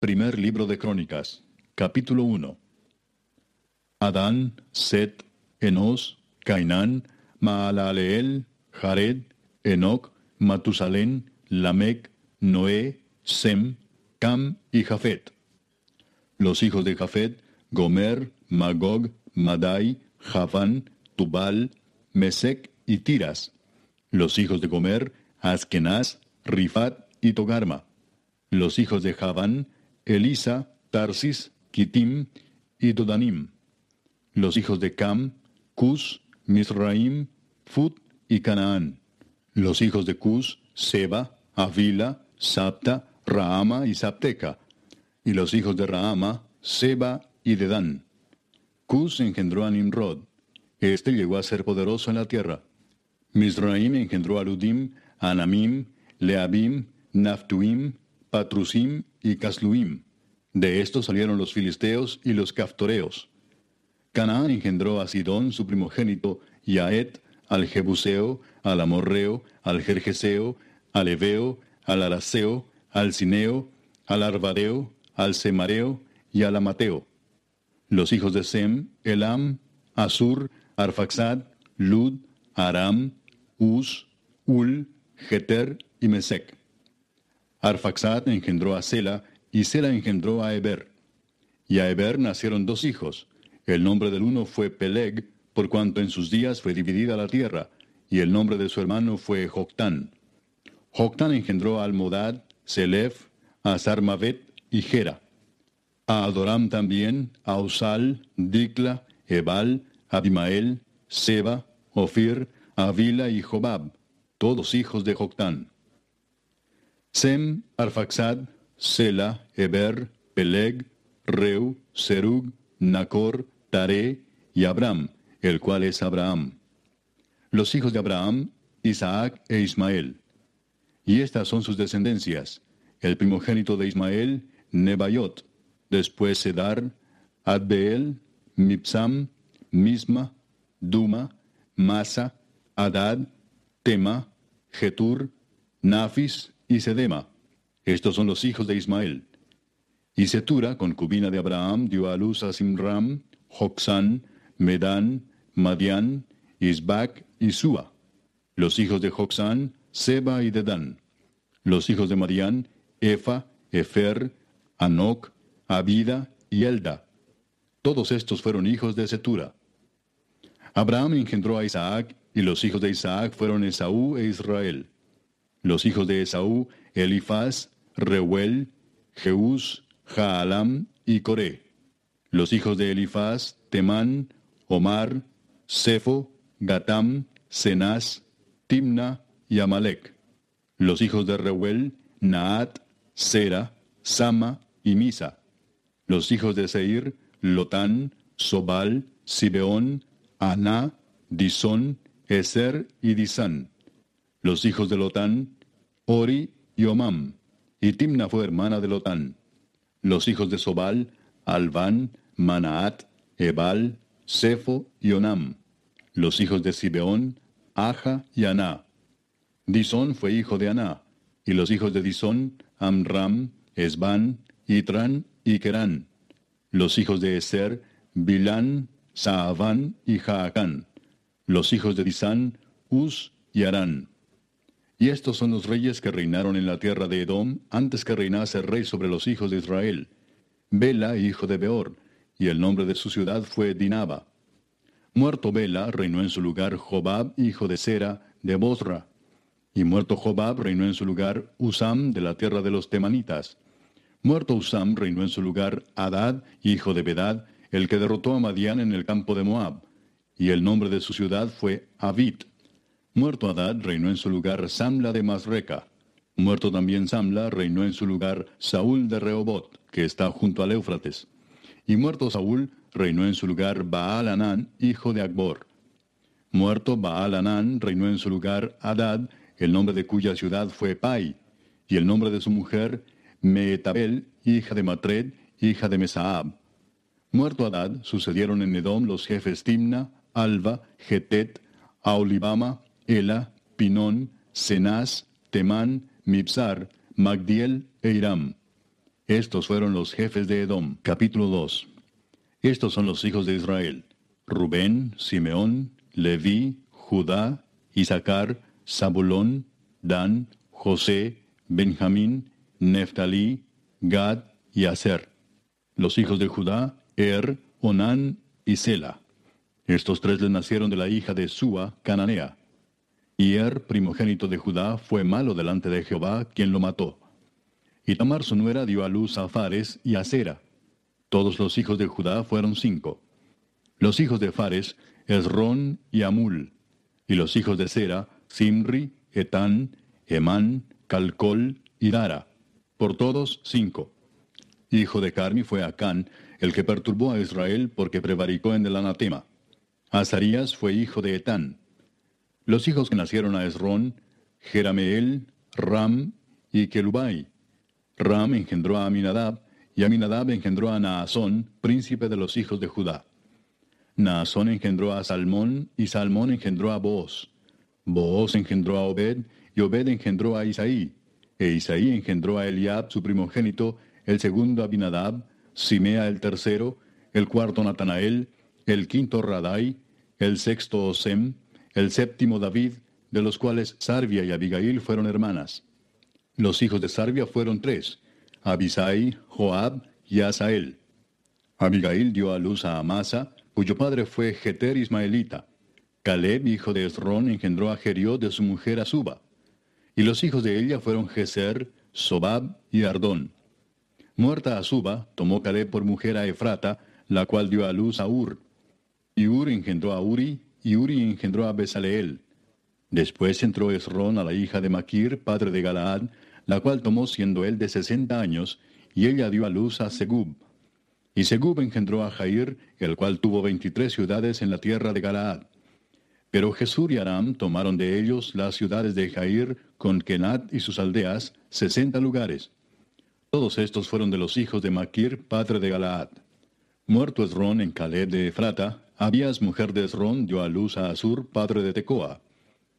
Primer libro de Crónicas, capítulo 1. Adán, Set, Enos, Cainán, Maalaleel, Jared, Enoc, Matusalén, Lamec, Noé, Sem, Cam y Jafet. Los hijos de Jafet, Gomer, Magog, Madai, Javán, Tubal, Mesec y Tiras. Los hijos de Gomer, Askenaz, Rifat y Togarma. Los hijos de Javán, Elisa, Tarsis, Kitim y Dodanim. Los hijos de Cam, Cus, Misraim, Fut y Canaán. Los hijos de Cus, Seba, Avila, Sapta, Rahama y Sapteca. Y los hijos de Rahama, Seba y Dedán. Cus engendró a Nimrod. Este llegó a ser poderoso en la tierra. Misraim engendró a Ludim, Anamim, Leabim, Naftuim, Patrusim y Casluim. De estos salieron los filisteos y los caftoreos. Canaán engendró a Sidón, su primogénito, y a al Jebuseo, al Amorreo, al Jerjeseo, al Eveo, al Araseo, al Cineo, al Arvadeo, al Semareo y al Amateo. Los hijos de Sem, Elam, Asur, Arfaxad, Lud, Aram, Uz, Ul, Geter y Mesec. Arfaxad engendró a Sela, y Sela engendró a Eber. Y a Eber nacieron dos hijos. El nombre del uno fue Peleg, por cuanto en sus días fue dividida la tierra, y el nombre de su hermano fue Joctán. Joctán engendró a Almodad, Selef, a Sarmavet y Gera. A Adoram también, a Usal, Dikla, Ebal, Abimael, Seba, Ofir, Avila y Jobab, todos hijos de Joctán. Sem, Arfaxad, Sela, Eber, Peleg, Reu, Serug, Nacor, Tare y Abraham, el cual es Abraham. Los hijos de Abraham, Isaac e Ismael. Y estas son sus descendencias. El primogénito de Ismael, Nebayot. Después Sedar, Adbeel, Mipsam, Misma, Duma, Masa, Adad, Tema, Getur, Nafis y Sedema. Estos son los hijos de Ismael. Y Setura, concubina de Abraham, dio a luz a Simram, Joxán, Medán, Madián, Isbac y Sua. Los hijos de Joxán, Seba y Dedán. Los hijos de Madián, Efa, Efer, Anoc, Abida y Elda. Todos estos fueron hijos de Setura. Abraham engendró a Isaac, y los hijos de Isaac fueron Esaú e Israel. Los hijos de Esaú, Elifaz, Reuel, Jeús, Jaalam y Coré. Los hijos de Elifaz, Temán, Omar, Sefo, Gatam, Cenaz, Timna y Amalek. Los hijos de Reuel, Naat, Sera, Sama y Misa. Los hijos de Seir, Lotán, Sobal, Sibeón, Aná, Disón, Eser y Disán. Los hijos de Lotán, Ori y Omam. Y Timna fue hermana de Lotán. Los hijos de Sobal, Alván, Manaat, Ebal, Sefo y Onam. Los hijos de Sibeón, Aja y Aná. Disón fue hijo de Aná. Y los hijos de Disón, Amram, Esban, Itran y Kerán. Los hijos de Eser, Bilán, Saaván y Jaacán. Los hijos de Disán, Uz y Arán. Y estos son los reyes que reinaron en la tierra de Edom antes que reinase rey sobre los hijos de Israel. Bela, hijo de Beor, y el nombre de su ciudad fue Dinaba. Muerto Bela, reinó en su lugar Jobab, hijo de Sera, de Bosra. Y muerto Jobab, reinó en su lugar Usam, de la tierra de los Temanitas. Muerto Usam, reinó en su lugar Adad, hijo de Bedad, el que derrotó a Madián en el campo de Moab. Y el nombre de su ciudad fue Avit. Muerto Adad, reinó en su lugar Samla de Masreca. Muerto también Samla, reinó en su lugar Saúl de Rehobot, que está junto al Éufrates. Y muerto Saúl, reinó en su lugar Baal Anán, hijo de Akbor. Muerto Baal Anán, reinó en su lugar Adad, el nombre de cuya ciudad fue Pai, y el nombre de su mujer Meetabel, hija de Matred, hija de Mesaab. Muerto Adad, sucedieron en Edom los jefes Timna, Alba, Getet, Aolibama, Ela, Pinón, Cenaz, Temán, Mipsar, Magdiel e Iram. Estos fueron los jefes de Edom. Capítulo 2. Estos son los hijos de Israel. Rubén, Simeón, Leví, Judá, Isaacar, Zabulón, Dan, José, Benjamín, Neftalí, Gad y Aser. Los hijos de Judá, Er, Onán y Sela. Estos tres le nacieron de la hija de Sua, cananea. Y Er, primogénito de Judá, fue malo delante de Jehová, quien lo mató. Y Tamar su nuera dio a luz a Fares y a Sera. Todos los hijos de Judá fueron cinco. Los hijos de Fares, Esrón y Amul. Y los hijos de Sera, Simri, Etán, Emán, Calcol y Dara. Por todos cinco. Hijo de Carmi fue Acán, el que perturbó a Israel porque prevaricó en el anatema. Azarías fue hijo de Etán. Los hijos que nacieron a Esrón, Jerameel, Ram y Kelubai. Ram engendró a Aminadab, y Aminadab engendró a Naasón, príncipe de los hijos de Judá. Naasón engendró a Salmón, y Salmón engendró a Booz. Booz engendró a Obed, y Obed engendró a Isaí. E Isaí engendró a Eliab, su primogénito, el segundo Abinadab, Simea el tercero, el cuarto Natanael, el quinto Radai, el sexto Osem, el séptimo David, de los cuales Sarvia y Abigail fueron hermanas. Los hijos de Sarvia fueron tres, Abisai, Joab y Asael. Abigail dio a luz a Amasa, cuyo padre fue Jeter Ismaelita. Caleb, hijo de Esrón, engendró a Jeriot de su mujer Azuba. Y los hijos de ella fueron Geser, Sobab y Ardón. Muerta Azuba, tomó Caleb por mujer a Efrata, la cual dio a luz a Ur. Y Ur engendró a Uri, y Uri engendró a Besaleel. Después entró Esrón a la hija de Maquir, padre de Galaad, la cual tomó siendo él de sesenta años, y ella dio a luz a Segub. Y Segub engendró a Jair, el cual tuvo veintitrés ciudades en la tierra de Galaad. Pero Jesús y Aram tomaron de ellos las ciudades de Jair, con Kenat y sus aldeas, sesenta lugares. Todos estos fueron de los hijos de Maquir, padre de Galaad. Muerto Esrón en Caleb de Efrata, Abías, mujer de Esrón, dio a luz a Asur, padre de Tecoa.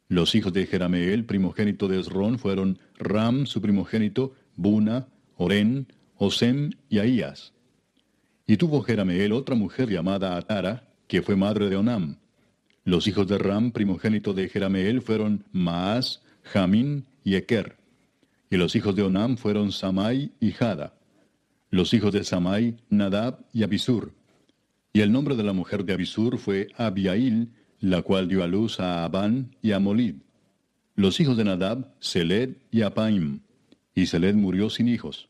Los hijos de Jerameel, primogénito de Esrón, fueron Ram, su primogénito, Buna, Oren, Osem y Ahías. Y tuvo Jerameel otra mujer llamada Atara, que fue madre de Onam. Los hijos de Ram, primogénito de Jerameel, fueron Maas, Jamín y Eker. Y los hijos de Onam fueron Samai y Jada. Los hijos de Samai, Nadab y Abisur. Y el nombre de la mujer de Abisur fue Abiail, la cual dio a luz a Abán y a Molid. Los hijos de Nadab, Seled y Apaim. Y Seled murió sin hijos.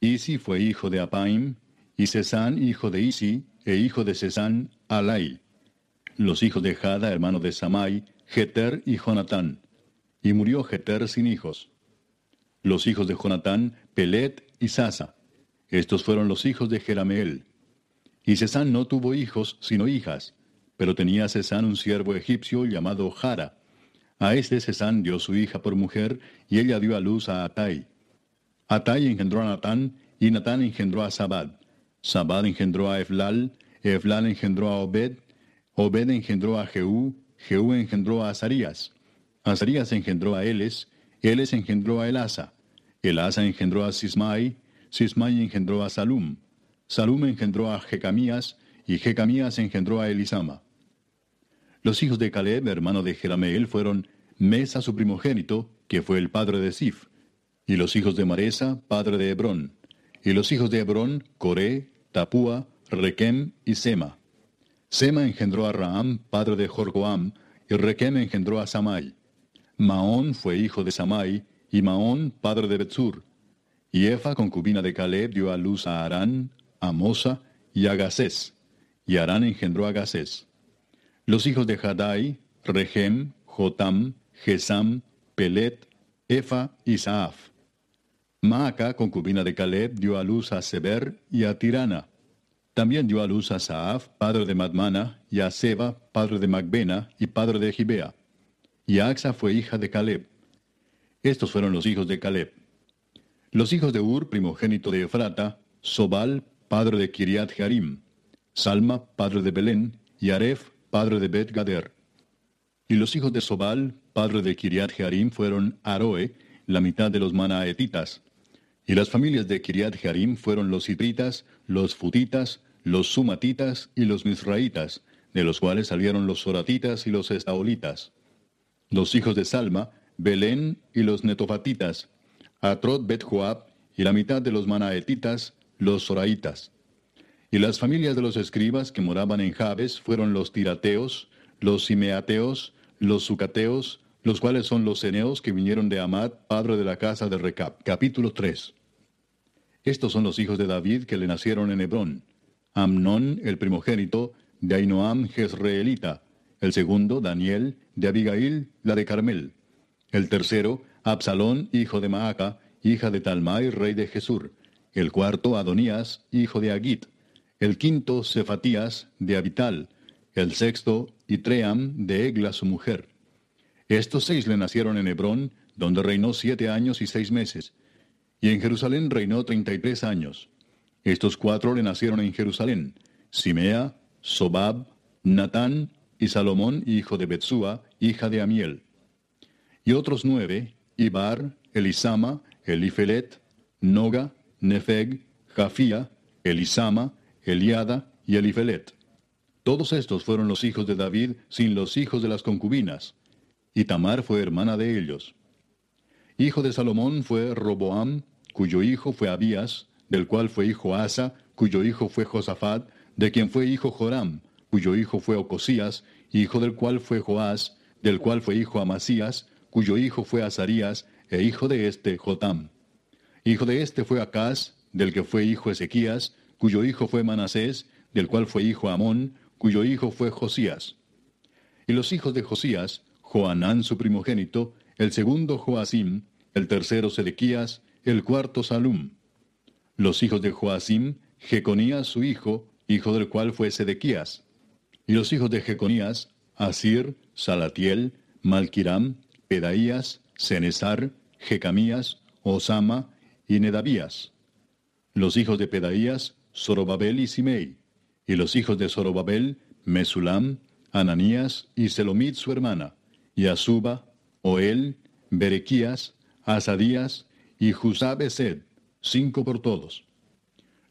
Isi fue hijo de Apaim, y Cesán hijo de Isi, e hijo de Cesán, Alai. Los hijos de Jada, hermano de Samai, Jeter y Jonatán. Y murió Jeter sin hijos. Los hijos de Jonatán, Pelet y Sasa. Estos fueron los hijos de Jerameel. Y Cesán no tuvo hijos, sino hijas, pero tenía Cesán un siervo egipcio llamado Jara. A este Cesán dio su hija por mujer, y ella dio a luz a Atai. Atai engendró a Natán, y Natán engendró a Sabad. Sabad engendró a Eflal, Eflal engendró a Obed, Obed engendró a Jehú, Jehú engendró a Azarías. Azarías engendró a Eles, Eles engendró a Elasa. Elasa engendró a Sismai, Sismai engendró a Salum. Salum engendró a Jecamías, y Jecamías engendró a Elisama. Los hijos de Caleb, hermano de Jerameel, fueron Mesa su primogénito, que fue el padre de Sif, y los hijos de Maresa, padre de Hebrón, y los hijos de Hebrón, Coré, Tapúa, Requem y Sema. Sema engendró a Raam, padre de Jorgoam, y Requem engendró a Samai. Maón fue hijo de Samai, y Maón, padre de Betzur. Y Efa, concubina de Caleb, dio a luz a Arán, a Mosa y a Gacés. Y Arán engendró a Gacés. Los hijos de Hadai, Regem, Jotam, Gesam, Pelet, Efa y Saaf. Maaca, concubina de Caleb, dio a luz a Seber y a Tirana. También dio a luz a Saaf, padre de Madmana, y a Seba, padre de Macbena y padre de Gibea. Y Axa fue hija de Caleb. Estos fueron los hijos de Caleb. Los hijos de Ur, primogénito de Efrata, Sobal, padre de Kiriat Jearim, Salma, padre de Belén, y Aref, padre de Bet Gader. Y los hijos de Sobal, padre de Kiriat Jearim, fueron Aroe, la mitad de los manaetitas. Y las familias de Kiriat Jearim fueron los Citritas, los Futitas, los Sumatitas y los Misraitas, de los cuales salieron los Soratitas y los Estaolitas. Los hijos de Salma, Belén y los Netofatitas, Atrot Bet Joab y la mitad de los Manaetitas, los Soraitas. Y las familias de los escribas que moraban en Jabes fueron los Tirateos, los Simeateos, los Sucateos, los cuales son los Eneos que vinieron de Amad, padre de la casa de Recap. Capítulo 3. Estos son los hijos de David que le nacieron en Hebrón. Amnón, el primogénito, de Ainoam Jezreelita. El segundo, Daniel, de Abigail, la de Carmel. El tercero, Absalón, hijo de Maaca, hija de Talmai, rey de Jesur. El cuarto, Adonías, hijo de Agit. El quinto, Cefatías, de Abital. El sexto, Itream, de Egla, su mujer. Estos seis le nacieron en Hebrón, donde reinó siete años y seis meses. Y en Jerusalén reinó treinta y tres años. Estos cuatro le nacieron en Jerusalén, Simea, Sobab, Natán y Salomón, hijo de Betsúa, hija de Amiel. Y otros nueve, Ibar, Elisama, Elifelet, Noga, Nefeg, Jafía, Elisama, Eliada y Elifelet. Todos estos fueron los hijos de David sin los hijos de las concubinas, y Tamar fue hermana de ellos. Hijo de Salomón fue Roboam, cuyo hijo fue Abías, del cual fue hijo Asa, cuyo hijo fue Josafat, de quien fue hijo Joram, cuyo hijo fue Ocosías, hijo del cual fue Joás, del cual fue hijo Amasías, cuyo hijo fue Azarías, e hijo de este Jotam. Hijo de este fue Acaz, del que fue hijo Ezequías, cuyo hijo fue Manasés, del cual fue hijo Amón, cuyo hijo fue Josías. Y los hijos de Josías, Joanán su primogénito, el segundo Joacim, el tercero Sedequías, el cuarto Salum. Los hijos de Joacim, Jeconías su hijo, hijo del cual fue Sedequías. Y los hijos de Jeconías, Asir, Salatiel, Malquiram, Pedaías, Cenesar, Jecamías, Osama y Nedabías. Los hijos de Pedaías, Zorobabel y Simei. Y los hijos de Zorobabel, Mesulam, Ananías y Selomit su hermana, y Azuba, Oel, Berequías, Asadías y Jusabesed, cinco por todos.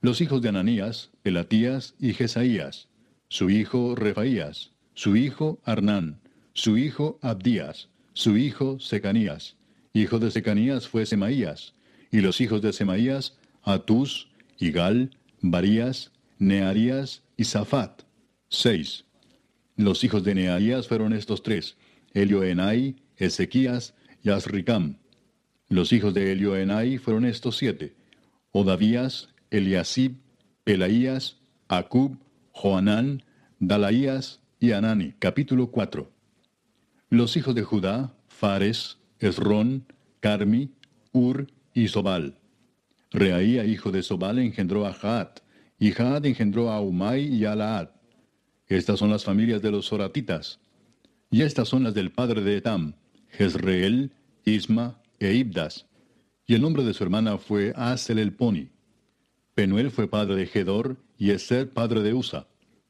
Los hijos de Ananías, Pelatías y Jesaías, su hijo Refaías, su hijo Arnán, su hijo Abdías, su hijo Secanías. Hijo de Secanías fue Semaías, y los hijos de Semaías, Atus, Igal, Barías, Nearías y Zafat. Seis. Los hijos de Nearías fueron estos tres, Elioenai, Ezequías y Azricam. Los hijos de Elioenai fueron estos siete, Odavías, Eliasib, Pelaías, Acub, Joanán, Dalaías y Anani. Capítulo 4. Los hijos de Judá, Fares, Esrón, Carmi, Ur y Sobal. Reaía, hijo de Sobal, engendró a Jaat, y Jaad engendró a Umay y a Laad. Estas son las familias de los Soratitas. Y estas son las del padre de Etam, Jezreel, Isma e Ibdas. Y el nombre de su hermana fue Asel el Poni. Penuel fue padre de Gedor y Eser padre de Usa.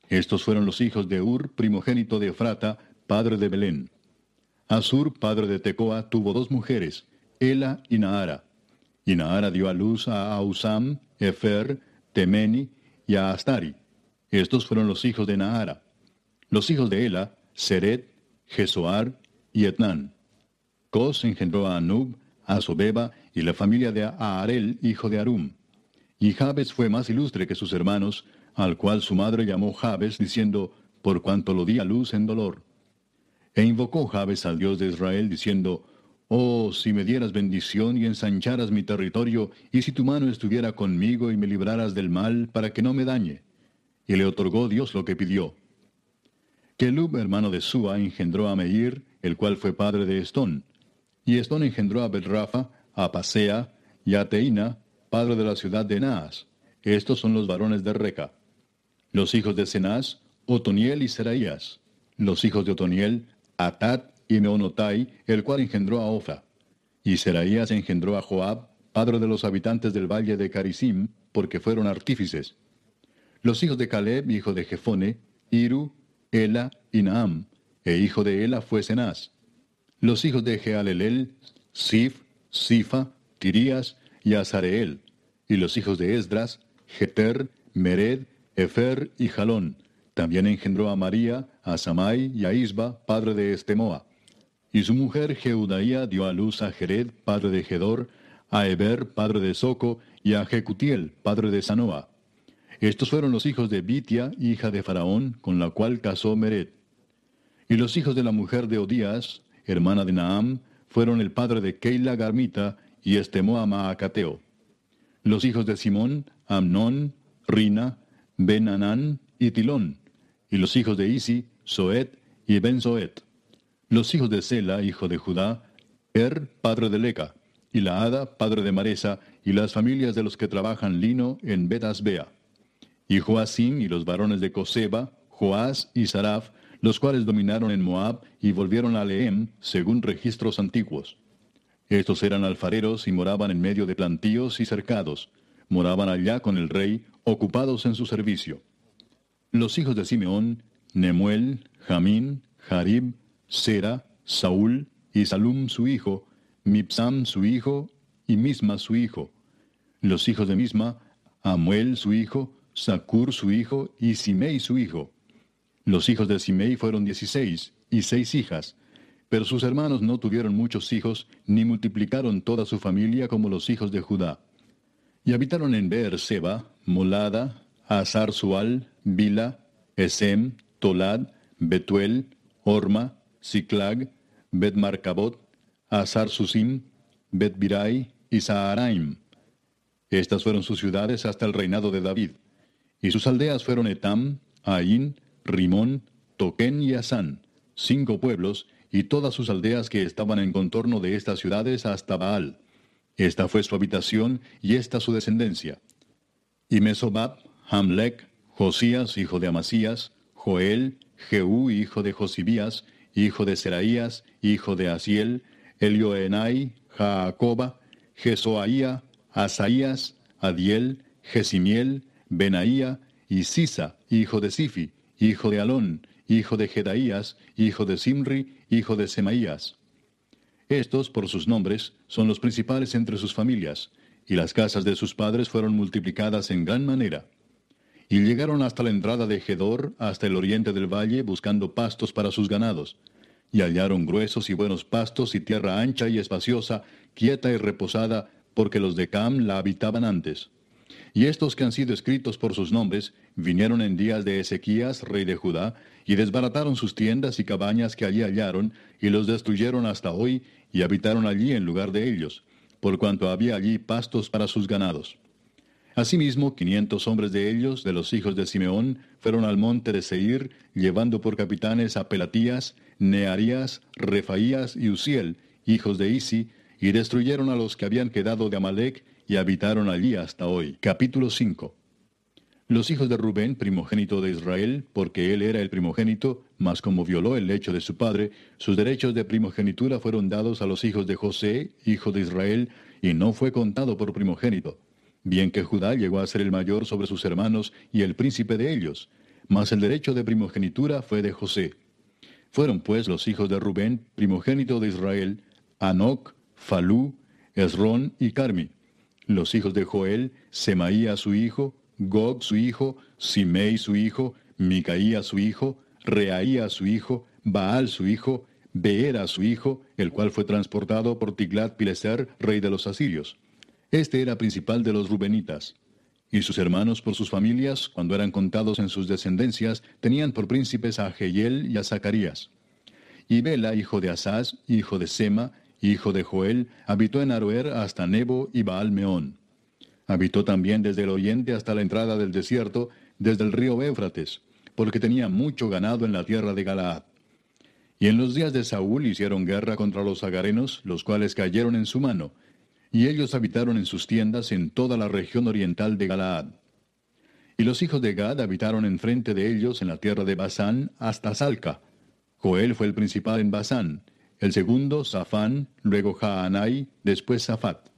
Estos fueron los hijos de Ur, primogénito de Efrata, padre de Belén. Asur, padre de Tecoa, tuvo dos mujeres, Ela y Naara. Y Naara dio a luz a Ausam, Efer, Temeni y a Astari. Estos fueron los hijos de Nahara. Los hijos de Ela, Seret, Jesoar y Etnán. Cos engendró a Anub, a Sobeba y la familia de Aarel, hijo de Arum. Y Jabes fue más ilustre que sus hermanos, al cual su madre llamó Jabes, diciendo, por cuanto lo di a luz en dolor. E invocó Jabes al Dios de Israel, diciendo, Oh, si me dieras bendición y ensancharas mi territorio, y si tu mano estuviera conmigo y me libraras del mal, para que no me dañe. Y le otorgó Dios lo que pidió. Kelub, hermano de Sua, engendró a Meir, el cual fue padre de Estón. Y Estón engendró a Betrafa, a Pasea y a Teina, padre de la ciudad de Naas. Estos son los varones de Reca. Los hijos de Cenaz, Otoniel y Seraías. Los hijos de Otoniel, Atat y Meonotai, el cual engendró a Ofa. Y Seraías engendró a Joab, padre de los habitantes del valle de Carisim, porque fueron artífices. Los hijos de Caleb, hijo de Jefone, Iru, Ela y Naam, e hijo de Ela fue Cenaz. Los hijos de Jealelel, Sif, Sifa, Tirías y Azareel. Y los hijos de Esdras, Jeter, Mered, Efer y Jalón. También engendró a María, a Samai y a Isba, padre de Estemoa. Y su mujer Jeudaía dio a luz a Jered, padre de Gedor, a Eber, padre de Soco, y a Jecutiel, padre de Sanoa. Estos fueron los hijos de Bitia, hija de Faraón, con la cual casó Mered. Y los hijos de la mujer de Odías, hermana de Naam, fueron el padre de Keila Garmita y Estemoa Maacateo. Los hijos de Simón, Amnón, Rina, Ben y Tilón. Y los hijos de Isi, Soet y Ben Soet. Los hijos de Sela, hijo de Judá, Er, padre de Leca, y la Hada, padre de Maresa, y las familias de los que trabajan lino en Betasbea. Y Joacim y los varones de Coseba, Joás y Saraf, los cuales dominaron en Moab y volvieron a Lehem, según registros antiguos. Estos eran alfareros y moraban en medio de plantíos y cercados. Moraban allá con el rey, ocupados en su servicio. Los hijos de Simeón, Nemuel, Jamín, Jarib, Sera, Saúl y Salum su hijo, Mipsam su hijo y Misma su hijo. Los hijos de Misma, Amuel su hijo, Sacur su hijo y Simei su hijo. Los hijos de Simei fueron dieciséis y seis hijas, pero sus hermanos no tuvieron muchos hijos, ni multiplicaron toda su familia como los hijos de Judá. Y habitaron en Beer-seba, Molada, Azar Sual, Bila, Esem, Tolad, Betuel, Orma, Siclag, Bet Marcabot, Azar Susim, Bet y Saharaim. Estas fueron sus ciudades hasta el reinado de David. Y sus aldeas fueron Etam, Ain, Rimón, Toquén y Asán, cinco pueblos, y todas sus aldeas que estaban en contorno de estas ciudades hasta Baal. Esta fue su habitación y esta su descendencia. Y Mesobab, Hamlek, Josías, hijo de Amasías, Joel, Jehú, hijo de Josibías, hijo de Seraías, hijo de Asiel, Elioenai, Jaacoba, Jesoaía, Asaías, Adiel, Jesimiel, Benaía y Sisa, hijo de Sifi, hijo de Alón, hijo de Jedaías, hijo de Simri, hijo de Semaías. Estos, por sus nombres, son los principales entre sus familias, y las casas de sus padres fueron multiplicadas en gran manera. Y llegaron hasta la entrada de Gedor, hasta el oriente del valle, buscando pastos para sus ganados. Y hallaron gruesos y buenos pastos y tierra ancha y espaciosa, quieta y reposada, porque los de Cam la habitaban antes. Y estos que han sido escritos por sus nombres, vinieron en días de Ezequías, rey de Judá, y desbarataron sus tiendas y cabañas que allí hallaron, y los destruyeron hasta hoy, y habitaron allí en lugar de ellos, por cuanto había allí pastos para sus ganados. Asimismo, quinientos hombres de ellos, de los hijos de Simeón, fueron al monte de Seir, llevando por capitanes a Pelatías, Nearías, Refaías y Uziel, hijos de Isi, y destruyeron a los que habían quedado de Amalek, y habitaron allí hasta hoy. Capítulo 5 Los hijos de Rubén, primogénito de Israel, porque él era el primogénito, mas como violó el lecho de su padre, sus derechos de primogenitura fueron dados a los hijos de José, hijo de Israel, y no fue contado por primogénito. Bien que Judá llegó a ser el mayor sobre sus hermanos y el príncipe de ellos, mas el derecho de primogenitura fue de José. Fueron pues los hijos de Rubén, primogénito de Israel, Anoc, Falú, Esrón y Carmi los hijos de Joel, Semaía su hijo, Gog su hijo, Simei su hijo, Micaía su hijo, Reaía su hijo, Baal su hijo, Beera su hijo, el cual fue transportado por Tiglat Pileser, rey de los asirios. Este era principal de los rubenitas. Y sus hermanos por sus familias, cuando eran contados en sus descendencias, tenían por príncipes a Jehiel y a Zacarías. Y Bela, hijo de Asaz, hijo de Sema, hijo de Joel, habitó en Aroer hasta Nebo y Baal-Meón. Habitó también desde el oriente hasta la entrada del desierto, desde el río Éufrates, porque tenía mucho ganado en la tierra de Galaad. Y en los días de Saúl hicieron guerra contra los agarenos, los cuales cayeron en su mano, y ellos habitaron en sus tiendas en toda la región oriental de Galaad. Y los hijos de Gad habitaron enfrente de ellos en la tierra de Basán hasta Salca. Joel fue el principal en Basán, el segundo Safán, luego Jaanai, después Safat.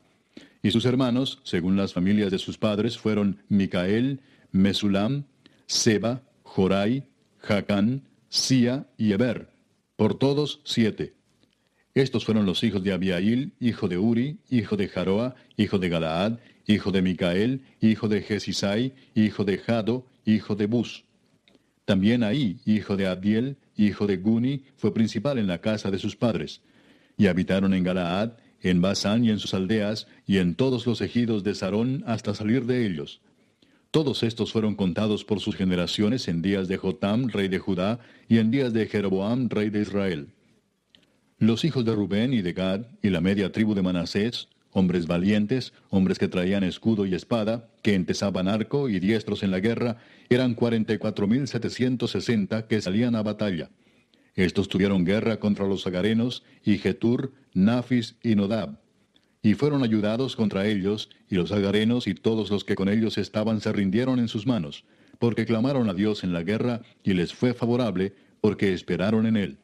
Y sus hermanos, según las familias de sus padres, fueron Micael, Mesulam, Seba, Jorai, Jacán, Sia y Eber, por todos siete. Estos fueron los hijos de Abiail, hijo de Uri, hijo de Jaroa, hijo de Galaad, hijo de Micael, hijo de Jesisai, hijo de Jado, hijo de Bus. También Ahí, hijo de Abiel, hijo de Guni, fue principal en la casa de sus padres. Y habitaron en Galaad, en Basán y en sus aldeas, y en todos los ejidos de Sarón hasta salir de ellos. Todos estos fueron contados por sus generaciones en días de Jotam, rey de Judá, y en días de Jeroboam, rey de Israel. Los hijos de Rubén y de Gad, y la media tribu de Manasés, hombres valientes, hombres que traían escudo y espada, que entesaban arco y diestros en la guerra, eran cuarenta y cuatro mil setecientos sesenta que salían a batalla. Estos tuvieron guerra contra los agarenos, y Getur, Nafis y Nodab. Y fueron ayudados contra ellos, y los agarenos y todos los que con ellos estaban se rindieron en sus manos, porque clamaron a Dios en la guerra, y les fue favorable, porque esperaron en él.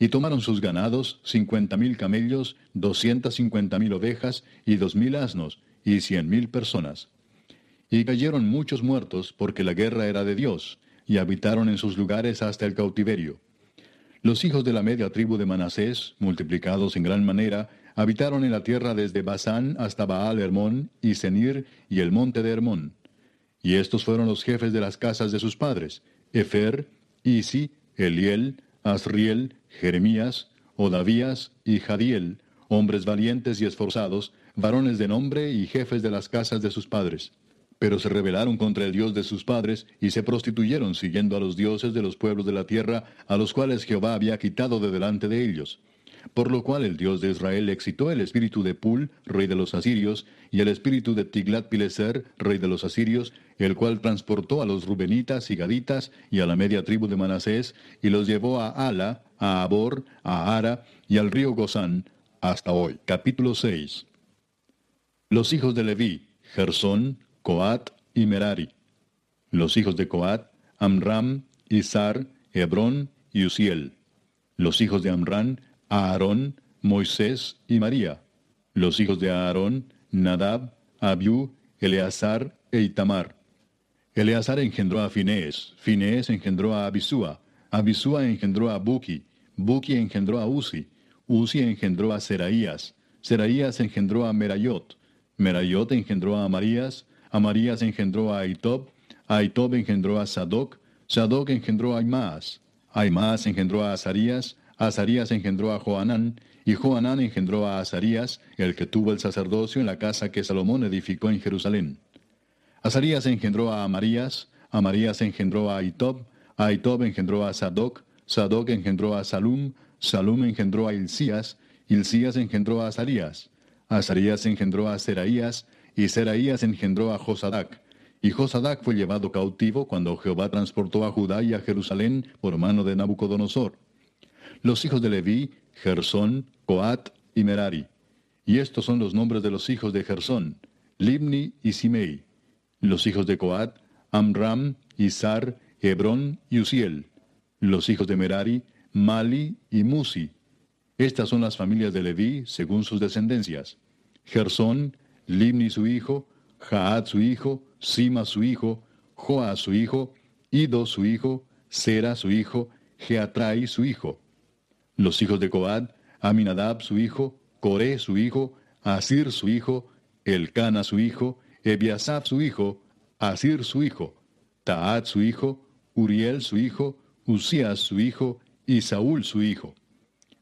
Y tomaron sus ganados, cincuenta mil camellos, doscientas cincuenta mil ovejas, y dos mil asnos, y cien mil personas. Y cayeron muchos muertos, porque la guerra era de Dios, y habitaron en sus lugares hasta el cautiverio. Los hijos de la media tribu de Manasés, multiplicados en gran manera, habitaron en la tierra desde Basán hasta Baal Hermón y Senir y el monte de Hermón. Y estos fueron los jefes de las casas de sus padres, Efer, Isi, Eliel, Asriel, Jeremías, Odavías y Jadiel, hombres valientes y esforzados, varones de nombre y jefes de las casas de sus padres. Pero se rebelaron contra el Dios de sus padres y se prostituyeron siguiendo a los dioses de los pueblos de la tierra, a los cuales Jehová había quitado de delante de ellos. Por lo cual el Dios de Israel excitó el espíritu de Pul, rey de los asirios, y el espíritu de Tiglat-Pileser, rey de los asirios, el cual transportó a los rubenitas y gaditas y a la media tribu de Manasés, y los llevó a Ala, a Abor, a Ara y al río Gozán, hasta hoy. Capítulo 6. Los hijos de Leví, Gersón, Coat y Merari. Los hijos de Coat, Amram, Izar, Hebrón y Uziel. Los hijos de Amram, Aarón, Moisés y María. Los hijos de Aarón, Nadab, Abiú, Eleazar e Itamar. Eleazar engendró a Finés, Finés engendró a Abisúa, Abisúa engendró a Buki, Buki engendró a Uzi, Uzi engendró a Seraías, Seraías engendró a Merayot, Merayot engendró a Amarías, Amarías engendró a Aitob, Aitob engendró a Sadoc, Sadoc engendró a Aimaas, Aimaas engendró a Azarías, Azarías engendró a Joanán, y Joanán engendró a Azarías, el que tuvo el sacerdocio en la casa que Salomón edificó en Jerusalén. Azarías engendró a Amarías, Amarías engendró a Aitob, Aitob engendró a Sadoc, Sadoc engendró a Salum, Salum engendró a Hilcías, Hilcías engendró a Azarías, Azarías engendró a Seraías, y Seraías engendró a Josadac. Y Josadac fue llevado cautivo cuando Jehová transportó a Judá y a Jerusalén por mano de Nabucodonosor. Los hijos de Leví, Gersón, Coat y Merari. Y estos son los nombres de los hijos de Gersón, Libni y Simei. Los hijos de Coat, Amram, Izar, Hebrón y Uziel. Los hijos de Merari, Mali y Musi. Estas son las familias de Leví según sus descendencias. Gersón, Limni su hijo, Jaad su hijo, Sima su hijo, Joa su hijo, Ido su hijo, Sera su hijo, Geatrai su hijo. Los hijos de Coad, Aminadab su hijo, Coré su hijo, Asir su hijo, Elcana su hijo, Ebiasaf su hijo, Asir su hijo, Taat su hijo, Uriel su hijo, Usías su hijo, y Saúl su hijo.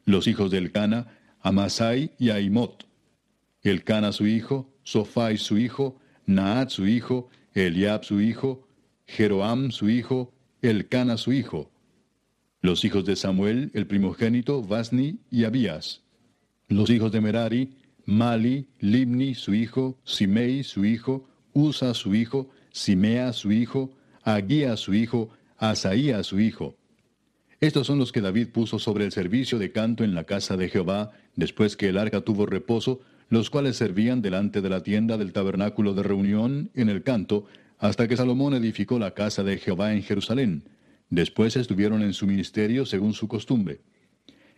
Los hijos de Elcana, Amasai y Aimot. Elcana su hijo, Sofai su hijo, Naat su hijo, Eliab su hijo, Jeroam su hijo, Elcana su hijo. Los hijos de Samuel, el primogénito, Vasni y Abías. Los hijos de Merari, Mali, Limni su hijo, Simei su hijo, Usa su hijo, Simea su hijo, Aguía su hijo, Asaía su hijo. Estos son los que David puso sobre el servicio de canto en la casa de Jehová, después que el arca tuvo reposo, los cuales servían delante de la tienda del tabernáculo de reunión en el canto, hasta que Salomón edificó la casa de Jehová en Jerusalén. Después estuvieron en su ministerio según su costumbre.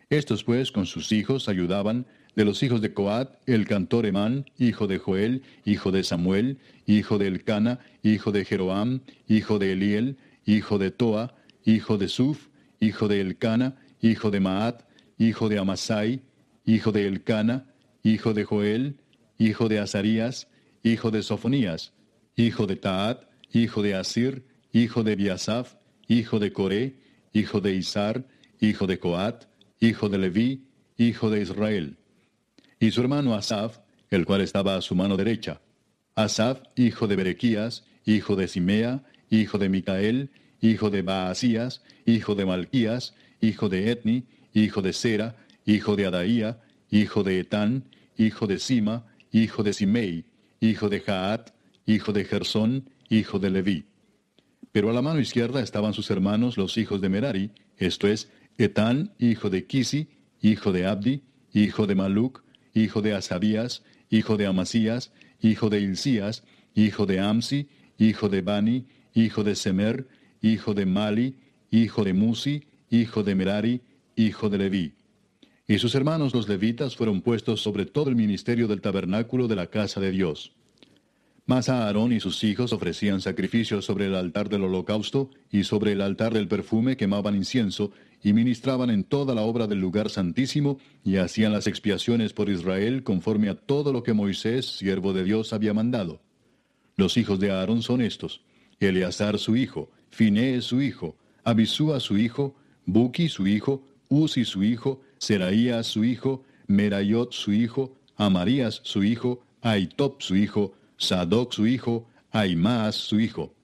Estos pues con sus hijos ayudaban, de los hijos de Coat, el cantor Emán, hijo de Joel, hijo de Samuel, hijo de Elcana, hijo de Jeroam, hijo de Eliel, hijo de Toa, hijo de Suf, hijo de Elcana, hijo de Maat, hijo de Amasai, hijo de Elcana, hijo de Joel, hijo de Azarías, hijo de Sofonías, hijo de Taat, hijo de Asir, hijo de Biasaf, hijo de Coré, hijo de Isar, hijo de Coat, hijo de Leví, hijo de Israel. Y su hermano Asaf, el cual estaba a su mano derecha. Asaf, hijo de Berequías, hijo de Simea, hijo de Micael, hijo de Baasías, hijo de Malquías, hijo de Etni, hijo de Sera, hijo de Adaía, hijo de Etán, hijo de Sima, hijo de Simei, hijo de Jaat, hijo de Gersón, hijo de Leví. Pero a la mano izquierda estaban sus hermanos los hijos de Merari, esto es, Etán, hijo de Kisi, hijo de Abdi, hijo de Maluc, hijo de Asabías, hijo de Amasías, hijo de Hilcías, hijo de Amsi, hijo de Bani, hijo de Semer, hijo de Mali, hijo de Musi, hijo de Merari, hijo de Leví. Y sus hermanos los levitas fueron puestos sobre todo el ministerio del tabernáculo de la casa de Dios. Mas Aarón y sus hijos ofrecían sacrificios sobre el altar del holocausto y sobre el altar del perfume quemaban incienso y ministraban en toda la obra del lugar santísimo y hacían las expiaciones por Israel conforme a todo lo que Moisés, siervo de Dios, había mandado. Los hijos de Aarón son estos, Eleazar su hijo, Finés su hijo, Abisúa su hijo, Buki su hijo, Uzi su hijo, Seraías su hijo, Merayot su hijo, Amarías su hijo, Aitop su hijo, Sadoc su hijo, Aimaas su hijo.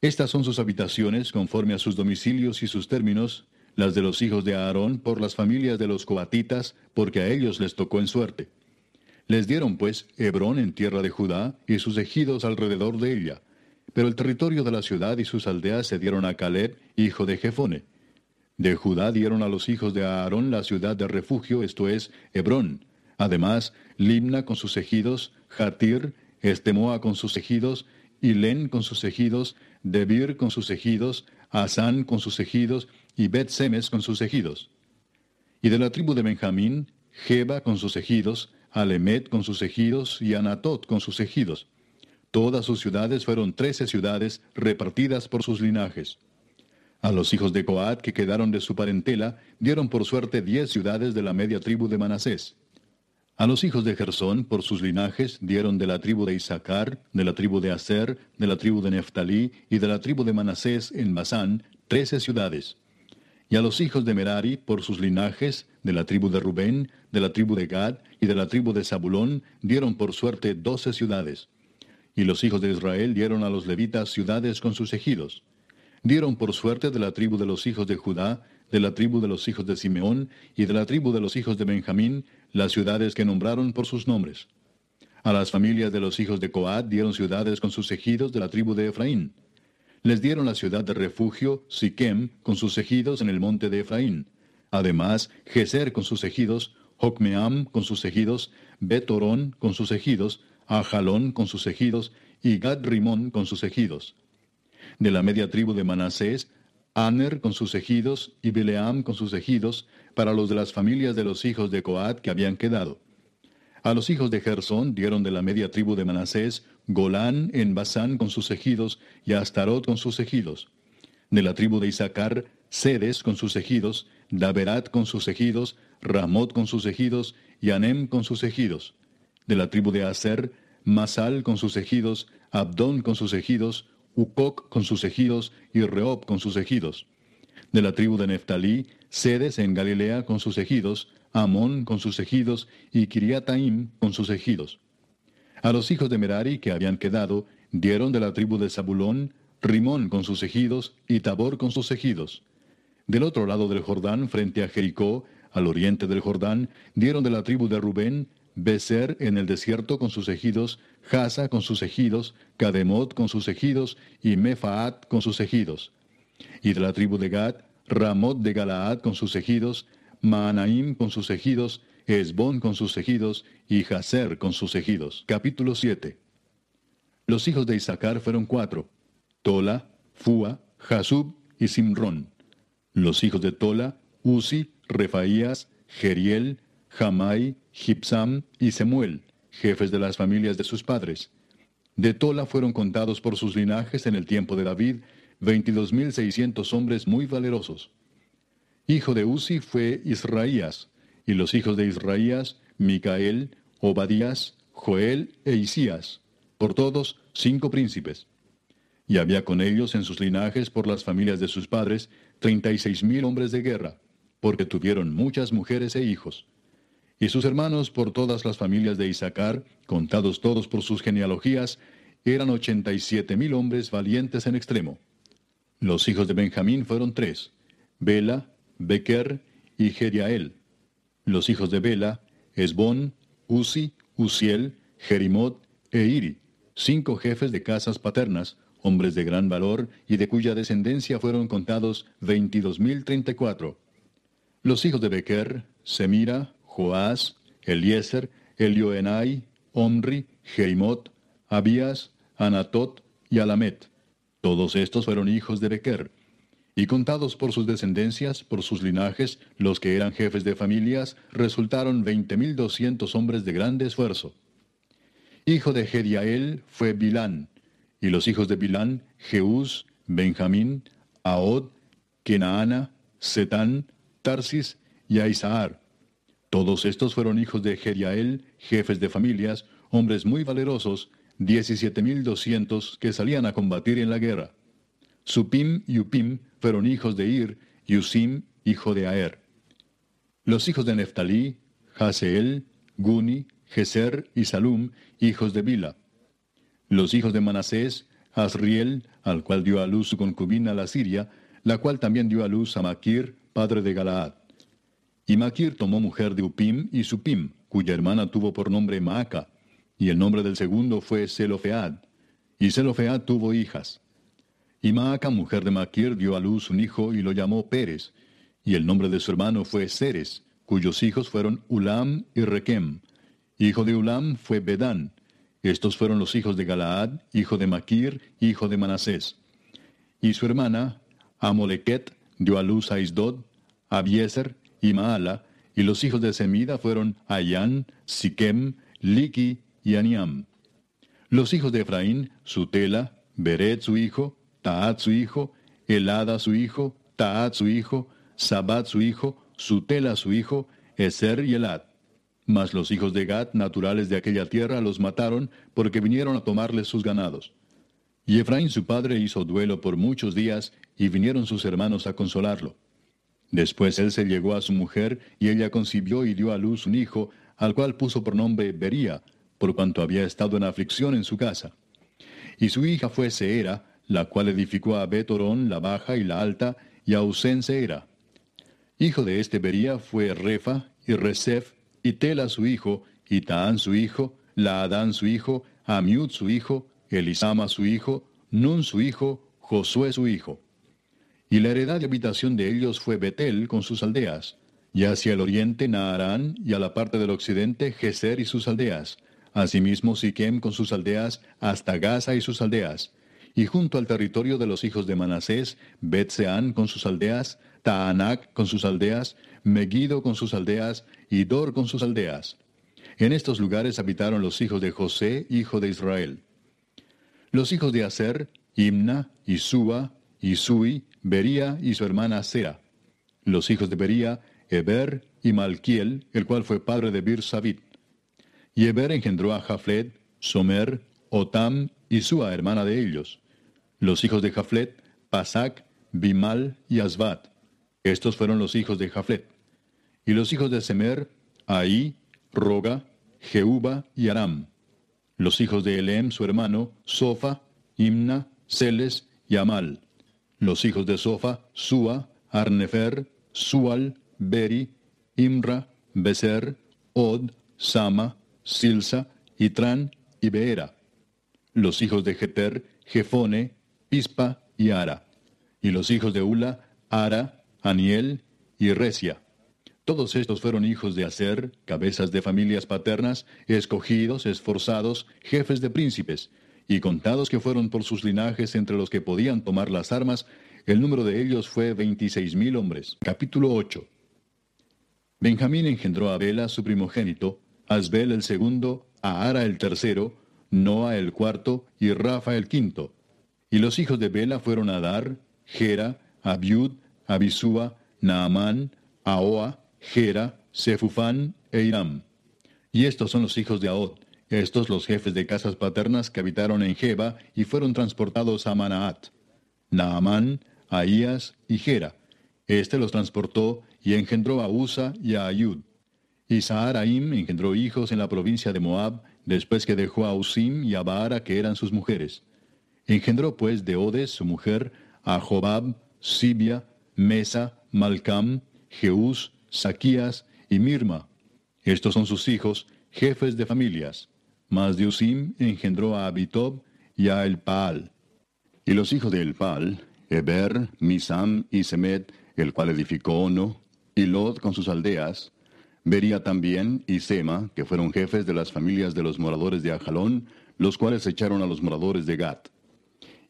Estas son sus habitaciones conforme a sus domicilios y sus términos, las de los hijos de Aarón por las familias de los coatitas, porque a ellos les tocó en suerte. Les dieron pues Hebrón en tierra de Judá y sus ejidos alrededor de ella, pero el territorio de la ciudad y sus aldeas se dieron a Caleb, hijo de Jefone. De Judá dieron a los hijos de Aarón la ciudad de refugio, esto es, Hebrón. Además, Limna con sus ejidos, Jatir, Estemoa con sus ejidos, Ilén con sus ejidos, Debir con sus ejidos, Asán con sus ejidos, y Bet Semes con sus ejidos. Y de la tribu de Benjamín, Jeba con sus ejidos, Alemet con sus ejidos, y Anatot con sus ejidos. Todas sus ciudades fueron trece ciudades repartidas por sus linajes. A los hijos de Coat que quedaron de su parentela dieron por suerte diez ciudades de la media tribu de Manasés. A los hijos de Gersón, por sus linajes, dieron de la tribu de Isaacar, de la tribu de Aser, de la tribu de Neftalí y de la tribu de Manasés en Basán, trece ciudades. Y a los hijos de Merari, por sus linajes, de la tribu de Rubén, de la tribu de Gad y de la tribu de Zabulón, dieron por suerte doce ciudades. Y los hijos de Israel dieron a los levitas ciudades con sus ejidos. Dieron por suerte de la tribu de los hijos de Judá, de la tribu de los hijos de Simeón y de la tribu de los hijos de Benjamín, las ciudades que nombraron por sus nombres. A las familias de los hijos de Coat dieron ciudades con sus ejidos de la tribu de Efraín. Les dieron la ciudad de refugio, Siquem, con sus ejidos en el monte de Efraín. Además, Geser con sus ejidos, Jocmeam con sus ejidos, Betorón con sus ejidos, Ajalón con sus ejidos, y Gad Rimón con sus ejidos. De la media tribu de Manasés, Aner con sus ejidos, y Bileam con sus ejidos, para los de las familias de los hijos de Coat que habían quedado. A los hijos de Gersón dieron de la media tribu de Manasés Golán en Basán con sus ejidos y Astarot con sus ejidos. De la tribu de Isaacar, Sedes con sus ejidos, Daberat con sus ejidos, Ramot con sus ejidos y Anem con sus ejidos. De la tribu de Aser, Masal con sus ejidos, Abdón con sus ejidos, Ucoc con sus ejidos y Reob con sus ejidos. De la tribu de Neftalí, Sedes en Galilea con sus ejidos, Amón con sus ejidos y Kiriataim con sus ejidos. A los hijos de Merari que habían quedado, dieron de la tribu de Zabulón, Rimón con sus ejidos y Tabor con sus ejidos. Del otro lado del Jordán, frente a Jericó, al oriente del Jordán, dieron de la tribu de Rubén, Beser en el desierto con sus ejidos, Jaza con sus ejidos, Kademot con sus ejidos y Mefaat con sus ejidos. Y de la tribu de Gad, Ramot de Galaad con sus ejidos, Maanaim con sus ejidos, Esbón con sus ejidos y Jazer con sus ejidos. Capítulo 7. Los hijos de Isaacar fueron cuatro, Tola, Fua, Jasub y Simrón. Los hijos de Tola, Uzi, Refaías, Geriel, Jamai, Gipsam y Semuel, jefes de las familias de sus padres. De Tola fueron contados por sus linajes en el tiempo de David veintidós mil seiscientos hombres muy valerosos. Hijo de Uzi fue Israías, y los hijos de Israías, Micael, Obadías, Joel e Isías, por todos cinco príncipes. Y había con ellos en sus linajes por las familias de sus padres treinta y seis mil hombres de guerra, porque tuvieron muchas mujeres e hijos. Y sus hermanos por todas las familias de Isaacar, contados todos por sus genealogías, eran ochenta y siete mil hombres valientes en extremo. Los hijos de Benjamín fueron tres, Bela, Bequer y Jeriael. Los hijos de Bela, Esbón, Uzi, Uziel, Jerimot e Iri, cinco jefes de casas paternas, hombres de gran valor y de cuya descendencia fueron contados veintidós mil treinta y cuatro. Los hijos de Bequer, Semira, Joás, Eliezer, Elioenai, Omri, Jerimot, Abías, Anatot y Alamet. Todos estos fueron hijos de Bequer. Y contados por sus descendencias, por sus linajes, los que eran jefes de familias, resultaron veinte mil doscientos hombres de grande esfuerzo. Hijo de Jediael fue Bilán, y los hijos de Bilán, Jeús, Benjamín, Ahod, Kenaana, Setán, Tarsis y Aisaar. Todos estos fueron hijos de Jediael, jefes de familias, hombres muy valerosos, diecisiete mil doscientos que salían a combatir en la guerra. Supim y Upim fueron hijos de Ir, y Usim, hijo de Aer. Los hijos de Neftalí, Haseel, Guni, Geser y Salum, hijos de Bila. Los hijos de Manasés, Asriel, al cual dio a luz su concubina la Siria, la cual también dio a luz a Maquir, padre de Galaad. Y Maquir tomó mujer de Upim y Supim, cuya hermana tuvo por nombre Maaca, y el nombre del segundo fue Zelofead. Y Zelofead tuvo hijas. Y Maaca, mujer de Maquir, dio a luz un hijo y lo llamó Pérez, y el nombre de su hermano fue Ceres, cuyos hijos fueron Ulam y Requem. Hijo de Ulam fue Bedán. Estos fueron los hijos de Galaad, hijo de Maquir, hijo de Manasés. Y su hermana, Amoleket, dio a luz a Isdod, Abiezer y Maala, y los hijos de Semida fueron Ayán, Siquem, Liki y Aniam. Los hijos de Efraín, Sutela, Beret su hijo, Taat su hijo, Elada su hijo, Taat su hijo, Sabat su hijo, Sutela su hijo, Eser y Elad. Mas los hijos de Gad, naturales de aquella tierra, los mataron, porque vinieron a tomarles sus ganados. Y Efraín su padre hizo duelo por muchos días, y vinieron sus hermanos a consolarlo. Después él se llegó a su mujer, y ella concibió y dio a luz un hijo, al cual puso por nombre Bería, por cuanto había estado en aflicción en su casa. Y su hija fue Seera, la cual edificó a Betorón la baja y la alta, y a Usén Seera. Hijo de este Bería fue Refa, y Resef, y Tela su hijo, y Taán su hijo, Laadán su hijo, Amiud su hijo, Elisama su hijo, Nun su hijo, Josué su hijo. Y la heredad de habitación de ellos fue Betel con sus aldeas, y hacia el oriente Naarán, y a la parte del occidente Geser y sus aldeas, asimismo Siquem con sus aldeas, hasta Gaza y sus aldeas, y junto al territorio de los hijos de Manasés, Betseán con sus aldeas, Taanac con sus aldeas, Megiddo con sus aldeas, y Dor con sus aldeas. En estos lugares habitaron los hijos de José, hijo de Israel. Los hijos de Aser, Imna, Isúa, Isui, Bería y su hermana Sera. Los hijos de Bería, Eber y Malquiel, el cual fue padre de Bir Sabit. Y Eber engendró a Jaflet, Somer, Otam y Sua, hermana de ellos. Los hijos de Jaflet, Pasac, Bimal y Asbat. Estos fueron los hijos de Jaflet. Y los hijos de Semer, Ahí, Roga, Jehuba y Aram. Los hijos de Elem, su hermano, Sofa, Imna, Celes y Amal. Los hijos de Sofa, Sua, Arnefer, Sual, Beri, Imra, Beser, Od, Sama, Silsa, Itran y Beera. Los hijos de Jeter, Jefone, Pispa y Ara. Y los hijos de Ula, Ara, Aniel y Resia. Todos estos fueron hijos de Aser, cabezas de familias paternas, escogidos, esforzados, jefes de príncipes, y contados que fueron por sus linajes entre los que podían tomar las armas, el número de ellos fue veintiséis mil hombres. Capítulo 8. Benjamín engendró a Bela, su primogénito, Asbel el segundo, a Ara el tercero, Noa el cuarto y Rafa el quinto. Y los hijos de Bela fueron Adar, Gera, Abiud, Abisúa, Naamán, Ahoa, Gera, Sefufán e Iram. Y estos son los hijos de Aod, estos los jefes de casas paternas que habitaron en Jeba y fueron transportados a Manaat. Naamán, Ahías y Gera. Este los transportó y engendró a Usa y a Ayud. Y Saharaim engendró hijos en la provincia de Moab, después que dejó a Usim y a Baara, que eran sus mujeres. Engendró pues de Odes, su mujer, a Jobab, Sibia, Mesa, Malcam, Jeús, Saquías y Mirma. Estos son sus hijos, jefes de familias. Mas de Usim engendró a Abitob y a Elpaal. Y los hijos de Elpaal, Eber, Misam y Semet, el cual edificó Ono, y Lod con sus aldeas, Vería también y Sema, que fueron jefes de las familias de los moradores de Ajalón, los cuales echaron a los moradores de Gat.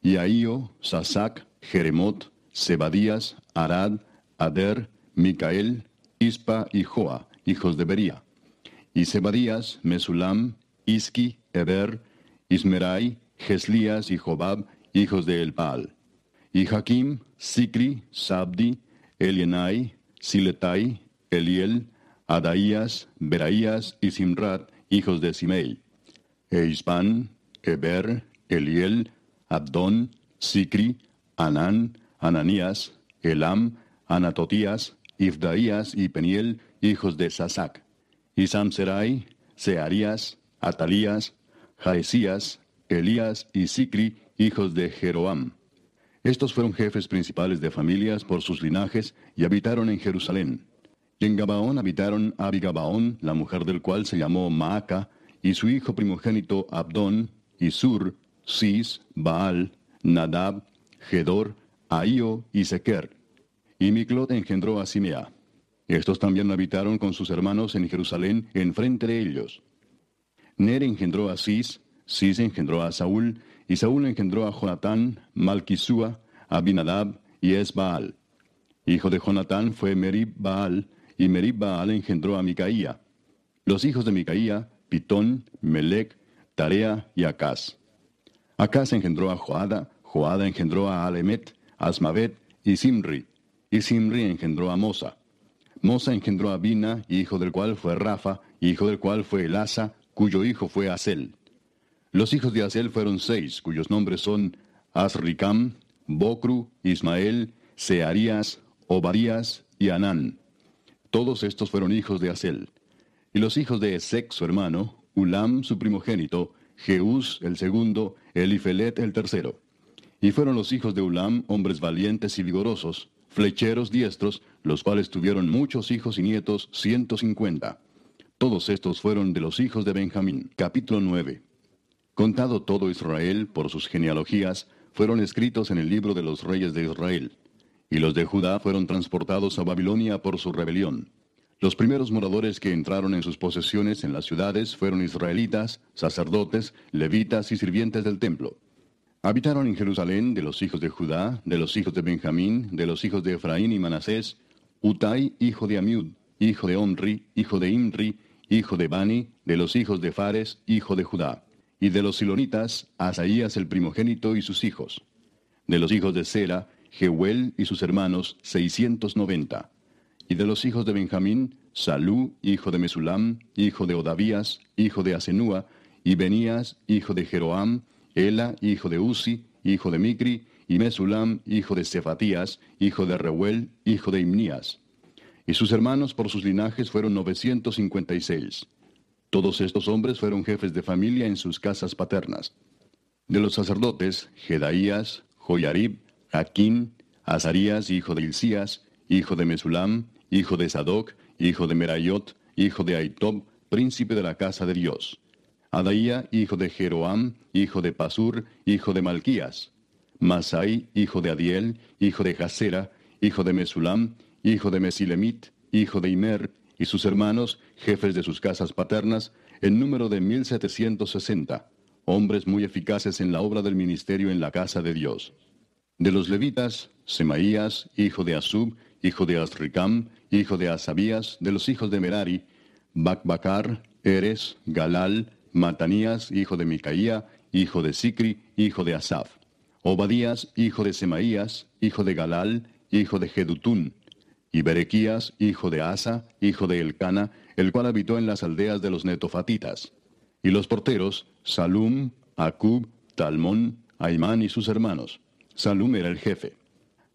Y Ahío, Sasac, Jeremot, Sebadías, Arad, Ader, Micael, Ispa y Joa, hijos de Bería. Y Sebadías, Mesulam, Iski, Eber, Ismerai, Geslías y Jobab, hijos de Elpaal. Y Jaquim, Sicri, Sabdi, Elienai, Siletai, Eliel, Adaías, Beraías y Simrat, hijos de Simei. Eispan, Eber, Eliel, Abdón, Sicri, Anán, Ananías, Elam, Anatotías, Ifdaías y Peniel, hijos de Sasac. Y Samserai, Searías, Atalías, Jaesías, Elías y Sicri, hijos de Jeroam. Estos fueron jefes principales de familias por sus linajes y habitaron en Jerusalén. Y en Gabaón habitaron Abigabaón, la mujer del cual se llamó Maaca, y su hijo primogénito Abdón, y Sur, Cis, Baal, Nadab, Gedor, Ahío y Sequer. Y Miclot engendró a Simea. Estos también habitaron con sus hermanos en Jerusalén, enfrente de ellos. Ner engendró a Cis, Cis engendró a Saúl, y Saúl engendró a Jonatán, Malquisúa, Abinadab y Esbaal. Hijo de Jonatán fue Merib Baal, y Merib Baal engendró a Micaía. Los hijos de Micaía, Pitón, Melec, Tarea y Acaz. Acaz engendró a Joada, Joada engendró a Alemet, Asmavet y Simri, y Simri engendró a Mosa. Mosa engendró a Bina, hijo del cual fue Rafa, hijo del cual fue Elasa, cuyo hijo fue Asel. Los hijos de Asel fueron seis, cuyos nombres son Asricam, Bocru, Ismael, Searías, Obadías y Anán. Todos estos fueron hijos de Asel. Y los hijos de Esec, su hermano, Ulam, su primogénito, Jeús, el segundo, Elifelet, el tercero. Y fueron los hijos de Ulam hombres valientes y vigorosos, flecheros diestros, los cuales tuvieron muchos hijos y nietos, ciento cincuenta. Todos estos fueron de los hijos de Benjamín. Capítulo 9. Contado todo Israel por sus genealogías, fueron escritos en el libro de los reyes de Israel y los de Judá fueron transportados a Babilonia por su rebelión. Los primeros moradores que entraron en sus posesiones en las ciudades fueron israelitas, sacerdotes, levitas y sirvientes del templo. Habitaron en Jerusalén de los hijos de Judá, de los hijos de Benjamín, de los hijos de Efraín y Manasés, Utai, hijo de Amiud, hijo de Onri, hijo de Imri, hijo de Bani, de los hijos de Fares, hijo de Judá. Y de los silonitas, Asaías el primogénito y sus hijos. De los hijos de Sera, Jehuel y sus hermanos, seiscientos noventa. Y de los hijos de Benjamín, Salú, hijo de Mesulam, hijo de Odavías, hijo de Asenúa, y Benías, hijo de Jeroam, Ela, hijo de Uzi, hijo de Micri, y Mesulam, hijo de Cefatías, hijo de Reuel, hijo de Imnías. Y sus hermanos por sus linajes fueron novecientos cincuenta y seis. Todos estos hombres fueron jefes de familia en sus casas paternas. De los sacerdotes, Jedaías, Joyarib, Jaquín, Azarías, hijo de Hilcías, hijo de Mesulam, hijo de Sadoc, hijo de Merayot, hijo de Aitob, príncipe de la casa de Dios. Adaía, hijo de Jeroam, hijo de Pasur, hijo de Malquías. Masai, hijo de Adiel, hijo de Jasera, hijo de Mesulam, hijo de Mesilemit, hijo de Imer, y sus hermanos, jefes de sus casas paternas, en número de mil setecientos sesenta, hombres muy eficaces en la obra del ministerio en la casa de Dios. De los levitas, Semaías, hijo de Asub, hijo de Asricam, hijo de Asabías, de los hijos de Merari, Bacbacar, Eres, Galal, Matanías, hijo de Micaía, hijo de Sicri, hijo de Asaf. Obadías, hijo de Semaías, hijo de Galal, hijo de Jedutún. y Berequías, hijo de Asa, hijo de Elcana, el cual habitó en las aldeas de los netofatitas. Y los porteros, Salum, Acub, Talmón, Aimán y sus hermanos. Salum era el jefe.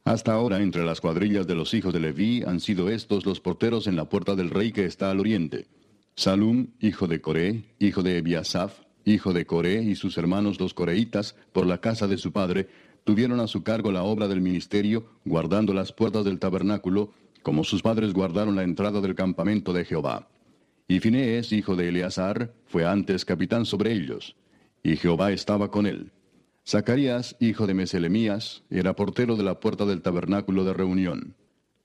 Hasta ahora, entre las cuadrillas de los hijos de Leví han sido estos los porteros en la puerta del rey que está al oriente. Salum, hijo de Coré, hijo de Ebiasaf, hijo de Coré y sus hermanos los coreitas, por la casa de su padre, tuvieron a su cargo la obra del ministerio, guardando las puertas del tabernáculo, como sus padres guardaron la entrada del campamento de Jehová. Y Finees, hijo de Eleazar, fue antes capitán sobre ellos, y Jehová estaba con él. Zacarías, hijo de Meselemías, era portero de la puerta del tabernáculo de reunión.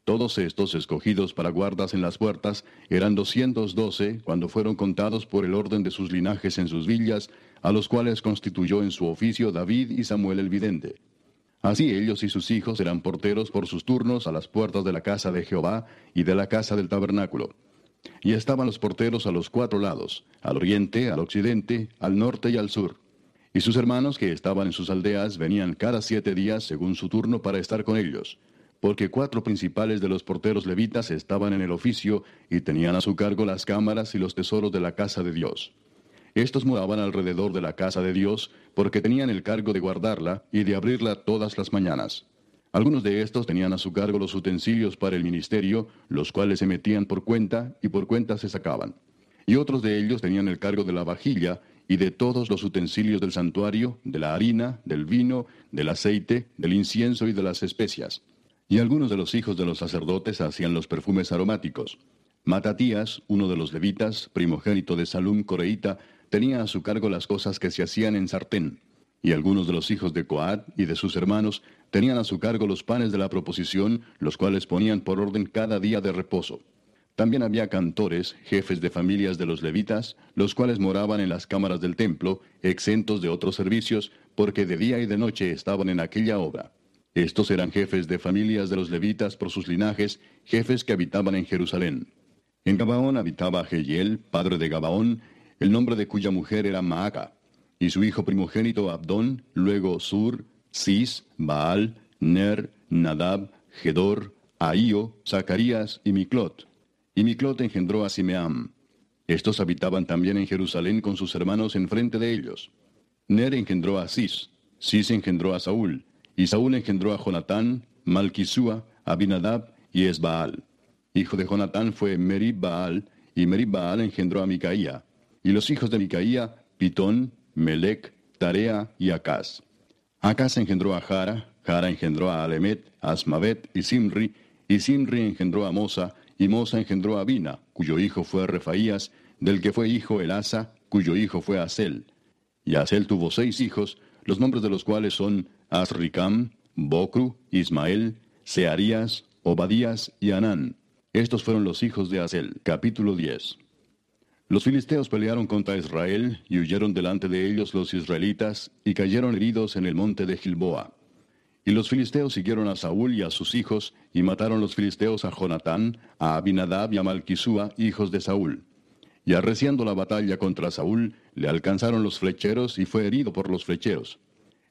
Todos estos escogidos para guardas en las puertas eran doscientos doce cuando fueron contados por el orden de sus linajes en sus villas, a los cuales constituyó en su oficio David y Samuel el vidente. Así ellos y sus hijos eran porteros por sus turnos a las puertas de la casa de Jehová y de la casa del tabernáculo. Y estaban los porteros a los cuatro lados, al oriente, al occidente, al norte y al sur. Y sus hermanos que estaban en sus aldeas venían cada siete días según su turno para estar con ellos, porque cuatro principales de los porteros levitas estaban en el oficio y tenían a su cargo las cámaras y los tesoros de la casa de Dios. Estos moraban alrededor de la casa de Dios porque tenían el cargo de guardarla y de abrirla todas las mañanas. Algunos de estos tenían a su cargo los utensilios para el ministerio, los cuales se metían por cuenta y por cuenta se sacaban. Y otros de ellos tenían el cargo de la vajilla y de todos los utensilios del santuario, de la harina, del vino, del aceite, del incienso y de las especias. Y algunos de los hijos de los sacerdotes hacían los perfumes aromáticos. Matatías, uno de los levitas, primogénito de Salum Coreíta, tenía a su cargo las cosas que se hacían en sartén. Y algunos de los hijos de Coat y de sus hermanos tenían a su cargo los panes de la proposición, los cuales ponían por orden cada día de reposo. También había cantores, jefes de familias de los levitas, los cuales moraban en las cámaras del templo, exentos de otros servicios, porque de día y de noche estaban en aquella obra. Estos eran jefes de familias de los levitas por sus linajes, jefes que habitaban en Jerusalén. En Gabaón habitaba Jehiel, padre de Gabaón, el nombre de cuya mujer era Maaca, y su hijo primogénito Abdón, luego Sur, Cis, Baal, Ner, Nadab, Gedor, Ahío, Zacarías y Miclot. Y Miclot engendró a Simeam. Estos habitaban también en Jerusalén con sus hermanos enfrente de ellos. Ner engendró a Cis, Cis engendró a Saúl, y Saúl engendró a Jonatán, Malquisúa, Abinadab y Esbaal. Hijo de Jonatán fue Merib Baal, y Merib Baal engendró a Micaía. Y los hijos de Micaía, Pitón, Melec, Tarea y Acaz. Acaz engendró a Jara, Jara engendró a Alemet, Asmavet y Simri, y Simri engendró a Mosa, y Mosa engendró a Bina, cuyo hijo fue Refaías, del que fue hijo Elasa, cuyo hijo fue Asel. Y Asel tuvo seis hijos, los nombres de los cuales son Asricam, Bocru, Ismael, Searías, Obadías y Anán. Estos fueron los hijos de Asel. Capítulo 10. Los filisteos pelearon contra Israel y huyeron delante de ellos los israelitas y cayeron heridos en el monte de Gilboa. Y los filisteos siguieron a Saúl y a sus hijos, y mataron los filisteos a Jonatán, a Abinadab y a Malquisúa, hijos de Saúl. Y arreciando la batalla contra Saúl, le alcanzaron los flecheros y fue herido por los flecheros.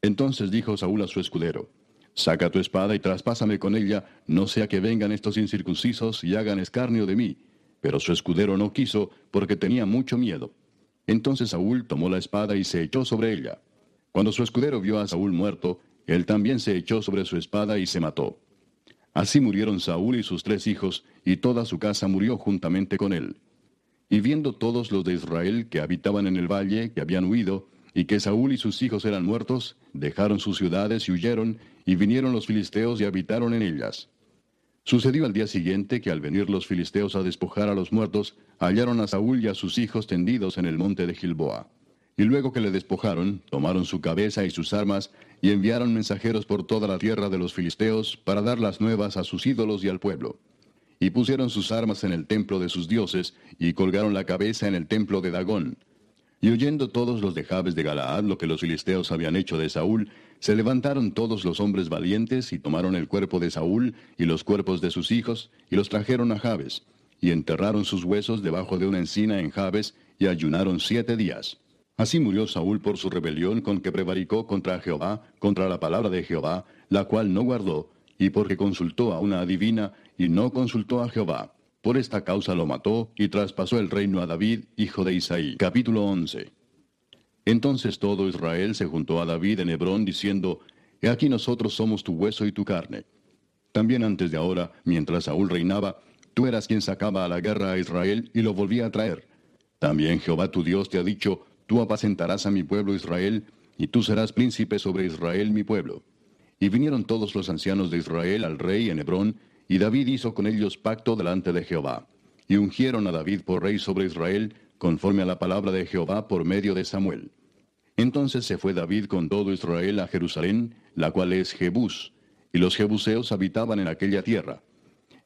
Entonces dijo Saúl a su escudero, Saca tu espada y traspásame con ella, no sea que vengan estos incircuncisos y hagan escarnio de mí. Pero su escudero no quiso, porque tenía mucho miedo. Entonces Saúl tomó la espada y se echó sobre ella. Cuando su escudero vio a Saúl muerto, él también se echó sobre su espada y se mató. Así murieron Saúl y sus tres hijos, y toda su casa murió juntamente con él. Y viendo todos los de Israel que habitaban en el valle, que habían huido, y que Saúl y sus hijos eran muertos, dejaron sus ciudades y huyeron, y vinieron los filisteos y habitaron en ellas. Sucedió al día siguiente que al venir los filisteos a despojar a los muertos, hallaron a Saúl y a sus hijos tendidos en el monte de Gilboa. Y luego que le despojaron, tomaron su cabeza y sus armas, y enviaron mensajeros por toda la tierra de los filisteos para dar las nuevas a sus ídolos y al pueblo. Y pusieron sus armas en el templo de sus dioses, y colgaron la cabeza en el templo de Dagón. Y oyendo todos los de Jabes de Galaad lo que los filisteos habían hecho de Saúl, se levantaron todos los hombres valientes y tomaron el cuerpo de Saúl y los cuerpos de sus hijos, y los trajeron a Jabes, y enterraron sus huesos debajo de una encina en Jabes, y ayunaron siete días. Así murió Saúl por su rebelión con que prevaricó contra Jehová, contra la palabra de Jehová, la cual no guardó, y porque consultó a una adivina, y no consultó a Jehová. Por esta causa lo mató y traspasó el reino a David, hijo de Isaí. Capítulo 11. Entonces todo Israel se juntó a David en Hebrón diciendo, He aquí nosotros somos tu hueso y tu carne. También antes de ahora, mientras Saúl reinaba, tú eras quien sacaba a la guerra a Israel y lo volvía a traer. También Jehová tu Dios te ha dicho, Tú apacentarás a mi pueblo Israel, y tú serás príncipe sobre Israel mi pueblo. Y vinieron todos los ancianos de Israel al rey en Hebrón, y David hizo con ellos pacto delante de Jehová. Y ungieron a David por rey sobre Israel, conforme a la palabra de Jehová por medio de Samuel. Entonces se fue David con todo Israel a Jerusalén, la cual es Jebús, y los jebuseos habitaban en aquella tierra.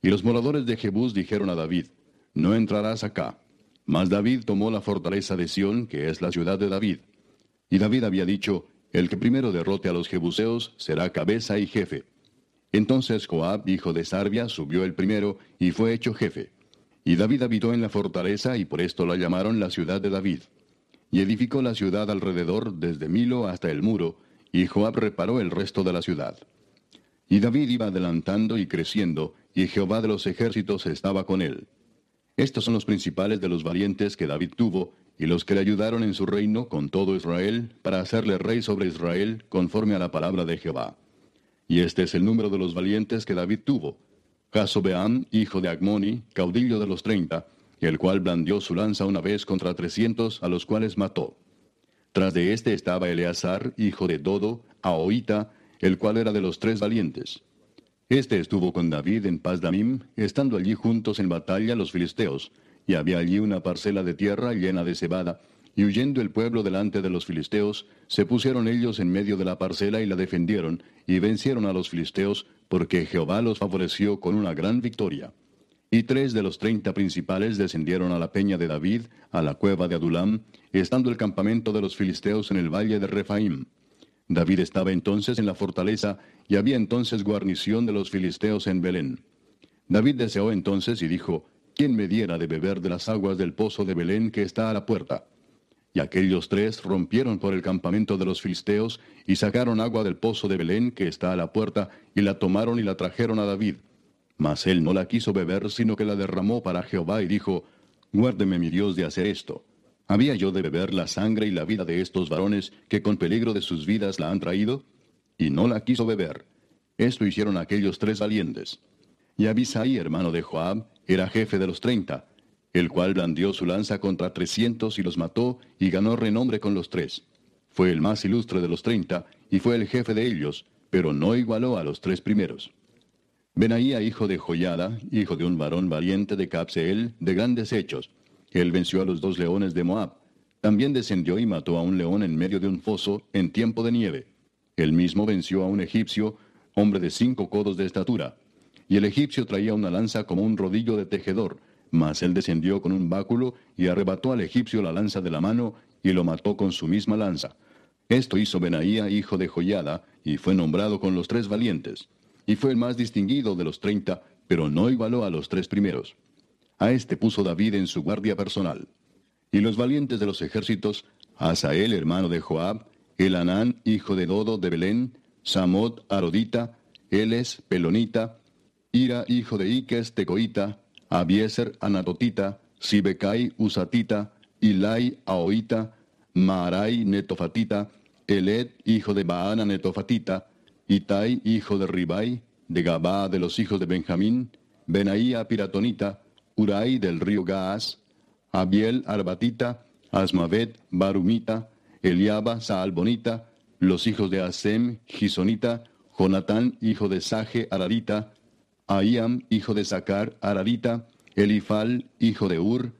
Y los moradores de Jebús dijeron a David, No entrarás acá. Mas David tomó la fortaleza de Sión, que es la ciudad de David. Y David había dicho, El que primero derrote a los jebuseos será cabeza y jefe. Entonces Joab, hijo de Sarbia, subió el primero y fue hecho jefe. Y David habitó en la fortaleza y por esto la llamaron la ciudad de David. Y edificó la ciudad alrededor desde Milo hasta el muro, y Joab reparó el resto de la ciudad. Y David iba adelantando y creciendo, y Jehová de los ejércitos estaba con él. Estos son los principales de los valientes que David tuvo, y los que le ayudaron en su reino con todo Israel, para hacerle rey sobre Israel, conforme a la palabra de Jehová. Y este es el número de los valientes que David tuvo. Jasobeam, hijo de Agmoni, caudillo de los treinta, el cual blandió su lanza una vez contra trescientos, a los cuales mató. Tras de éste estaba Eleazar, hijo de Dodo, Ahoita, el cual era de los tres valientes. Este estuvo con David en Pazdamim, estando allí juntos en batalla los filisteos, y había allí una parcela de tierra llena de cebada, y huyendo el pueblo delante de los filisteos, se pusieron ellos en medio de la parcela y la defendieron, y vencieron a los filisteos, porque Jehová los favoreció con una gran victoria. Y tres de los treinta principales descendieron a la peña de David, a la cueva de Adulam, estando el campamento de los filisteos en el valle de Refaim. David estaba entonces en la fortaleza, y había entonces guarnición de los filisteos en Belén. David deseó entonces y dijo, ¿quién me diera de beber de las aguas del pozo de Belén que está a la puerta? Y aquellos tres rompieron por el campamento de los filisteos y sacaron agua del pozo de Belén que está a la puerta y la tomaron y la trajeron a David. Mas él no la quiso beber, sino que la derramó para Jehová y dijo, Guárdeme mi Dios de hacer esto. ¿Había yo de beber la sangre y la vida de estos varones que con peligro de sus vidas la han traído? Y no la quiso beber. Esto hicieron aquellos tres valientes. Y Abisai, hermano de Joab, era jefe de los treinta, el cual blandió su lanza contra trescientos y los mató, y ganó renombre con los tres. Fue el más ilustre de los treinta, y fue el jefe de ellos, pero no igualó a los tres primeros. Benaía, hijo de Joyada, hijo de un varón valiente de Capseel, de grandes hechos. Él venció a los dos leones de Moab. También descendió y mató a un león en medio de un foso en tiempo de nieve. Él mismo venció a un egipcio, hombre de cinco codos de estatura. Y el egipcio traía una lanza como un rodillo de tejedor, mas él descendió con un báculo y arrebató al egipcio la lanza de la mano y lo mató con su misma lanza. Esto hizo Benaía, hijo de Joyada, y fue nombrado con los tres valientes. Y fue el más distinguido de los treinta, pero no igualó a los tres primeros. A este puso David en su guardia personal. Y los valientes de los ejércitos, Asael, hermano de Joab, Elanán, hijo de Dodo de Belén, Samot, Arodita, Eles, Pelonita, Ira, hijo de Iques, Tecoita, Abieser Anatotita, Sibekai Usatita, Ilai Aoita, Maarai Netofatita, Eled, hijo de Baana Netofatita, Itai, hijo de Ribai, de Gabá de los hijos de Benjamín, Benaía Piratonita, Urai del río Gaas, Abiel Arbatita, Asmavet Barumita, Eliaba Saalbonita, los hijos de Asem Gisonita, Jonatán, hijo de Saje Ararita, Ahiam, hijo de Sacar, Ararita, Elifal, hijo de Ur,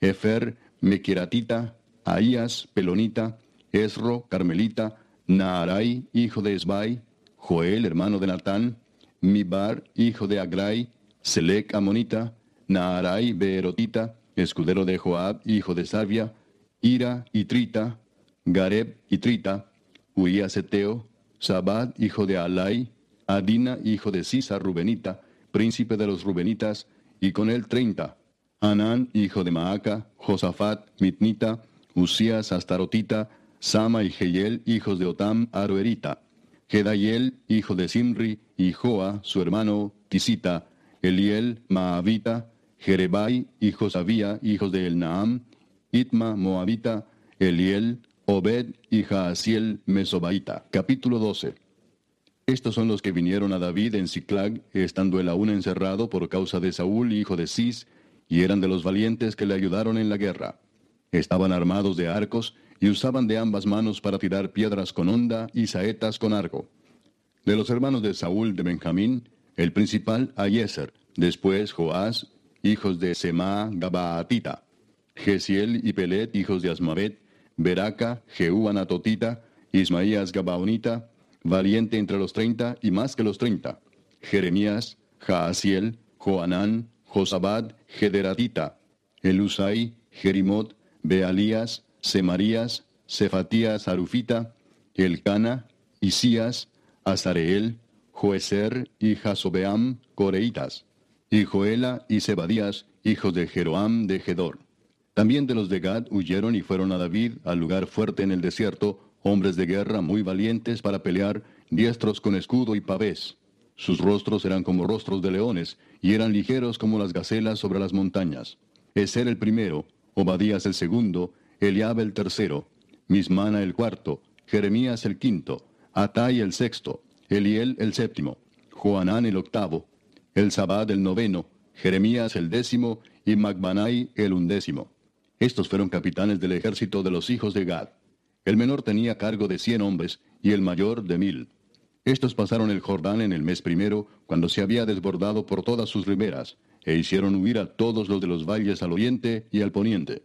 Efer, Mequiratita, Ahías, Pelonita, Esro, Carmelita, Naarai, hijo de Esbai, Joel, hermano de Natán, Mibar, hijo de Agrai, Selec, Amonita, Naarai, Beerotita, escudero de Joab, hijo de Sarvia, Ira y Trita, Gareb y Trita, Uías Eteo, Sabad, hijo de Alai, Adina, hijo de Sisa, Rubenita, príncipe de los Rubenitas, y con él treinta. Anán, hijo de Maaca, Josafat, Mitnita, Usías, Astarotita, Sama y Geyel, hijos de Otam, Aroerita. Gedayel, hijo de Simri, y Joa, su hermano, Tisita, Eliel, Maavita, Jerebai y Josabía, hijos de Elnaam, Itma, Moabita, Eliel, Obed y Jaasiel, Mesobaita. Capítulo 12. Estos son los que vinieron a David en Ciclag, estando él aún encerrado por causa de Saúl, hijo de Cis, y eran de los valientes que le ayudaron en la guerra. Estaban armados de arcos, y usaban de ambas manos para tirar piedras con honda y saetas con arco. De los hermanos de Saúl de Benjamín, el principal Ayeser, después Joás, hijos de Semá Gabaatita, Gesiel y Pelet, hijos de Asmavet, Beraca, Jehú Anatotita, Ismaías Gabaonita, valiente entre los treinta y más que los treinta, Jeremías, Jaasiel, Joanán, Josabad, Gederatita, Elusai, Jerimot, Bealías, Semarías, Cefatías Arufita, Elcana, Isías, Azareel, Joeser y Jasobeam, Coreitas, y Joela y Zebadías, hijos de Jeroam de Gedor. También de los de Gad huyeron y fueron a David al lugar fuerte en el desierto, hombres de guerra muy valientes para pelear, diestros con escudo y pavés. Sus rostros eran como rostros de leones, y eran ligeros como las gacelas sobre las montañas. Eser el primero, Obadías el segundo, Eliab el tercero, Mismana el cuarto, Jeremías el quinto, Atai el sexto, Eliel el séptimo, Joanán el octavo, el Sabad el noveno, Jeremías el décimo y Magbanai el undécimo. Estos fueron capitanes del ejército de los hijos de Gad. El menor tenía cargo de cien hombres y el mayor de mil. Estos pasaron el Jordán en el mes primero, cuando se había desbordado por todas sus riberas, e hicieron huir a todos los de los valles al oriente y al poniente.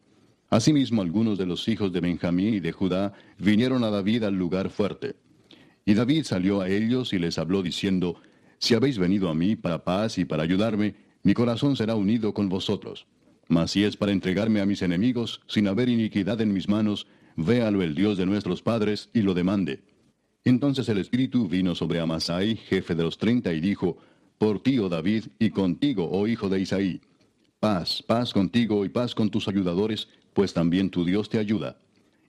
Asimismo algunos de los hijos de Benjamín y de Judá vinieron a David al lugar fuerte. Y David salió a ellos y les habló diciendo, Si habéis venido a mí para paz y para ayudarme, mi corazón será unido con vosotros. Mas si es para entregarme a mis enemigos, sin haber iniquidad en mis manos, véalo el Dios de nuestros padres y lo demande. Entonces el Espíritu vino sobre Amasai, jefe de los treinta, y dijo, Por ti, oh David, y contigo, oh hijo de Isaí. Paz, paz contigo y paz con tus ayudadores, pues también tu Dios te ayuda.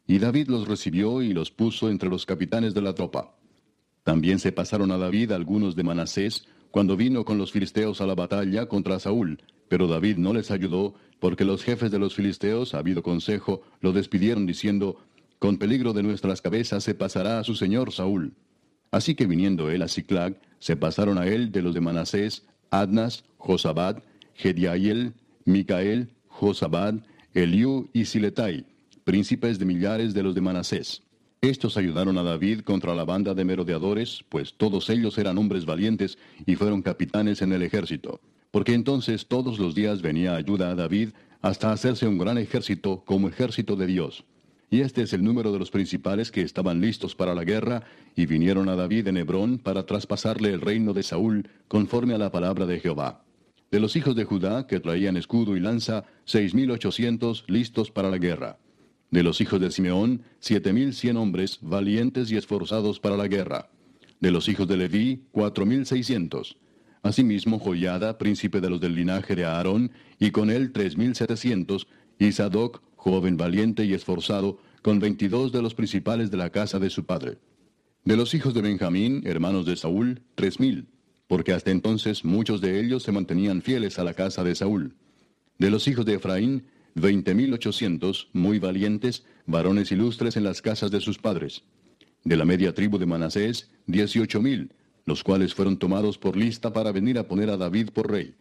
Y David los recibió y los puso entre los capitanes de la tropa. También se pasaron a David algunos de Manasés, cuando vino con los filisteos a la batalla contra Saúl, pero David no les ayudó, porque los jefes de los filisteos, habido consejo, lo despidieron diciendo, Con peligro de nuestras cabezas se pasará a su señor Saúl. Así que viniendo él a Ciclag, se pasaron a él de los de Manasés, Adnas, Josabad, Gediael, Micael, Josabad, Eliú y Siletai, príncipes de millares de los de Manasés. Estos ayudaron a David contra la banda de merodeadores, pues todos ellos eran hombres valientes y fueron capitanes en el ejército. Porque entonces todos los días venía ayuda a David hasta hacerse un gran ejército como ejército de Dios. Y este es el número de los principales que estaban listos para la guerra y vinieron a David en Hebrón para traspasarle el reino de Saúl conforme a la palabra de Jehová. De los hijos de Judá, que traían escudo y lanza, seis mil ochocientos listos para la guerra. De los hijos de Simeón, siete mil cien hombres, valientes y esforzados para la guerra. De los hijos de Leví, cuatro mil seiscientos. Asimismo, Joyada, príncipe de los del linaje de Aarón, y con él tres mil setecientos, y Sadoc, joven valiente y esforzado, con veintidós de los principales de la casa de su padre. De los hijos de Benjamín, hermanos de Saúl, tres mil porque hasta entonces muchos de ellos se mantenían fieles a la casa de Saúl. De los hijos de Efraín, veinte mil ochocientos, muy valientes, varones ilustres en las casas de sus padres. De la media tribu de Manasés, dieciocho mil, los cuales fueron tomados por lista para venir a poner a David por rey.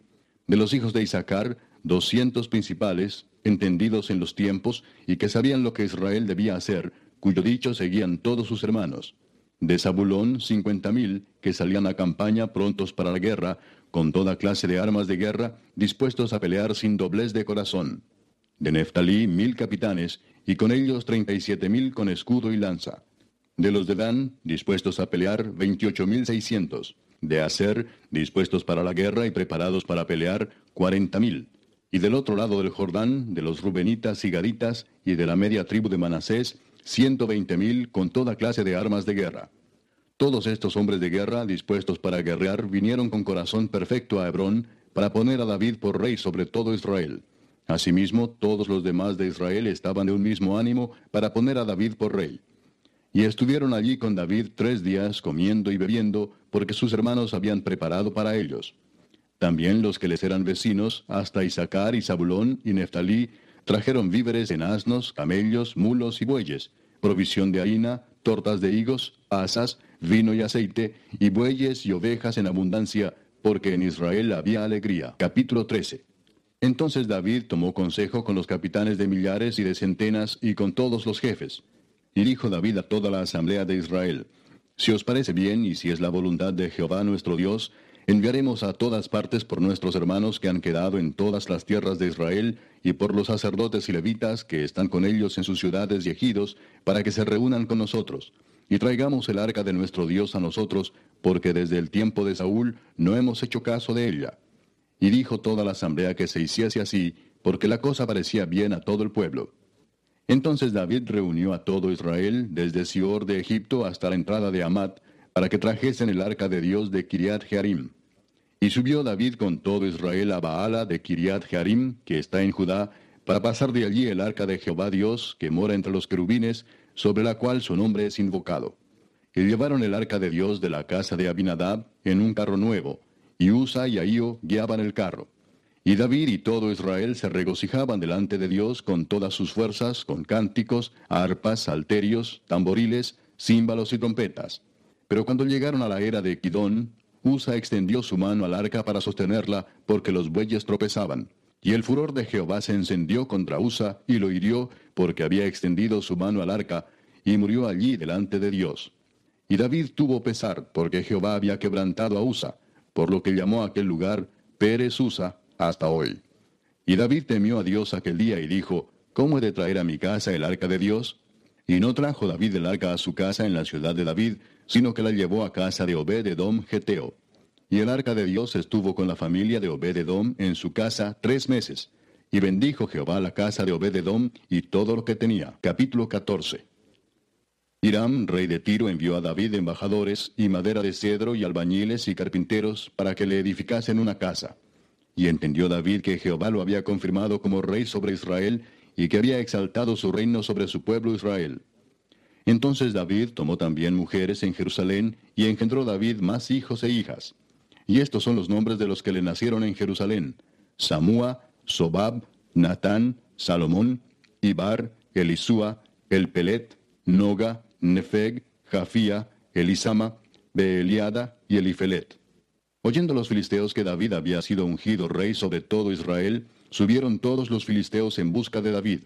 De los hijos de Isaacar, doscientos principales, entendidos en los tiempos y que sabían lo que Israel debía hacer, cuyo dicho seguían todos sus hermanos. De Zabulón, cincuenta mil, que salían a campaña prontos para la guerra, con toda clase de armas de guerra, dispuestos a pelear sin doblez de corazón. De Neftalí, mil capitanes, y con ellos treinta y siete mil con escudo y lanza. De los de Dan, dispuestos a pelear, veintiocho mil seiscientos. De Aser, dispuestos para la guerra y preparados para pelear, cuarenta mil. Y del otro lado del Jordán, de los Rubenitas y Gaditas, y de la media tribu de Manasés, ciento veinte mil con toda clase de armas de guerra. Todos estos hombres de guerra, dispuestos para guerrear, vinieron con corazón perfecto a Hebrón para poner a David por rey sobre todo Israel. Asimismo, todos los demás de Israel estaban de un mismo ánimo para poner a David por rey. Y estuvieron allí con David tres días comiendo y bebiendo, porque sus hermanos habían preparado para ellos. También los que les eran vecinos, hasta Isaacar y Zabulón y Neftalí, trajeron víveres en asnos, camellos, mulos y bueyes, provisión de harina, tortas de higos, asas, vino y aceite, y bueyes y ovejas en abundancia, porque en Israel había alegría. Capítulo 13. Entonces David tomó consejo con los capitanes de millares y de centenas y con todos los jefes. Y dijo David a toda la asamblea de Israel, Si os parece bien y si es la voluntad de Jehová nuestro Dios, enviaremos a todas partes por nuestros hermanos que han quedado en todas las tierras de Israel y por los sacerdotes y levitas que están con ellos en sus ciudades y ejidos, para que se reúnan con nosotros. Y traigamos el arca de nuestro Dios a nosotros, porque desde el tiempo de Saúl no hemos hecho caso de ella. Y dijo toda la asamblea que se hiciese así, porque la cosa parecía bien a todo el pueblo. Entonces David reunió a todo Israel, desde Sior de Egipto hasta la entrada de Amat, para que trajesen el arca de Dios de Kiriat Jearim. Y subió David con todo Israel a Baala de Kiriat Jearim, que está en Judá, para pasar de allí el arca de Jehová Dios, que mora entre los querubines, sobre la cual su nombre es invocado. Y llevaron el arca de Dios de la casa de Abinadab en un carro nuevo, y Usa y Ahío guiaban el carro. Y David y todo Israel se regocijaban delante de Dios con todas sus fuerzas, con cánticos, arpas, salterios, tamboriles, címbalos y trompetas. Pero cuando llegaron a la era de Kidón, Usa extendió su mano al arca para sostenerla, porque los bueyes tropezaban. Y el furor de Jehová se encendió contra Usa y lo hirió, porque había extendido su mano al arca, y murió allí delante de Dios. Y David tuvo pesar, porque Jehová había quebrantado a Usa, por lo que llamó a aquel lugar Pérez Usa, hasta hoy. Y David temió a Dios aquel día y dijo, ¿Cómo he de traer a mi casa el arca de Dios? Y no trajo David el arca a su casa en la ciudad de David, sino que la llevó a casa de Obed-edom Geteo. Y el arca de Dios estuvo con la familia de Obed-edom en su casa tres meses. Y bendijo Jehová la casa de Obed-edom y todo lo que tenía. Capítulo 14. Hiram, rey de Tiro, envió a David embajadores y madera de cedro y albañiles y carpinteros para que le edificasen una casa. Y entendió David que Jehová lo había confirmado como rey sobre Israel y que había exaltado su reino sobre su pueblo Israel. Entonces David tomó también mujeres en Jerusalén y engendró David más hijos e hijas. Y estos son los nombres de los que le nacieron en Jerusalén: Samúa, Sobab, Natán, Salomón, Ibar, Elisúa, Elpelet, Noga, Nefeg, Jafía, Elisama, Beeliada y Elifelet. Oyendo los filisteos que David había sido ungido rey sobre todo Israel, subieron todos los filisteos en busca de David.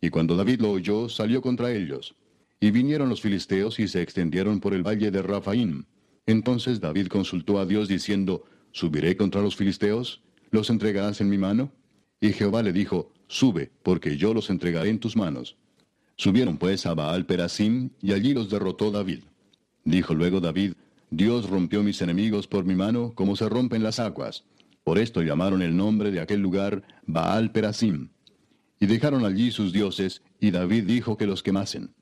Y cuando David lo oyó, salió contra ellos. Y vinieron los filisteos y se extendieron por el valle de Rafaim. Entonces David consultó a Dios diciendo, ¿Subiré contra los filisteos? ¿Los entregarás en mi mano? Y Jehová le dijo, Sube, porque yo los entregaré en tus manos. Subieron pues a Baal Perasim, y allí los derrotó David. Dijo luego David, Dios rompió mis enemigos por mi mano, como se rompen las aguas. Por esto llamaron el nombre de aquel lugar Baal Perasim. Y dejaron allí sus dioses, y David dijo que los quemasen.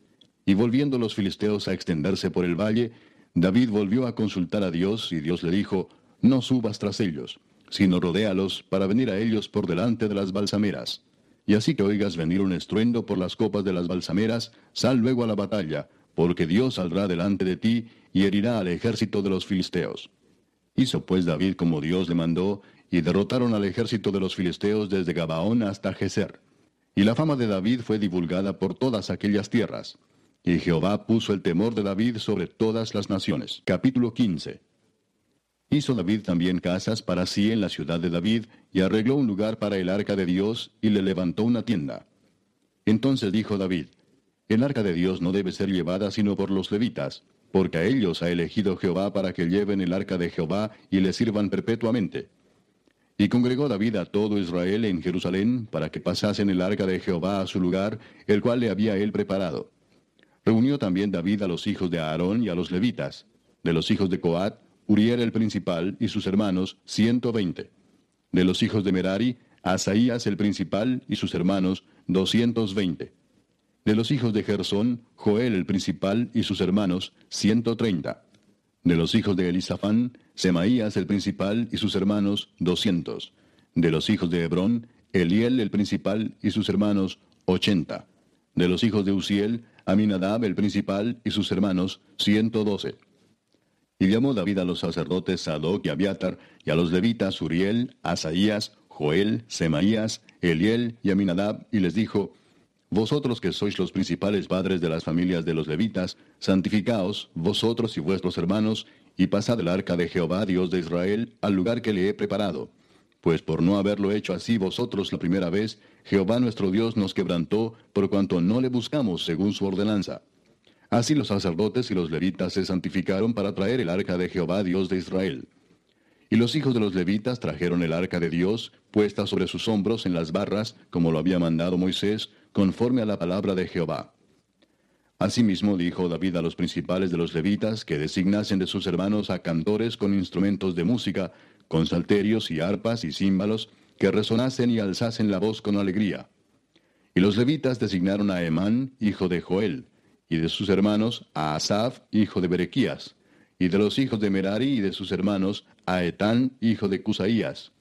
Y volviendo los filisteos a extenderse por el valle, David volvió a consultar a Dios, y Dios le dijo, No subas tras ellos, sino rodéalos para venir a ellos por delante de las balsameras. Y así que oigas venir un estruendo por las copas de las balsameras, sal luego a la batalla, porque Dios saldrá delante de ti y herirá al ejército de los filisteos. Hizo pues David como Dios le mandó, y derrotaron al ejército de los filisteos desde Gabaón hasta Geser. Y la fama de David fue divulgada por todas aquellas tierras. Y Jehová puso el temor de David sobre todas las naciones. Capítulo 15. Hizo David también casas para sí en la ciudad de David, y arregló un lugar para el arca de Dios, y le levantó una tienda. Entonces dijo David, El arca de Dios no debe ser llevada sino por los levitas, porque a ellos ha elegido Jehová para que lleven el arca de Jehová y le sirvan perpetuamente. Y congregó David a todo Israel en Jerusalén para que pasasen el arca de Jehová a su lugar, el cual le había él preparado. Reunió también David a los hijos de Aarón y a los levitas. De los hijos de Coat, Uriel el principal y sus hermanos, ciento veinte. De los hijos de Merari, Asaías el principal y sus hermanos, doscientos veinte. De los hijos de Gersón, Joel el principal y sus hermanos, ciento treinta. De los hijos de Elisafán, Semaías el principal y sus hermanos, doscientos. De los hijos de Hebrón, Eliel el principal y sus hermanos, ochenta. De los hijos de Uziel, Aminadab el principal y sus hermanos, ciento doce. Y llamó David a los sacerdotes Sadoc y Abiatar, y a los levitas Uriel, Asaías, Joel, Semaías, Eliel y Aminadab, y les dijo, Vosotros que sois los principales padres de las familias de los levitas, santificaos, vosotros y vuestros hermanos, y pasad el arca de Jehová, Dios de Israel, al lugar que le he preparado. Pues por no haberlo hecho así vosotros la primera vez, Jehová nuestro Dios nos quebrantó, por cuanto no le buscamos según su ordenanza. Así los sacerdotes y los levitas se santificaron para traer el arca de Jehová, Dios de Israel. Y los hijos de los levitas trajeron el arca de Dios, puesta sobre sus hombros en las barras, como lo había mandado Moisés, conforme a la palabra de Jehová. Asimismo dijo David a los principales de los levitas que designasen de sus hermanos a cantores con instrumentos de música, con salterios y arpas y címbalos, que resonasen y alzasen la voz con alegría. Y los levitas designaron a Emán, hijo de Joel, y de sus hermanos a Asaf, hijo de Berequías, y de los hijos de Merari y de sus hermanos a Etán, hijo de Cusaías,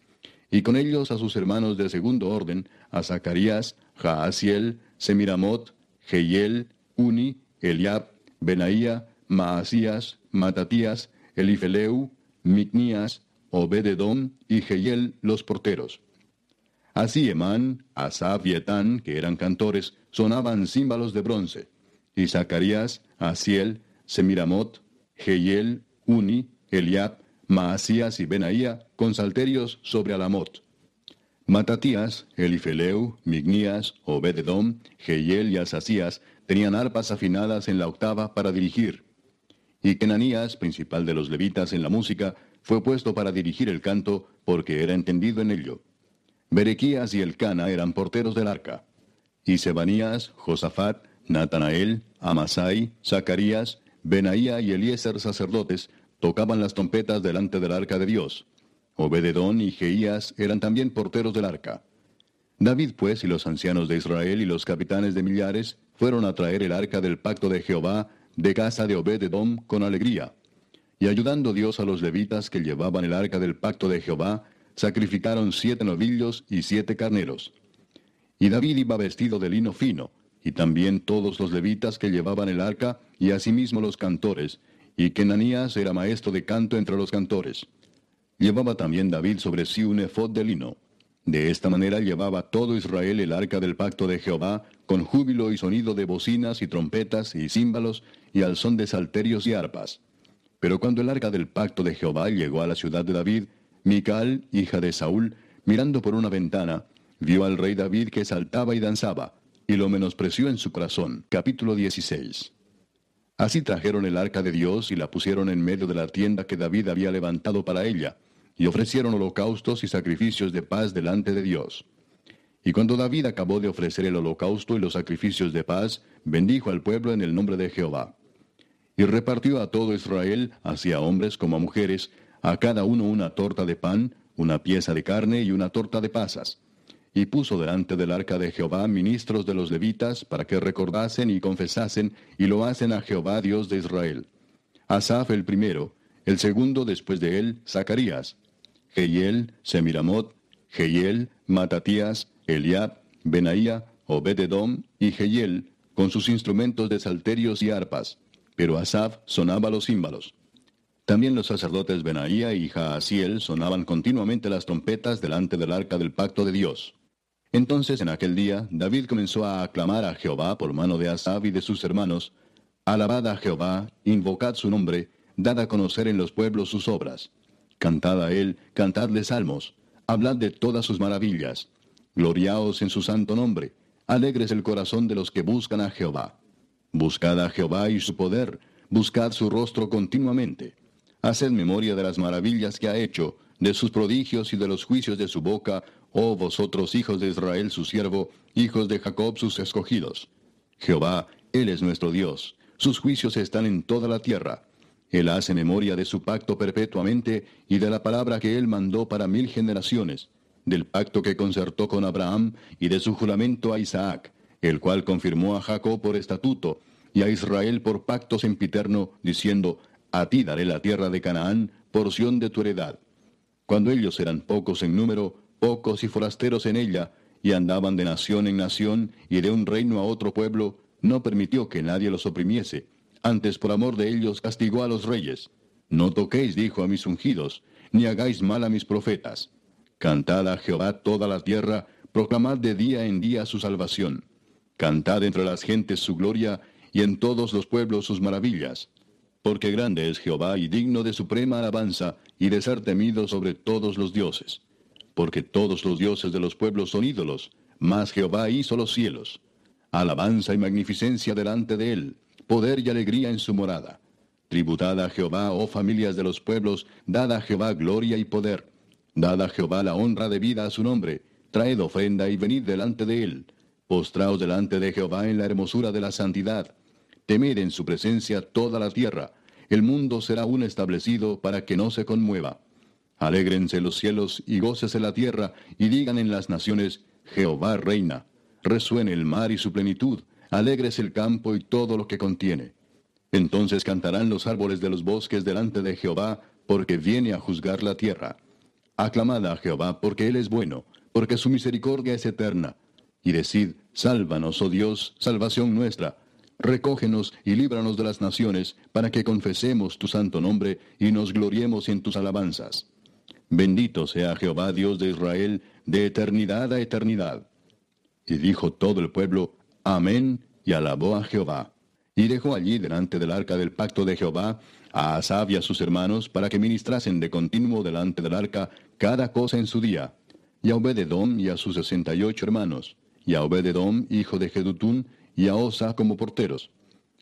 y con ellos a sus hermanos de segundo orden, a Zacarías, Jaasiel, Semiramot, Jehiel, Uni, Eliab, Benaía, Maasías, Matatías, Elifeleu, Micnías, Obededom y Jehiel los porteros. Así Emán, Asaf y Etán, que eran cantores, sonaban címbalos de bronce y Zacarías, Asiel, Semiramot, Jehiel, Uni, Eliab, Maasías y Benaía con salterios sobre Alamot. Matatías, Elifeleu, Mignías, Obededom, Jehiel y Asasías tenían arpas afinadas en la octava para dirigir. Y Kenanías, principal de los levitas en la música, fue puesto para dirigir el canto porque era entendido en ello. Berequías y Elcana eran porteros del arca. Y Sebanías, Josafat, Natanael, Amasai, Zacarías, Benaía y Eliezer sacerdotes tocaban las trompetas delante del arca de Dios. Obededón y Jeías eran también porteros del arca. David pues y los ancianos de Israel y los capitanes de millares fueron a traer el arca del pacto de Jehová de casa de Obededón con alegría. Y ayudando Dios a los levitas que llevaban el arca del pacto de Jehová, sacrificaron siete novillos y siete carneros. Y David iba vestido de lino fino, y también todos los levitas que llevaban el arca, y asimismo los cantores, y Kenanías era maestro de canto entre los cantores. Llevaba también David sobre sí un efod de lino. De esta manera llevaba todo Israel el arca del pacto de Jehová, con júbilo y sonido de bocinas y trompetas y címbalos, y al son de salterios y arpas. Pero cuando el arca del pacto de Jehová llegó a la ciudad de David, Mical, hija de Saúl, mirando por una ventana, vio al rey David que saltaba y danzaba, y lo menospreció en su corazón. Capítulo 16. Así trajeron el arca de Dios y la pusieron en medio de la tienda que David había levantado para ella, y ofrecieron holocaustos y sacrificios de paz delante de Dios. Y cuando David acabó de ofrecer el holocausto y los sacrificios de paz, bendijo al pueblo en el nombre de Jehová. Y repartió a todo Israel, así a hombres como a mujeres, a cada uno una torta de pan, una pieza de carne y una torta de pasas y puso delante del arca de Jehová ministros de los levitas para que recordasen y confesasen y lo hacen a Jehová Dios de Israel. Asaf el primero, el segundo después de él, Zacarías, Jehiel, Semiramot, Jehiel, Matatías, Eliab, Benaía, Obededom y Jehiel, con sus instrumentos de salterios y arpas, pero Asaf sonaba los címbalos. También los sacerdotes Benaía y Jaasiel sonaban continuamente las trompetas delante del arca del pacto de Dios. Entonces en aquel día David comenzó a aclamar a Jehová por mano de Asab y de sus hermanos, Alabad a Jehová, invocad su nombre, dad a conocer en los pueblos sus obras. Cantad a él, cantadle salmos, hablad de todas sus maravillas. Gloriaos en su santo nombre, alegres el corazón de los que buscan a Jehová. Buscad a Jehová y su poder, buscad su rostro continuamente. Haced memoria de las maravillas que ha hecho, de sus prodigios y de los juicios de su boca, oh vosotros hijos de Israel su siervo, hijos de Jacob sus escogidos. Jehová, Él es nuestro Dios, sus juicios están en toda la tierra. Él hace memoria de su pacto perpetuamente y de la palabra que Él mandó para mil generaciones, del pacto que concertó con Abraham y de su juramento a Isaac, el cual confirmó a Jacob por estatuto y a Israel por pacto sempiterno, diciendo, A ti daré la tierra de Canaán, porción de tu heredad. Cuando ellos eran pocos en número, pocos y forasteros en ella, y andaban de nación en nación y de un reino a otro pueblo, no permitió que nadie los oprimiese, antes por amor de ellos castigó a los reyes. No toquéis, dijo a mis ungidos, ni hagáis mal a mis profetas. Cantad a Jehová toda la tierra, proclamad de día en día su salvación. Cantad entre las gentes su gloria, y en todos los pueblos sus maravillas. Porque grande es Jehová y digno de suprema alabanza, y de ser temido sobre todos los dioses. Porque todos los dioses de los pueblos son ídolos, mas Jehová hizo los cielos. Alabanza y magnificencia delante de él, poder y alegría en su morada. Tributad a Jehová, oh familias de los pueblos, dad a Jehová gloria y poder. Dad a Jehová la honra de vida a su nombre, traed ofrenda y venid delante de él. Postraos delante de Jehová en la hermosura de la santidad. Temed en su presencia toda la tierra. El mundo será aún establecido para que no se conmueva. Alégrense los cielos y gócese la tierra, y digan en las naciones, Jehová reina. Resuene el mar y su plenitud, alegres el campo y todo lo que contiene. Entonces cantarán los árboles de los bosques delante de Jehová, porque viene a juzgar la tierra. Aclamad a Jehová, porque Él es bueno, porque su misericordia es eterna. Y decid, sálvanos, oh Dios, salvación nuestra. Recógenos y líbranos de las naciones, para que confesemos tu santo nombre y nos gloriemos en tus alabanzas. Bendito sea Jehová, Dios de Israel, de eternidad a eternidad. Y dijo todo el pueblo, Amén, y alabó a Jehová. Y dejó allí delante del arca del pacto de Jehová a Asab y a sus hermanos para que ministrasen de continuo delante del arca cada cosa en su día. Y a Obededom y a sus sesenta y ocho hermanos, y a Obededom, hijo de Jedutún, y a Osa como porteros.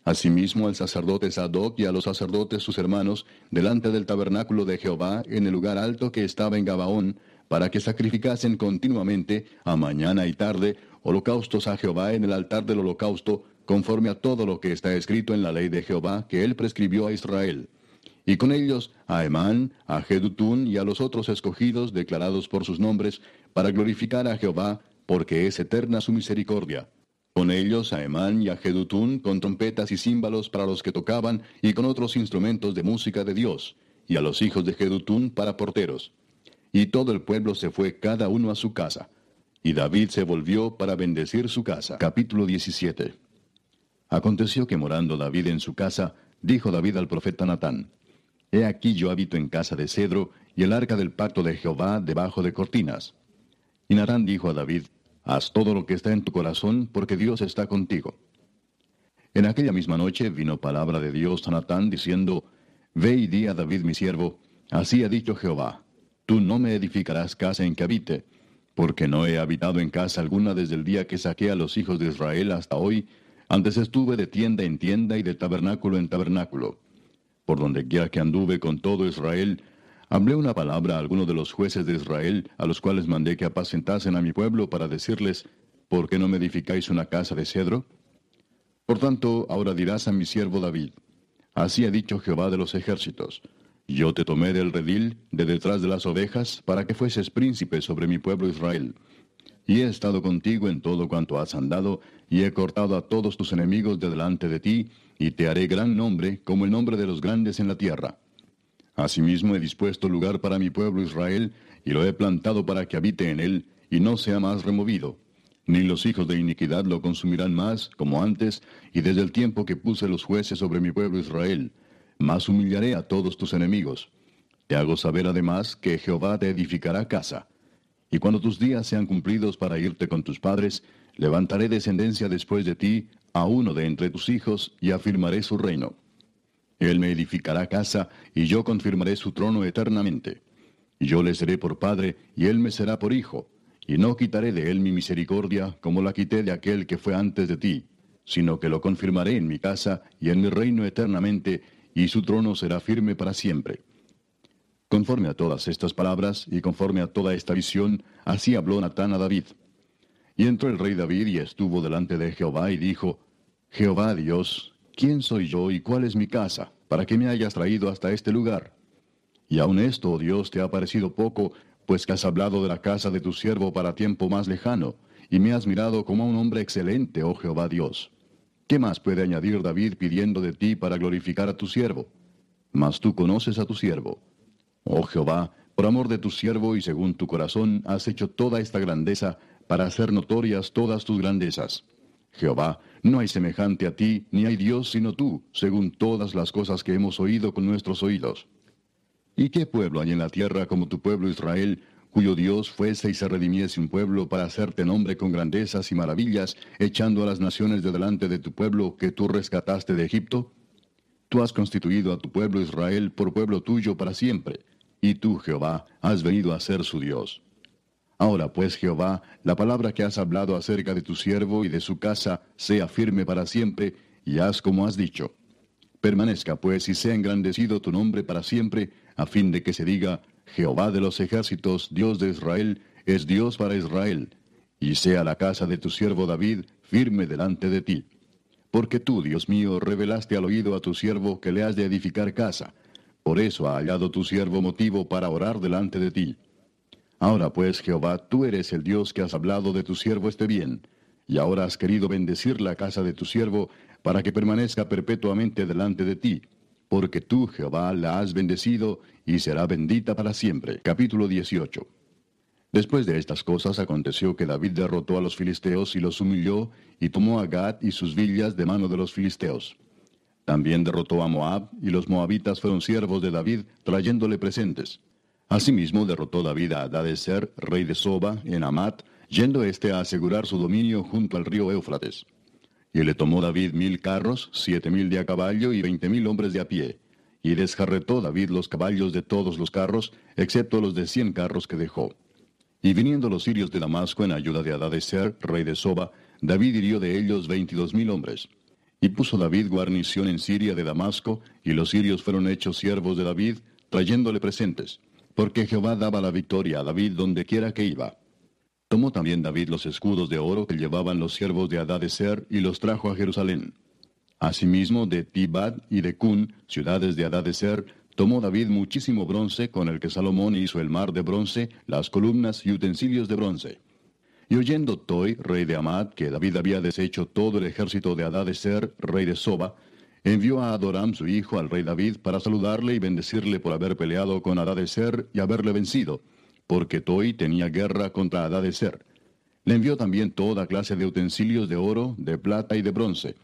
Asimismo al sacerdote Sadoc y a los sacerdotes sus hermanos, delante del tabernáculo de Jehová, en el lugar alto que estaba en Gabaón, para que sacrificasen continuamente, a mañana y tarde, holocaustos a Jehová en el altar del holocausto, conforme a todo lo que está escrito en la ley de Jehová que él prescribió a Israel. Y con ellos a Emán, a Jedutún y a los otros escogidos declarados por sus nombres, para glorificar a Jehová, porque es eterna su misericordia. Con ellos a Emán y a Jedutún con trompetas y címbalos para los que tocaban y con otros instrumentos de música de Dios, y a los hijos de Jedutún para porteros. Y todo el pueblo se fue cada uno a su casa. Y David se volvió para bendecir su casa. Capítulo 17. Aconteció que morando David en su casa, dijo David al profeta Natán, He aquí yo habito en casa de cedro, y el arca del pacto de Jehová debajo de cortinas. Y Natán dijo a David, Haz todo lo que está en tu corazón, porque Dios está contigo. En aquella misma noche vino palabra de Dios a Natán, diciendo, Ve y di a David mi siervo, así ha dicho Jehová, Tú no me edificarás casa en que habite, porque no he habitado en casa alguna desde el día que saqué a los hijos de Israel hasta hoy, antes estuve de tienda en tienda y de tabernáculo en tabernáculo. Por donde quiera que anduve con todo Israel, hablé una palabra a algunos de los jueces de Israel, a los cuales mandé que apacentasen a mi pueblo para decirles, ¿por qué no me edificáis una casa de cedro? Por tanto, ahora dirás a mi siervo David, así ha dicho Jehová de los ejércitos, yo te tomé del redil, de detrás de las ovejas, para que fueses príncipe sobre mi pueblo Israel. Y he estado contigo en todo cuanto has andado, y he cortado a todos tus enemigos de delante de ti, y te haré gran nombre, como el nombre de los grandes en la tierra. Asimismo he dispuesto lugar para mi pueblo Israel, y lo he plantado para que habite en él, y no sea más removido. Ni los hijos de iniquidad lo consumirán más, como antes, y desde el tiempo que puse los jueces sobre mi pueblo Israel, mas humillaré a todos tus enemigos. Te hago saber además que Jehová te edificará casa. Y cuando tus días sean cumplidos para irte con tus padres, levantaré descendencia después de ti a uno de entre tus hijos y afirmaré su reino. Él me edificará casa y yo confirmaré su trono eternamente. Y yo le seré por padre y él me será por hijo. Y no quitaré de él mi misericordia como la quité de aquel que fue antes de ti, sino que lo confirmaré en mi casa y en mi reino eternamente y su trono será firme para siempre. Conforme a todas estas palabras y conforme a toda esta visión, así habló Natán a David. Y entró el rey David y estuvo delante de Jehová y dijo, Jehová Dios, ¿quién soy yo y cuál es mi casa, para que me hayas traído hasta este lugar? Y aun esto, oh Dios, te ha parecido poco, pues que has hablado de la casa de tu siervo para tiempo más lejano, y me has mirado como a un hombre excelente, oh Jehová Dios. ¿Qué más puede añadir David pidiendo de ti para glorificar a tu siervo? Mas tú conoces a tu siervo. Oh Jehová, por amor de tu siervo y según tu corazón has hecho toda esta grandeza para hacer notorias todas tus grandezas. Jehová, no hay semejante a ti, ni hay Dios sino tú, según todas las cosas que hemos oído con nuestros oídos. ¿Y qué pueblo hay en la tierra como tu pueblo Israel, cuyo Dios fuese y se redimiese un pueblo para hacerte nombre con grandezas y maravillas, echando a las naciones de delante de tu pueblo que tú rescataste de Egipto? Tú has constituido a tu pueblo Israel por pueblo tuyo para siempre, y tú, Jehová, has venido a ser su Dios. Ahora pues, Jehová, la palabra que has hablado acerca de tu siervo y de su casa sea firme para siempre, y haz como has dicho. Permanezca pues y sea engrandecido tu nombre para siempre, a fin de que se diga, Jehová de los ejércitos, Dios de Israel, es Dios para Israel, y sea la casa de tu siervo David firme delante de ti. Porque tú, Dios mío, revelaste al oído a tu siervo que le has de edificar casa. Por eso ha hallado tu siervo motivo para orar delante de ti. Ahora pues, Jehová, tú eres el Dios que has hablado de tu siervo este bien, y ahora has querido bendecir la casa de tu siervo para que permanezca perpetuamente delante de ti porque tú, Jehová, la has bendecido y será bendita para siempre. Capítulo 18. Después de estas cosas aconteció que David derrotó a los filisteos y los humilló, y tomó a Gad y sus villas de mano de los filisteos. También derrotó a Moab, y los moabitas fueron siervos de David, trayéndole presentes. Asimismo derrotó David a Adadeser, rey de Soba, en Amat, yendo éste a asegurar su dominio junto al río Éufrates. Y le tomó David mil carros, siete mil de a caballo y veinte mil hombres de a pie. Y desjarretó David los caballos de todos los carros, excepto los de cien carros que dejó. Y viniendo los sirios de Damasco en ayuda de Adadeser, rey de Soba, David hirió de ellos veintidós mil hombres. Y puso David guarnición en Siria de Damasco, y los sirios fueron hechos siervos de David, trayéndole presentes, porque Jehová daba la victoria a David donde quiera que iba. Tomó también David los escudos de oro que llevaban los siervos de Adadeser y los trajo a Jerusalén. Asimismo, de Tibad y de Cun, ciudades de Adadeser, tomó David muchísimo bronce con el que Salomón hizo el mar de bronce, las columnas y utensilios de bronce. Y oyendo Toi, rey de Amad, que David había deshecho todo el ejército de Adadeser, rey de Soba, envió a Adoram su hijo al rey David para saludarle y bendecirle por haber peleado con Adadeser y haberle vencido porque Toi tenía guerra contra Adadeser. Le envió también toda clase de utensilios de oro, de plata y de bronce,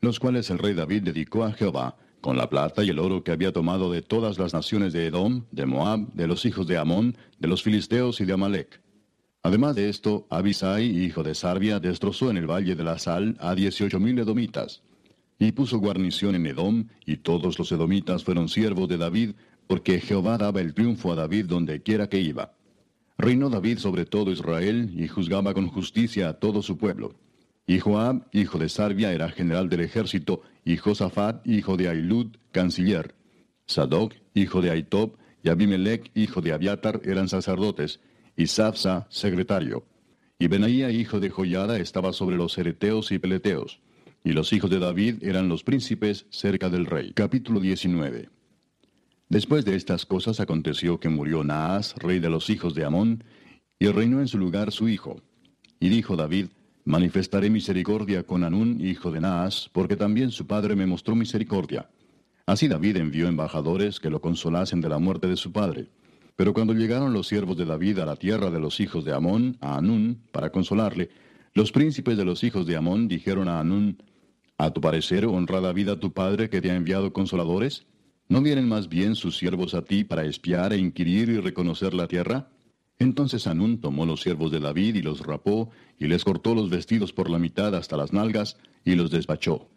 los cuales el rey David dedicó a Jehová, con la plata y el oro que había tomado de todas las naciones de Edom, de Moab, de los hijos de Amón, de los filisteos y de Amalek. Además de esto, Abisai, hijo de Sarbia, destrozó en el valle de la Sal a dieciocho mil edomitas. Y puso guarnición en Edom, y todos los edomitas fueron siervos de David, porque Jehová daba el triunfo a David donde quiera que iba. Reinó David sobre todo Israel y juzgaba con justicia a todo su pueblo. Y Joab, hijo de Sarbia, era general del ejército, y Josafat, hijo de Ailud, canciller. Sadoc, hijo de Aitob, y Abimelech, hijo de Abiatar, eran sacerdotes, y Safsa, secretario. Y Benaía, hijo de Joyada, estaba sobre los ereteos y peleteos. Y los hijos de David eran los príncipes cerca del rey. Capítulo 19. Después de estas cosas aconteció que murió Naas, rey de los hijos de Amón, y reinó en su lugar su hijo. Y dijo David, Manifestaré misericordia con Anún, hijo de Naas, porque también su padre me mostró misericordia. Así David envió embajadores que lo consolasen de la muerte de su padre. Pero cuando llegaron los siervos de David a la tierra de los hijos de Amón, a Anún, para consolarle, los príncipes de los hijos de Amón dijeron a Anún, ¿A tu parecer honra David a tu padre que te ha enviado consoladores? ¿No vienen más bien sus siervos a ti para espiar e inquirir y reconocer la tierra? Entonces Anún tomó los siervos de David y los rapó, y les cortó los vestidos por la mitad hasta las nalgas, y los despachó.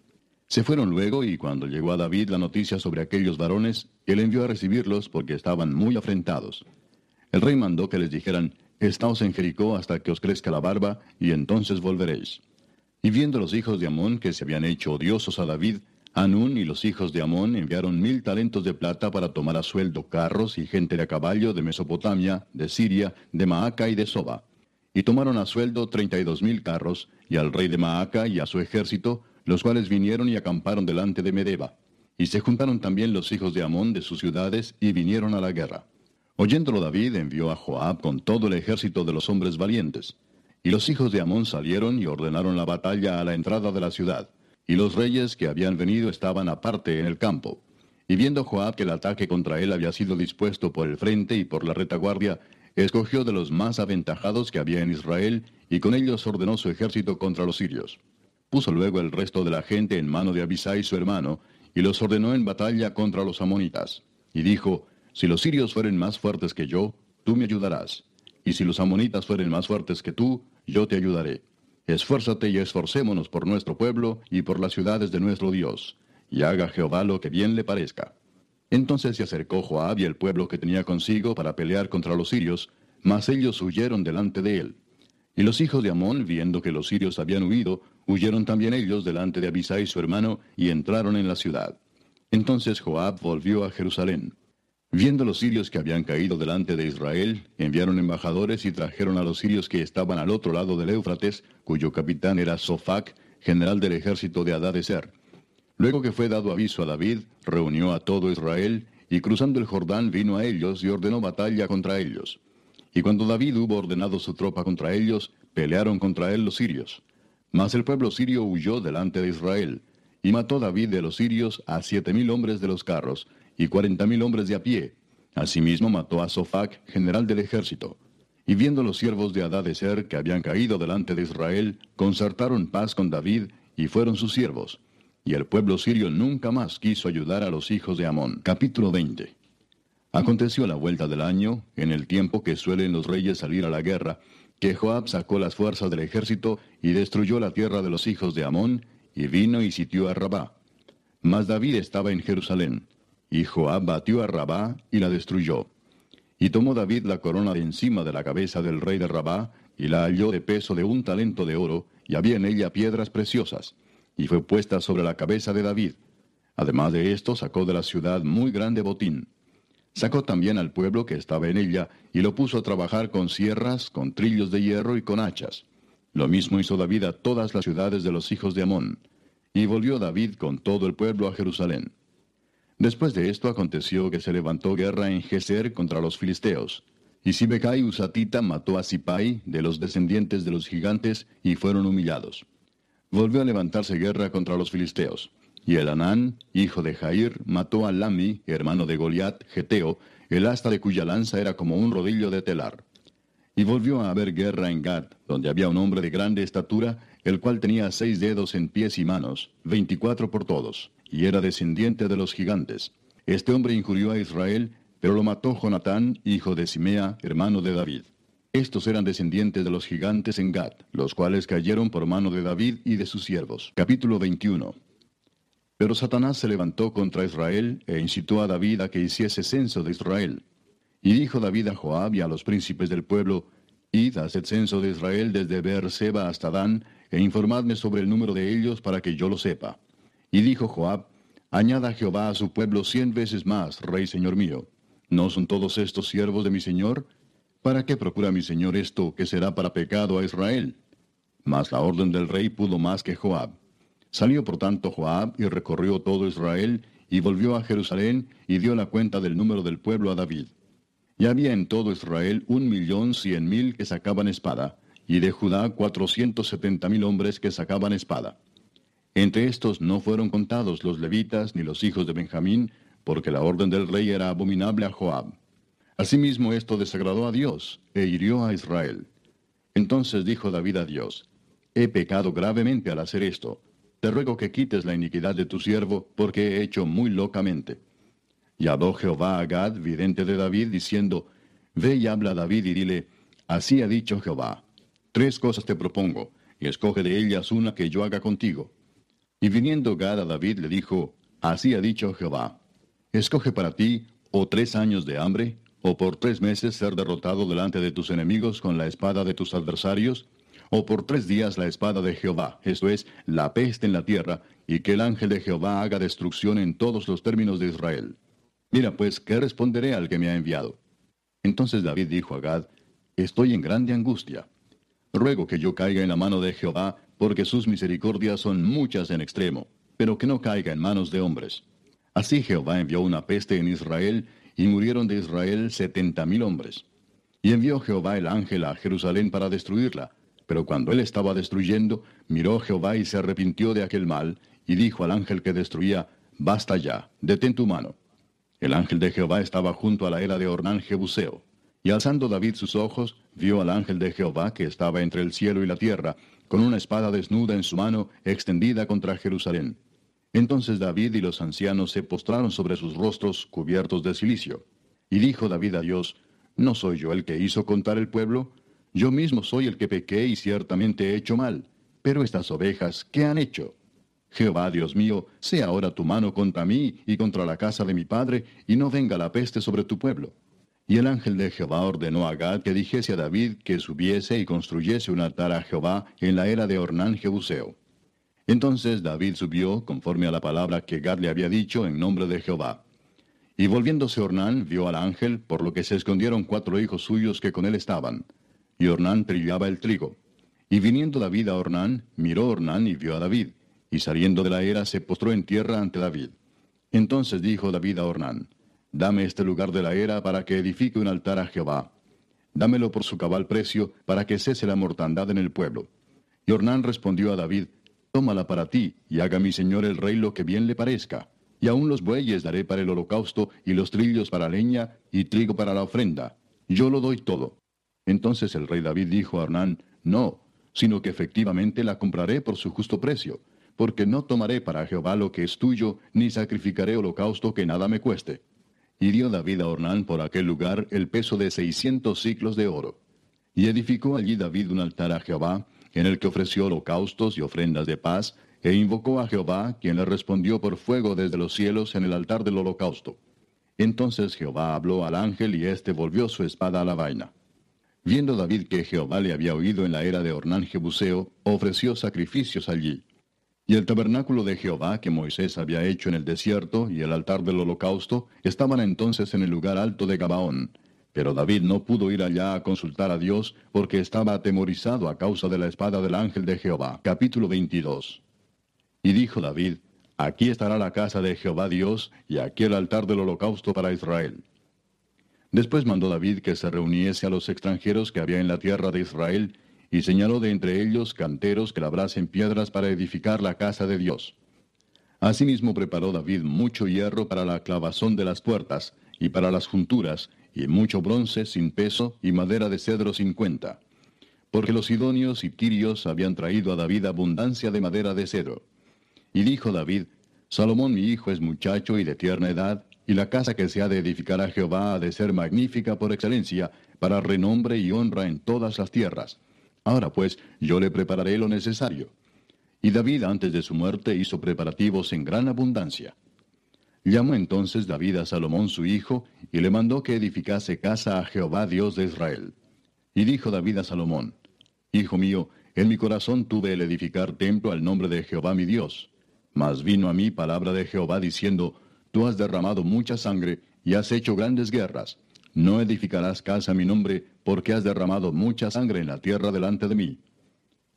Se fueron luego, y cuando llegó a David la noticia sobre aquellos varones, él envió a recibirlos porque estaban muy afrentados. El rey mandó que les dijeran, Estaos en Jericó hasta que os crezca la barba, y entonces volveréis. Y viendo los hijos de Amón que se habían hecho odiosos a David, Anún y los hijos de Amón enviaron mil talentos de plata para tomar a sueldo carros y gente de a caballo de Mesopotamia, de Siria, de Maaca y de Soba. Y tomaron a sueldo treinta y dos mil carros, y al rey de Maaca y a su ejército, los cuales vinieron y acamparon delante de Medeba. Y se juntaron también los hijos de Amón de sus ciudades y vinieron a la guerra. Oyéndolo David envió a Joab con todo el ejército de los hombres valientes. Y los hijos de Amón salieron y ordenaron la batalla a la entrada de la ciudad y los reyes que habían venido estaban aparte en el campo. Y viendo Joab que el ataque contra él había sido dispuesto por el frente y por la retaguardia, escogió de los más aventajados que había en Israel, y con ellos ordenó su ejército contra los sirios. Puso luego el resto de la gente en mano de Abisai su hermano, y los ordenó en batalla contra los amonitas. Y dijo, Si los sirios fueren más fuertes que yo, tú me ayudarás. Y si los amonitas fueren más fuertes que tú, yo te ayudaré. Esfuérzate y esforcémonos por nuestro pueblo y por las ciudades de nuestro Dios, y haga Jehová lo que bien le parezca. Entonces se acercó Joab y el pueblo que tenía consigo para pelear contra los sirios, mas ellos huyeron delante de él. Y los hijos de Amón, viendo que los sirios habían huido, huyeron también ellos delante de Abisai su hermano, y entraron en la ciudad. Entonces Joab volvió a Jerusalén. Viendo los sirios que habían caído delante de Israel, enviaron embajadores y trajeron a los sirios que estaban al otro lado del Éufrates, cuyo capitán era Sofac, general del ejército de Adadeser. Luego que fue dado aviso a David, reunió a todo Israel, y cruzando el Jordán vino a ellos y ordenó batalla contra ellos. Y cuando David hubo ordenado su tropa contra ellos, pelearon contra él los sirios. Mas el pueblo sirio huyó delante de Israel, y mató David de los sirios a siete mil hombres de los carros, y cuarenta mil hombres de a pie. Asimismo mató a Sofac, general del ejército. Y viendo los siervos de Adadeser que habían caído delante de Israel, concertaron paz con David, y fueron sus siervos. Y el pueblo sirio nunca más quiso ayudar a los hijos de Amón. Capítulo 20. Aconteció la vuelta del año, en el tiempo que suelen los reyes salir a la guerra, que Joab sacó las fuerzas del ejército y destruyó la tierra de los hijos de Amón, y vino y sitió a Rabá. Mas David estaba en Jerusalén. Y Joab batió a Rabá y la destruyó. Y tomó David la corona de encima de la cabeza del rey de Rabá, y la halló de peso de un talento de oro, y había en ella piedras preciosas, y fue puesta sobre la cabeza de David. Además de esto, sacó de la ciudad muy grande botín. Sacó también al pueblo que estaba en ella, y lo puso a trabajar con sierras, con trillos de hierro y con hachas. Lo mismo hizo David a todas las ciudades de los hijos de Amón. Y volvió David con todo el pueblo a Jerusalén. Después de esto aconteció que se levantó guerra en Geser contra los filisteos. Y Sibecai Usatita mató a Sipai, de los descendientes de los gigantes, y fueron humillados. Volvió a levantarse guerra contra los filisteos. Y el Anán, hijo de Jair, mató a Lami, hermano de Goliat, Geteo, el asta de cuya lanza era como un rodillo de telar. Y volvió a haber guerra en Gad, donde había un hombre de grande estatura, el cual tenía seis dedos en pies y manos, veinticuatro por todos y era descendiente de los gigantes. Este hombre injurió a Israel, pero lo mató Jonatán, hijo de Simea, hermano de David. Estos eran descendientes de los gigantes en Gad, los cuales cayeron por mano de David y de sus siervos. Capítulo 21. Pero Satanás se levantó contra Israel e incitó a David a que hiciese censo de Israel. Y dijo David a Joab y a los príncipes del pueblo, Id, haced censo de Israel desde Beerseba hasta Dan, e informadme sobre el número de ellos para que yo lo sepa. Y dijo Joab, Añada Jehová a su pueblo cien veces más, rey señor mío. ¿No son todos estos siervos de mi señor? ¿Para qué procura mi señor esto que será para pecado a Israel? Mas la orden del rey pudo más que Joab. Salió por tanto Joab y recorrió todo Israel, y volvió a Jerusalén, y dio la cuenta del número del pueblo a David. Y había en todo Israel un millón cien mil que sacaban espada, y de Judá cuatrocientos setenta mil hombres que sacaban espada. Entre estos no fueron contados los levitas ni los hijos de Benjamín, porque la orden del rey era abominable a Joab. Asimismo esto desagradó a Dios, e hirió a Israel. Entonces dijo David a Dios, He pecado gravemente al hacer esto. Te ruego que quites la iniquidad de tu siervo, porque he hecho muy locamente. Y habló Jehová a Gad, vidente de David, diciendo, Ve y habla a David y dile, Así ha dicho Jehová, tres cosas te propongo, y escoge de ellas una que yo haga contigo. Y viniendo Gad a David le dijo, Así ha dicho Jehová, escoge para ti o tres años de hambre, o por tres meses ser derrotado delante de tus enemigos con la espada de tus adversarios, o por tres días la espada de Jehová, esto es, la peste en la tierra, y que el ángel de Jehová haga destrucción en todos los términos de Israel. Mira pues, ¿qué responderé al que me ha enviado? Entonces David dijo a Gad, Estoy en grande angustia. Ruego que yo caiga en la mano de Jehová, porque sus misericordias son muchas en extremo, pero que no caiga en manos de hombres. Así Jehová envió una peste en Israel, y murieron de Israel setenta mil hombres. Y envió Jehová el ángel a Jerusalén para destruirla. Pero cuando él estaba destruyendo, miró Jehová y se arrepintió de aquel mal, y dijo al ángel que destruía, Basta ya, detén tu mano. El ángel de Jehová estaba junto a la era de Ornán Jebuseo. Y alzando David sus ojos, vio al ángel de Jehová que estaba entre el cielo y la tierra, con una espada desnuda en su mano, extendida contra Jerusalén. Entonces David y los ancianos se postraron sobre sus rostros cubiertos de cilicio. Y dijo David a Dios, ¿no soy yo el que hizo contar el pueblo? Yo mismo soy el que pequé y ciertamente he hecho mal. Pero estas ovejas, ¿qué han hecho? Jehová, Dios mío, sea ahora tu mano contra mí y contra la casa de mi padre, y no venga la peste sobre tu pueblo. Y el ángel de Jehová ordenó a Gad que dijese a David que subiese y construyese un altar a Jehová en la era de Ornán Jebuseo. Entonces David subió, conforme a la palabra que Gad le había dicho, en nombre de Jehová. Y volviéndose Ornán, vio al ángel, por lo que se escondieron cuatro hijos suyos que con él estaban. Y Ornán trillaba el trigo. Y viniendo David a Ornán, miró Ornán y vio a David y saliendo de la era se postró en tierra ante David. Entonces dijo David a Ornán, Dame este lugar de la era para que edifique un altar a Jehová. Dámelo por su cabal precio, para que cese la mortandad en el pueblo. Y Ornán respondió a David, Tómala para ti, y haga mi señor el rey lo que bien le parezca. Y aun los bueyes daré para el holocausto, y los trillos para leña, y trigo para la ofrenda. Yo lo doy todo. Entonces el rey David dijo a Ornán, No, sino que efectivamente la compraré por su justo precio porque no tomaré para Jehová lo que es tuyo, ni sacrificaré holocausto que nada me cueste. Y dio David a Ornán por aquel lugar el peso de seiscientos ciclos de oro. Y edificó allí David un altar a Jehová, en el que ofreció holocaustos y ofrendas de paz, e invocó a Jehová, quien le respondió por fuego desde los cielos en el altar del holocausto. Entonces Jehová habló al ángel y éste volvió su espada a la vaina. Viendo David que Jehová le había oído en la era de Ornán Jebuseo, ofreció sacrificios allí. Y el tabernáculo de Jehová que Moisés había hecho en el desierto y el altar del holocausto estaban entonces en el lugar alto de Gabaón. Pero David no pudo ir allá a consultar a Dios porque estaba atemorizado a causa de la espada del ángel de Jehová. Capítulo 22. Y dijo David, Aquí estará la casa de Jehová Dios y aquí el altar del holocausto para Israel. Después mandó David que se reuniese a los extranjeros que había en la tierra de Israel y señaló de entre ellos canteros que labrasen piedras para edificar la casa de Dios. Asimismo preparó David mucho hierro para la clavazón de las puertas, y para las junturas, y mucho bronce sin peso, y madera de cedro sin cuenta. Porque los sidonios y tirios habían traído a David abundancia de madera de cedro. Y dijo David, Salomón mi hijo es muchacho y de tierna edad, y la casa que se ha de edificar a Jehová ha de ser magnífica por excelencia, para renombre y honra en todas las tierras Ahora pues, yo le prepararé lo necesario. Y David antes de su muerte hizo preparativos en gran abundancia. Llamó entonces David a Salomón su hijo, y le mandó que edificase casa a Jehová Dios de Israel. Y dijo David a Salomón, Hijo mío, en mi corazón tuve el edificar templo al nombre de Jehová mi Dios. Mas vino a mí palabra de Jehová diciendo, Tú has derramado mucha sangre y has hecho grandes guerras. No edificarás casa a mi nombre, porque has derramado mucha sangre en la tierra delante de mí.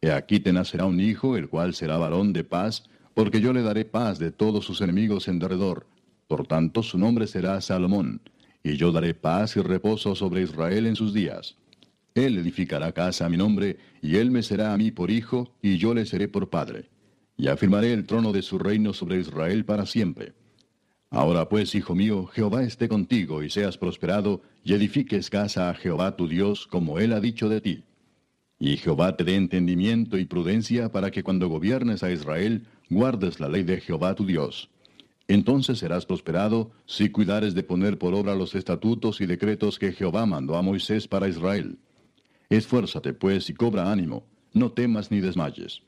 He aquí te nacerá un hijo, el cual será varón de paz, porque yo le daré paz de todos sus enemigos en derredor. Por tanto su nombre será Salomón, y yo daré paz y reposo sobre Israel en sus días. Él edificará casa a mi nombre, y él me será a mí por hijo, y yo le seré por padre. Y afirmaré el trono de su reino sobre Israel para siempre. Ahora pues, hijo mío, Jehová esté contigo y seas prosperado, y edifiques casa a Jehová tu Dios, como él ha dicho de ti. Y Jehová te dé entendimiento y prudencia para que cuando gobiernes a Israel, guardes la ley de Jehová tu Dios. Entonces serás prosperado si cuidares de poner por obra los estatutos y decretos que Jehová mandó a Moisés para Israel. Esfuérzate pues y cobra ánimo, no temas ni desmayes.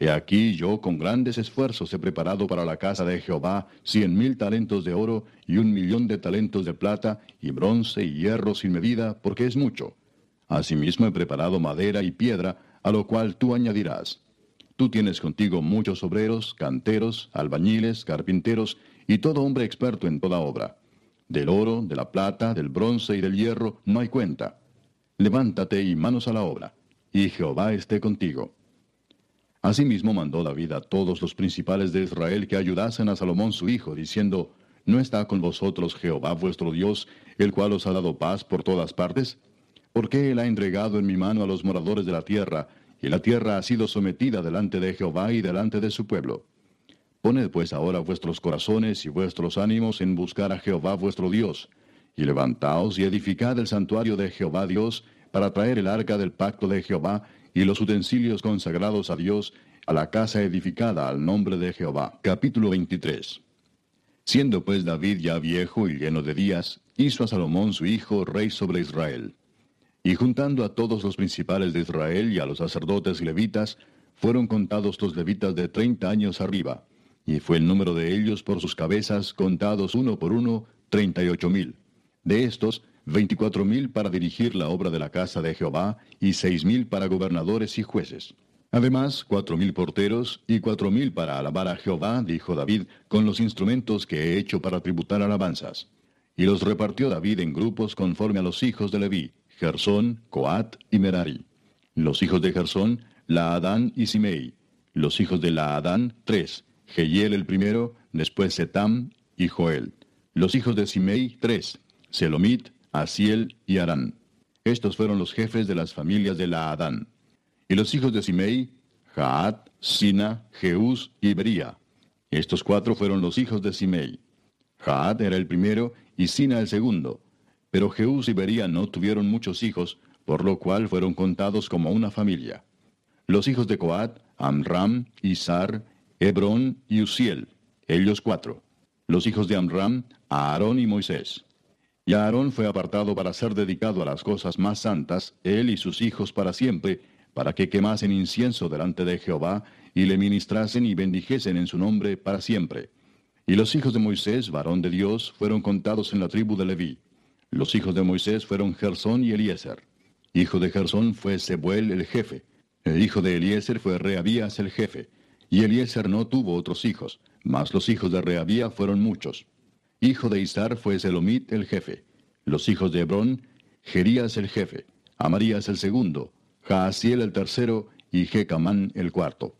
He aquí yo con grandes esfuerzos he preparado para la casa de Jehová cien mil talentos de oro y un millón de talentos de plata y bronce y hierro sin medida, porque es mucho. Asimismo he preparado madera y piedra, a lo cual tú añadirás. Tú tienes contigo muchos obreros, canteros, albañiles, carpinteros y todo hombre experto en toda obra. Del oro, de la plata, del bronce y del hierro no hay cuenta. Levántate y manos a la obra, y Jehová esté contigo. Asimismo mandó David a todos los principales de Israel que ayudasen a Salomón su hijo, diciendo, ¿No está con vosotros Jehová vuestro Dios, el cual os ha dado paz por todas partes? Porque él ha entregado en mi mano a los moradores de la tierra, y la tierra ha sido sometida delante de Jehová y delante de su pueblo. Poned pues ahora vuestros corazones y vuestros ánimos en buscar a Jehová vuestro Dios, y levantaos y edificad el santuario de Jehová Dios, para traer el arca del pacto de Jehová, y los utensilios consagrados a Dios, a la casa edificada al nombre de Jehová. Capítulo 23. Siendo pues David ya viejo y lleno de días, hizo a Salomón su hijo rey sobre Israel. Y juntando a todos los principales de Israel y a los sacerdotes levitas, fueron contados los levitas de treinta años arriba, y fue el número de ellos por sus cabezas, contados uno por uno, treinta y ocho mil. De estos, veinticuatro mil para dirigir la obra de la casa de Jehová, y seis mil para gobernadores y jueces. Además, cuatro mil porteros y cuatro mil para alabar a Jehová, dijo David, con los instrumentos que he hecho para tributar alabanzas. Y los repartió David en grupos conforme a los hijos de Leví, Gersón, Coat y Merari. Los hijos de Gersón, Laadán y Simei. Los hijos de Laadán, tres, Jehiel el primero, después Setam y Joel. Los hijos de Simei, tres, Selomit, Asiel y Arán. Estos fueron los jefes de las familias de Laadán. Y los hijos de Simei, Jaat, Sina, Jeús y Bería. Estos cuatro fueron los hijos de Simei. Jaat era el primero y Sina el segundo. Pero Jeús y Bería no tuvieron muchos hijos, por lo cual fueron contados como una familia. Los hijos de Coat, Amram, Isar, Hebrón y Uziel, ellos cuatro. Los hijos de Amram, Aarón y Moisés. Y Aarón fue apartado para ser dedicado a las cosas más santas, él y sus hijos para siempre, para que quemasen incienso delante de Jehová, y le ministrasen y bendijesen en su nombre para siempre. Y los hijos de Moisés, varón de Dios, fueron contados en la tribu de Leví. Los hijos de Moisés fueron Gersón y Eliezer. Hijo de Gersón fue Sebuel el jefe. El hijo de Eliezer fue Reabías el jefe. Y Eliezer no tuvo otros hijos, mas los hijos de Reabía fueron muchos. Hijo de Isar fue Selomit el jefe. Los hijos de Hebrón, Gerías el jefe, Amarías el segundo, Jaasiel el tercero y Jecamán el cuarto.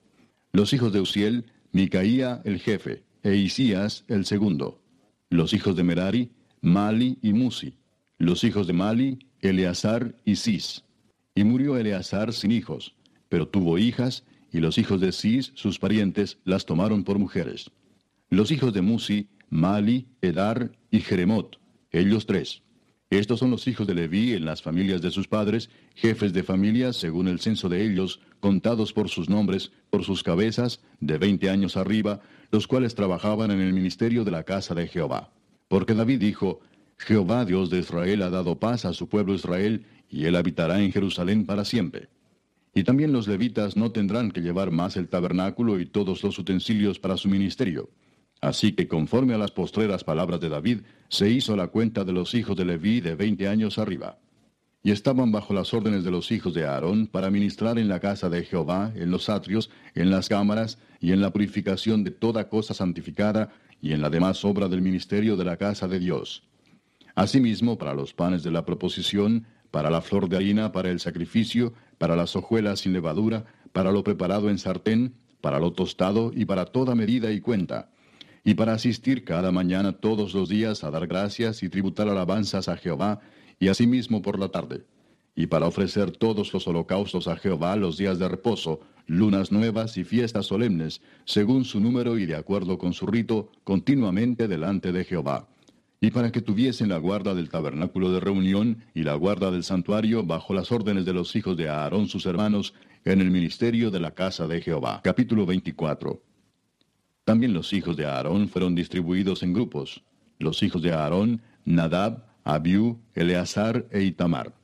Los hijos de Uziel, Micaía el jefe, e Isías el segundo. Los hijos de Merari, Mali y Musi. Los hijos de Mali, Eleazar y Cis. Y murió Eleazar sin hijos, pero tuvo hijas, y los hijos de Cis, sus parientes, las tomaron por mujeres. Los hijos de Musi, Mali, Edar y Jeremot, ellos tres. Estos son los hijos de Leví en las familias de sus padres, jefes de familias según el censo de ellos, contados por sus nombres, por sus cabezas, de veinte años arriba, los cuales trabajaban en el ministerio de la casa de Jehová. Porque David dijo, Jehová Dios de Israel ha dado paz a su pueblo Israel, y él habitará en Jerusalén para siempre. Y también los levitas no tendrán que llevar más el tabernáculo y todos los utensilios para su ministerio Así que conforme a las postreras palabras de David, se hizo la cuenta de los hijos de Leví de veinte años arriba. Y estaban bajo las órdenes de los hijos de Aarón para ministrar en la casa de Jehová, en los atrios, en las cámaras, y en la purificación de toda cosa santificada, y en la demás obra del ministerio de la casa de Dios. Asimismo, para los panes de la proposición, para la flor de harina, para el sacrificio, para las hojuelas sin levadura, para lo preparado en sartén, para lo tostado y para toda medida y cuenta y para asistir cada mañana todos los días a dar gracias y tributar alabanzas a Jehová, y asimismo por la tarde, y para ofrecer todos los holocaustos a Jehová los días de reposo, lunas nuevas y fiestas solemnes, según su número y de acuerdo con su rito, continuamente delante de Jehová. Y para que tuviesen la guarda del tabernáculo de reunión y la guarda del santuario bajo las órdenes de los hijos de Aarón sus hermanos, en el ministerio de la casa de Jehová. Capítulo 24. También los hijos de Aarón fueron distribuidos en grupos. Los hijos de Aarón, Nadab, Abiú, Eleazar e Itamar.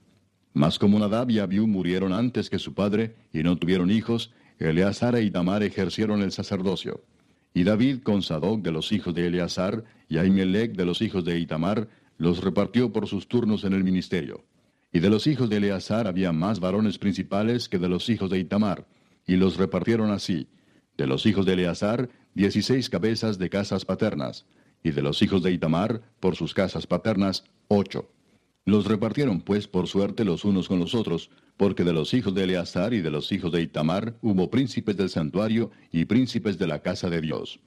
Mas como Nadab y Abiú murieron antes que su padre y no tuvieron hijos, Eleazar e Itamar ejercieron el sacerdocio. Y David con Sadoc de los hijos de Eleazar y Ahimelech de los hijos de Itamar los repartió por sus turnos en el ministerio. Y de los hijos de Eleazar había más varones principales que de los hijos de Itamar, y los repartieron así. De los hijos de Eleazar, dieciséis cabezas de casas paternas, y de los hijos de Itamar, por sus casas paternas, ocho. Los repartieron pues por suerte los unos con los otros, porque de los hijos de Eleazar y de los hijos de Itamar hubo príncipes del santuario y príncipes de la casa de Dios.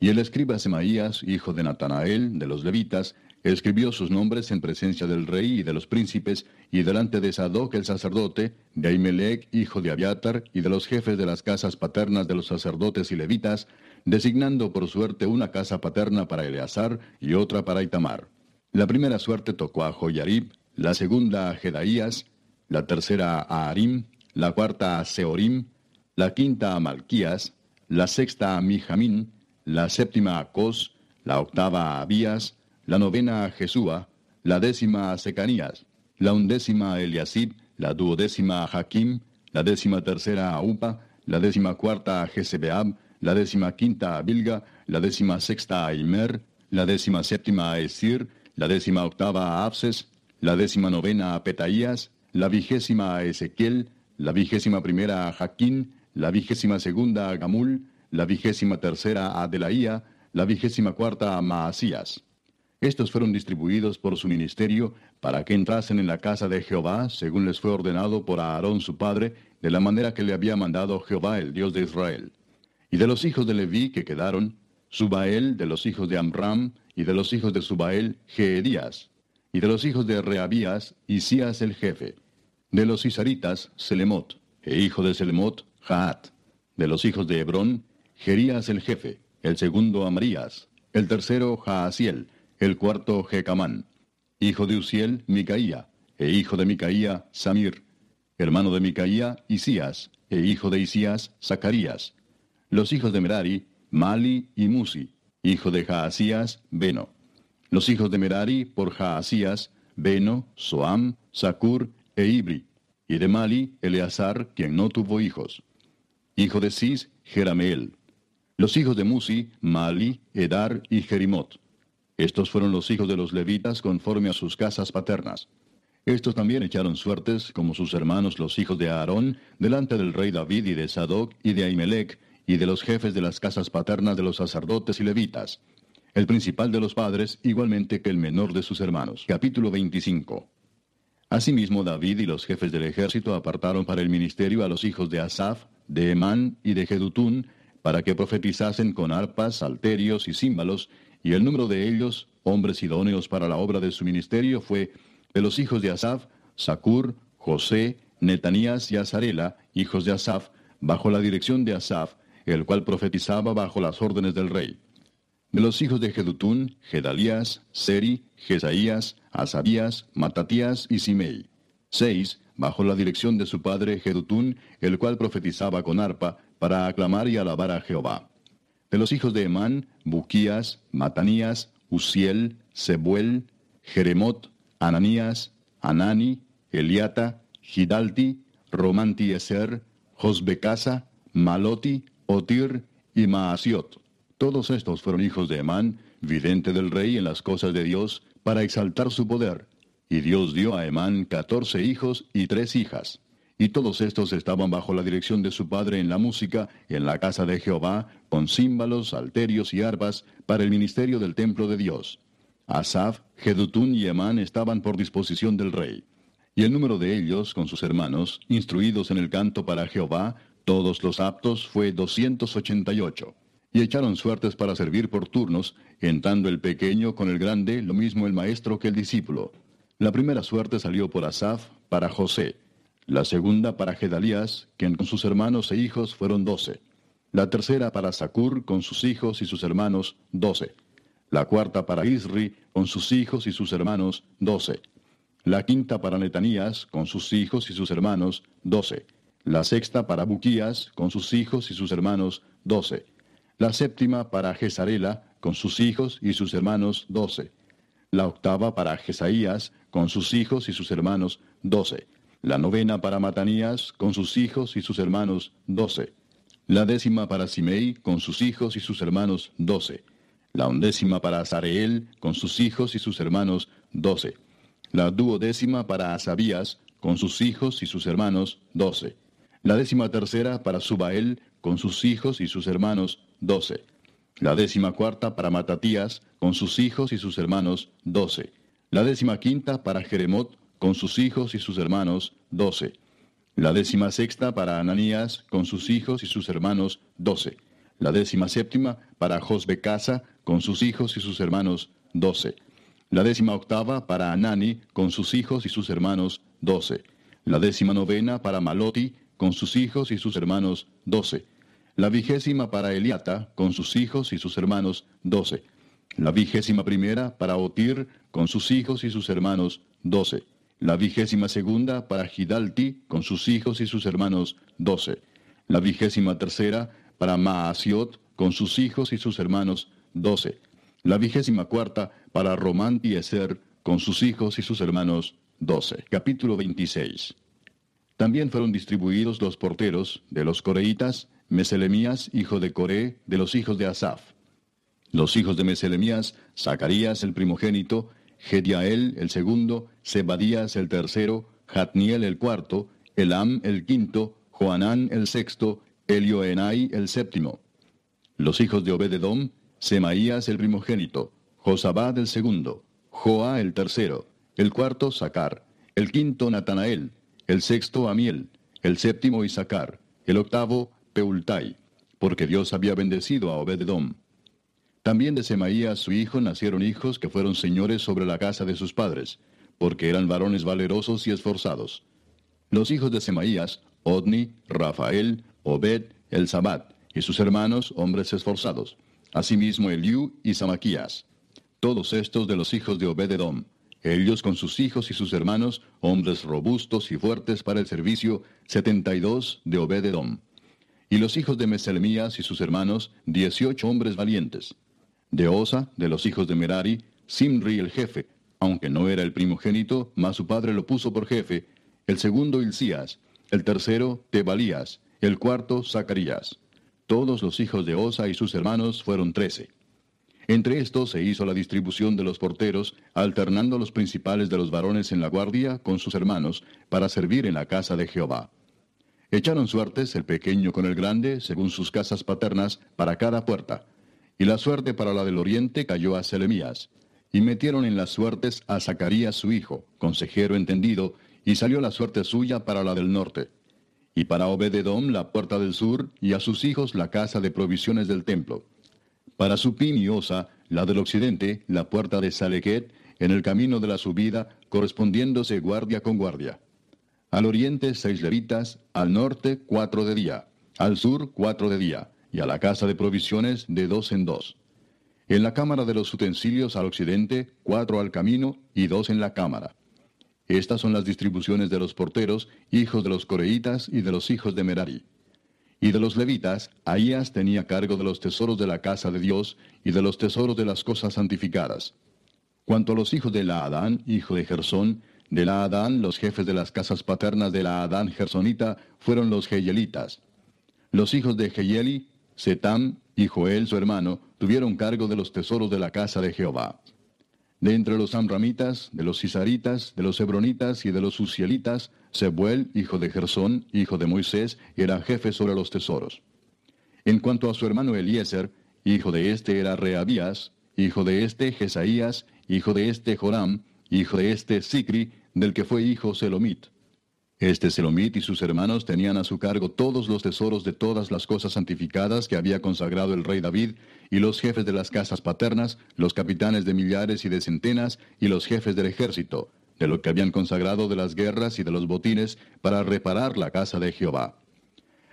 Y el escriba Semaías, hijo de Natanael, de los levitas, escribió sus nombres en presencia del rey y de los príncipes, y delante de Sadoc el sacerdote, de Ahimelech, hijo de Abiatar, y de los jefes de las casas paternas de los sacerdotes y levitas, designando por suerte una casa paterna para Eleazar y otra para Itamar. La primera suerte tocó a Joyarib, la segunda a Jedaías, la tercera a Arim, la cuarta a Seorim, la quinta a Malquías, la sexta a Mijamín, la séptima a Cos, la octava a Abías, la novena a Jesúa, la décima a Secanías, la undécima a Eliasib, la duodécima a Jaquim, la décima tercera a Upa, la décima cuarta a Jezebeab, la décima quinta a Bilga, la décima sexta a Imer, la décima séptima a Esir, la décima octava a Abses, la décima novena a Petaías, la vigésima a Ezequiel, la vigésima primera a Jaquín, la vigésima segunda a Gamul, la vigésima tercera a Adelaía, la vigésima cuarta a Maasías. Estos fueron distribuidos por su ministerio para que entrasen en la casa de Jehová, según les fue ordenado por Aarón su padre, de la manera que le había mandado Jehová el Dios de Israel. Y de los hijos de Leví que quedaron, Subael de los hijos de Amram, y de los hijos de Subael, Geedías, y de los hijos de Reabías, Isías el jefe. De los Isaritas, Selemot, e hijo de Selemot, Jaat. De los hijos de Hebrón, Gerías el jefe, el segundo Amarías, el tercero Jaasiel, el cuarto Jecamán. Hijo de Uziel, Micaía, e hijo de Micaía, Samir. Hermano de Micaía, Isías, e hijo de Isías, Zacarías. Los hijos de Merari, Mali y Musi. Hijo de Jaasías, Beno. Los hijos de Merari por Jaasías, Beno, Soam, Sakur e Ibri, y de Mali, Eleazar, quien no tuvo hijos. Hijo de Cis, Jerameel. Los hijos de Musi, Mali, Edar y Jerimot. Estos fueron los hijos de los levitas conforme a sus casas paternas. Estos también echaron suertes, como sus hermanos los hijos de Aarón, delante del rey David y de Sadoc y de Ahimelech, y de los jefes de las casas paternas de los sacerdotes y levitas el principal de los padres, igualmente que el menor de sus hermanos. Capítulo 25. Asimismo, David y los jefes del ejército apartaron para el ministerio a los hijos de Asaf, de Emán y de Jedutún, para que profetizasen con arpas, salterios y címbalos, y el número de ellos, hombres idóneos para la obra de su ministerio, fue de los hijos de Asaf, Sacur, José, Netanías y Azarela, hijos de Asaf, bajo la dirección de Asaf, el cual profetizaba bajo las órdenes del rey. De los hijos de Jedutún, Gedalías, Seri, Jesaías, Asabías, Matatías y Simei. Seis, bajo la dirección de su padre Jedutún, el cual profetizaba con arpa, para aclamar y alabar a Jehová. De los hijos de Emán, Buquías, Matanías, Uziel, Sebuel, Jeremot, Ananías, Anani, Eliata, Gidalti, Romanti Eser, Josbecasa, Maloti, Otir y Maasiot. Todos estos fueron hijos de Emán, vidente del rey en las cosas de Dios, para exaltar su poder. Y Dios dio a Emán catorce hijos y tres hijas. Y todos estos estaban bajo la dirección de su padre en la música, en la casa de Jehová, con címbalos, salterios y arpas, para el ministerio del templo de Dios. Asaf, Jedutún y Emán estaban por disposición del rey. Y el número de ellos, con sus hermanos, instruidos en el canto para Jehová, todos los aptos, fue doscientos ochenta y ocho y echaron suertes para servir por turnos, entrando el pequeño con el grande, lo mismo el maestro que el discípulo. La primera suerte salió por Asaf, para José. La segunda para Gedalías, quien con sus hermanos e hijos fueron doce. La tercera para Sacur, con sus hijos y sus hermanos, doce. La cuarta para Isri, con sus hijos y sus hermanos, doce. La quinta para Netanías, con sus hijos y sus hermanos, doce. La sexta para Buquías, con sus hijos y sus hermanos, doce la séptima para Jezarela, con sus hijos y sus hermanos, doce. La octava para Jesaías, con sus hijos y sus hermanos, doce. La novena para Matanías, con sus hijos y sus hermanos, doce. La décima para Simei, con sus hijos y sus hermanos, doce. La undécima para Azareel, con sus hijos y sus hermanos, doce. La duodécima para Asabías, con sus hijos y sus hermanos, doce. La décima tercera para Subael, con sus hijos y sus hermanos, doce. La décima cuarta para Matatías, con sus hijos y sus hermanos, doce. La décima quinta para Jeremot, con sus hijos y sus hermanos, doce. La décima sexta para Ananías, con sus hijos y sus hermanos, doce. La décima séptima para Josbecasa, con sus hijos y sus hermanos, doce. La décima octava para Anani, con sus hijos y sus hermanos, doce. La décima novena para Maloti, con sus hijos y sus hermanos, doce la vigésima para Eliata, con sus hijos y sus hermanos, doce. La vigésima primera para Otir, con sus hijos y sus hermanos, doce. La vigésima segunda para Gidalti, con sus hijos y sus hermanos, doce. La vigésima tercera para Maasiot, con sus hijos y sus hermanos, doce. La vigésima cuarta para Román y con sus hijos y sus hermanos, doce. Capítulo 26. También fueron distribuidos los porteros de los coreitas, Meselemías, hijo de Coré, de los hijos de Asaf. Los hijos de Meselemías, Zacarías el primogénito, Gediael el segundo, Zebadías el tercero, Jatniel el cuarto, Elam el quinto, Joanán el sexto, Elioenai el séptimo. Los hijos de Obededom, Semaías el primogénito, Josabad el segundo, Joa el tercero, el cuarto Sacar, el quinto Natanael, el sexto Amiel, el séptimo Isaacar, el octavo Peultai, porque Dios había bendecido a Obededom. También de Semaías su hijo nacieron hijos que fueron señores sobre la casa de sus padres, porque eran varones valerosos y esforzados. Los hijos de Semaías, Odni, Rafael, Obed, el y sus hermanos, hombres esforzados. Asimismo Eliú y Samaquías. Todos estos de los hijos de Obededom. Ellos con sus hijos y sus hermanos, hombres robustos y fuertes para el servicio, setenta y dos de Obededom. Y los hijos de Meselemías y sus hermanos, dieciocho hombres valientes. De Osa, de los hijos de Merari, Simri el jefe, aunque no era el primogénito, mas su padre lo puso por jefe, el segundo Hilcías, el tercero Tebalías, el cuarto Zacarías. Todos los hijos de Osa y sus hermanos fueron trece. Entre estos se hizo la distribución de los porteros, alternando los principales de los varones en la guardia con sus hermanos, para servir en la casa de Jehová. Echaron suertes el pequeño con el grande, según sus casas paternas, para cada puerta y la suerte para la del oriente cayó a Selemías. Y metieron en las suertes a Zacarías su hijo, consejero entendido, y salió la suerte suya para la del norte. Y para Obededom la puerta del sur, y a sus hijos la casa de provisiones del templo. Para Supim y Osa, la del occidente, la puerta de Salequet, en el camino de la subida, correspondiéndose guardia con guardia. Al oriente seis levitas, al norte cuatro de día, al sur cuatro de día y a la casa de provisiones de dos en dos. En la cámara de los utensilios al occidente, cuatro al camino y dos en la cámara. Estas son las distribuciones de los porteros, hijos de los coreitas y de los hijos de Merari. Y de los levitas, Ahías tenía cargo de los tesoros de la casa de Dios y de los tesoros de las cosas santificadas. Cuanto a los hijos de la Adán, hijo de Gersón, de la Adán los jefes de las casas paternas de la Adán gersonita fueron los Geyelitas. Los hijos de Geyeli, Setam y Joel su hermano tuvieron cargo de los tesoros de la casa de Jehová. De entre los amramitas, de los cisaritas, de los hebronitas y de los usielitas, Sebuel, hijo de Gersón, hijo de Moisés, era jefe sobre los tesoros. En cuanto a su hermano Eliezer, hijo de este era Reabías, hijo de este Jesaías, hijo de este Joram, hijo de este Sicri, del que fue hijo Selomit. Este Selomit y sus hermanos tenían a su cargo todos los tesoros de todas las cosas santificadas que había consagrado el rey David, y los jefes de las casas paternas, los capitanes de millares y de centenas, y los jefes del ejército, de lo que habían consagrado de las guerras y de los botines, para reparar la casa de Jehová.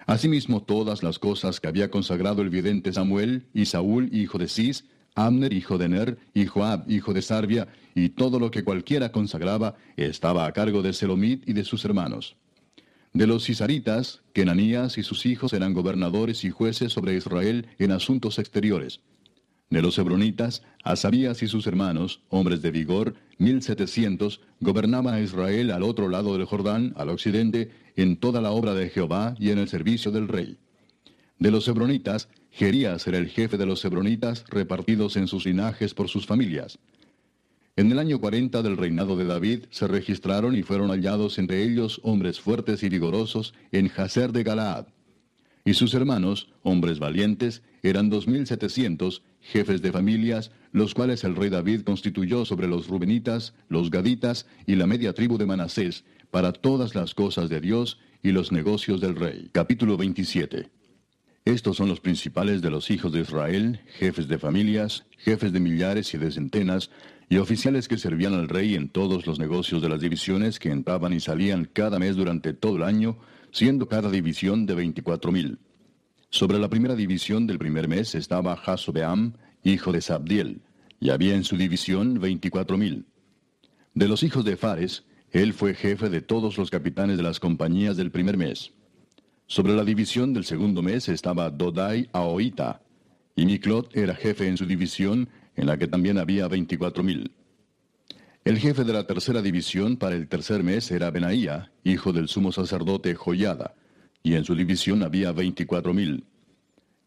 Asimismo todas las cosas que había consagrado el vidente Samuel, y Saúl, hijo de Cis, Amner, hijo de Ner, y Joab, hijo de Sarbia, y todo lo que cualquiera consagraba, estaba a cargo de Selomit y de sus hermanos. De los Cisaritas, Kenanías y sus hijos eran gobernadores y jueces sobre Israel en asuntos exteriores. De los Hebronitas, Asabías y sus hermanos, hombres de vigor, mil setecientos, gobernaban a Israel al otro lado del Jordán, al occidente, en toda la obra de Jehová y en el servicio del rey. De los Hebronitas, Gerías era el jefe de los hebronitas repartidos en sus linajes por sus familias. En el año 40 del reinado de David se registraron y fueron hallados entre ellos hombres fuertes y vigorosos en Jazer de Galaad. Y sus hermanos, hombres valientes, eran dos mil setecientos, jefes de familias, los cuales el rey David constituyó sobre los Rubenitas, los Gaditas y la media tribu de Manasés, para todas las cosas de Dios y los negocios del rey. Capítulo 27 estos son los principales de los hijos de Israel, jefes de familias, jefes de millares y de centenas, y oficiales que servían al rey en todos los negocios de las divisiones que entraban y salían cada mes durante todo el año, siendo cada división de veinticuatro mil. Sobre la primera división del primer mes estaba Hasobeam, hijo de Sabdiel, y había en su división veinticuatro mil. De los hijos de Fares, él fue jefe de todos los capitanes de las compañías del primer mes. Sobre la división del segundo mes estaba Dodai Aoita, y Miklot era jefe en su división, en la que también había veinticuatro mil. El jefe de la tercera división para el tercer mes era Benaía, hijo del sumo sacerdote Joyada, y en su división había veinticuatro mil.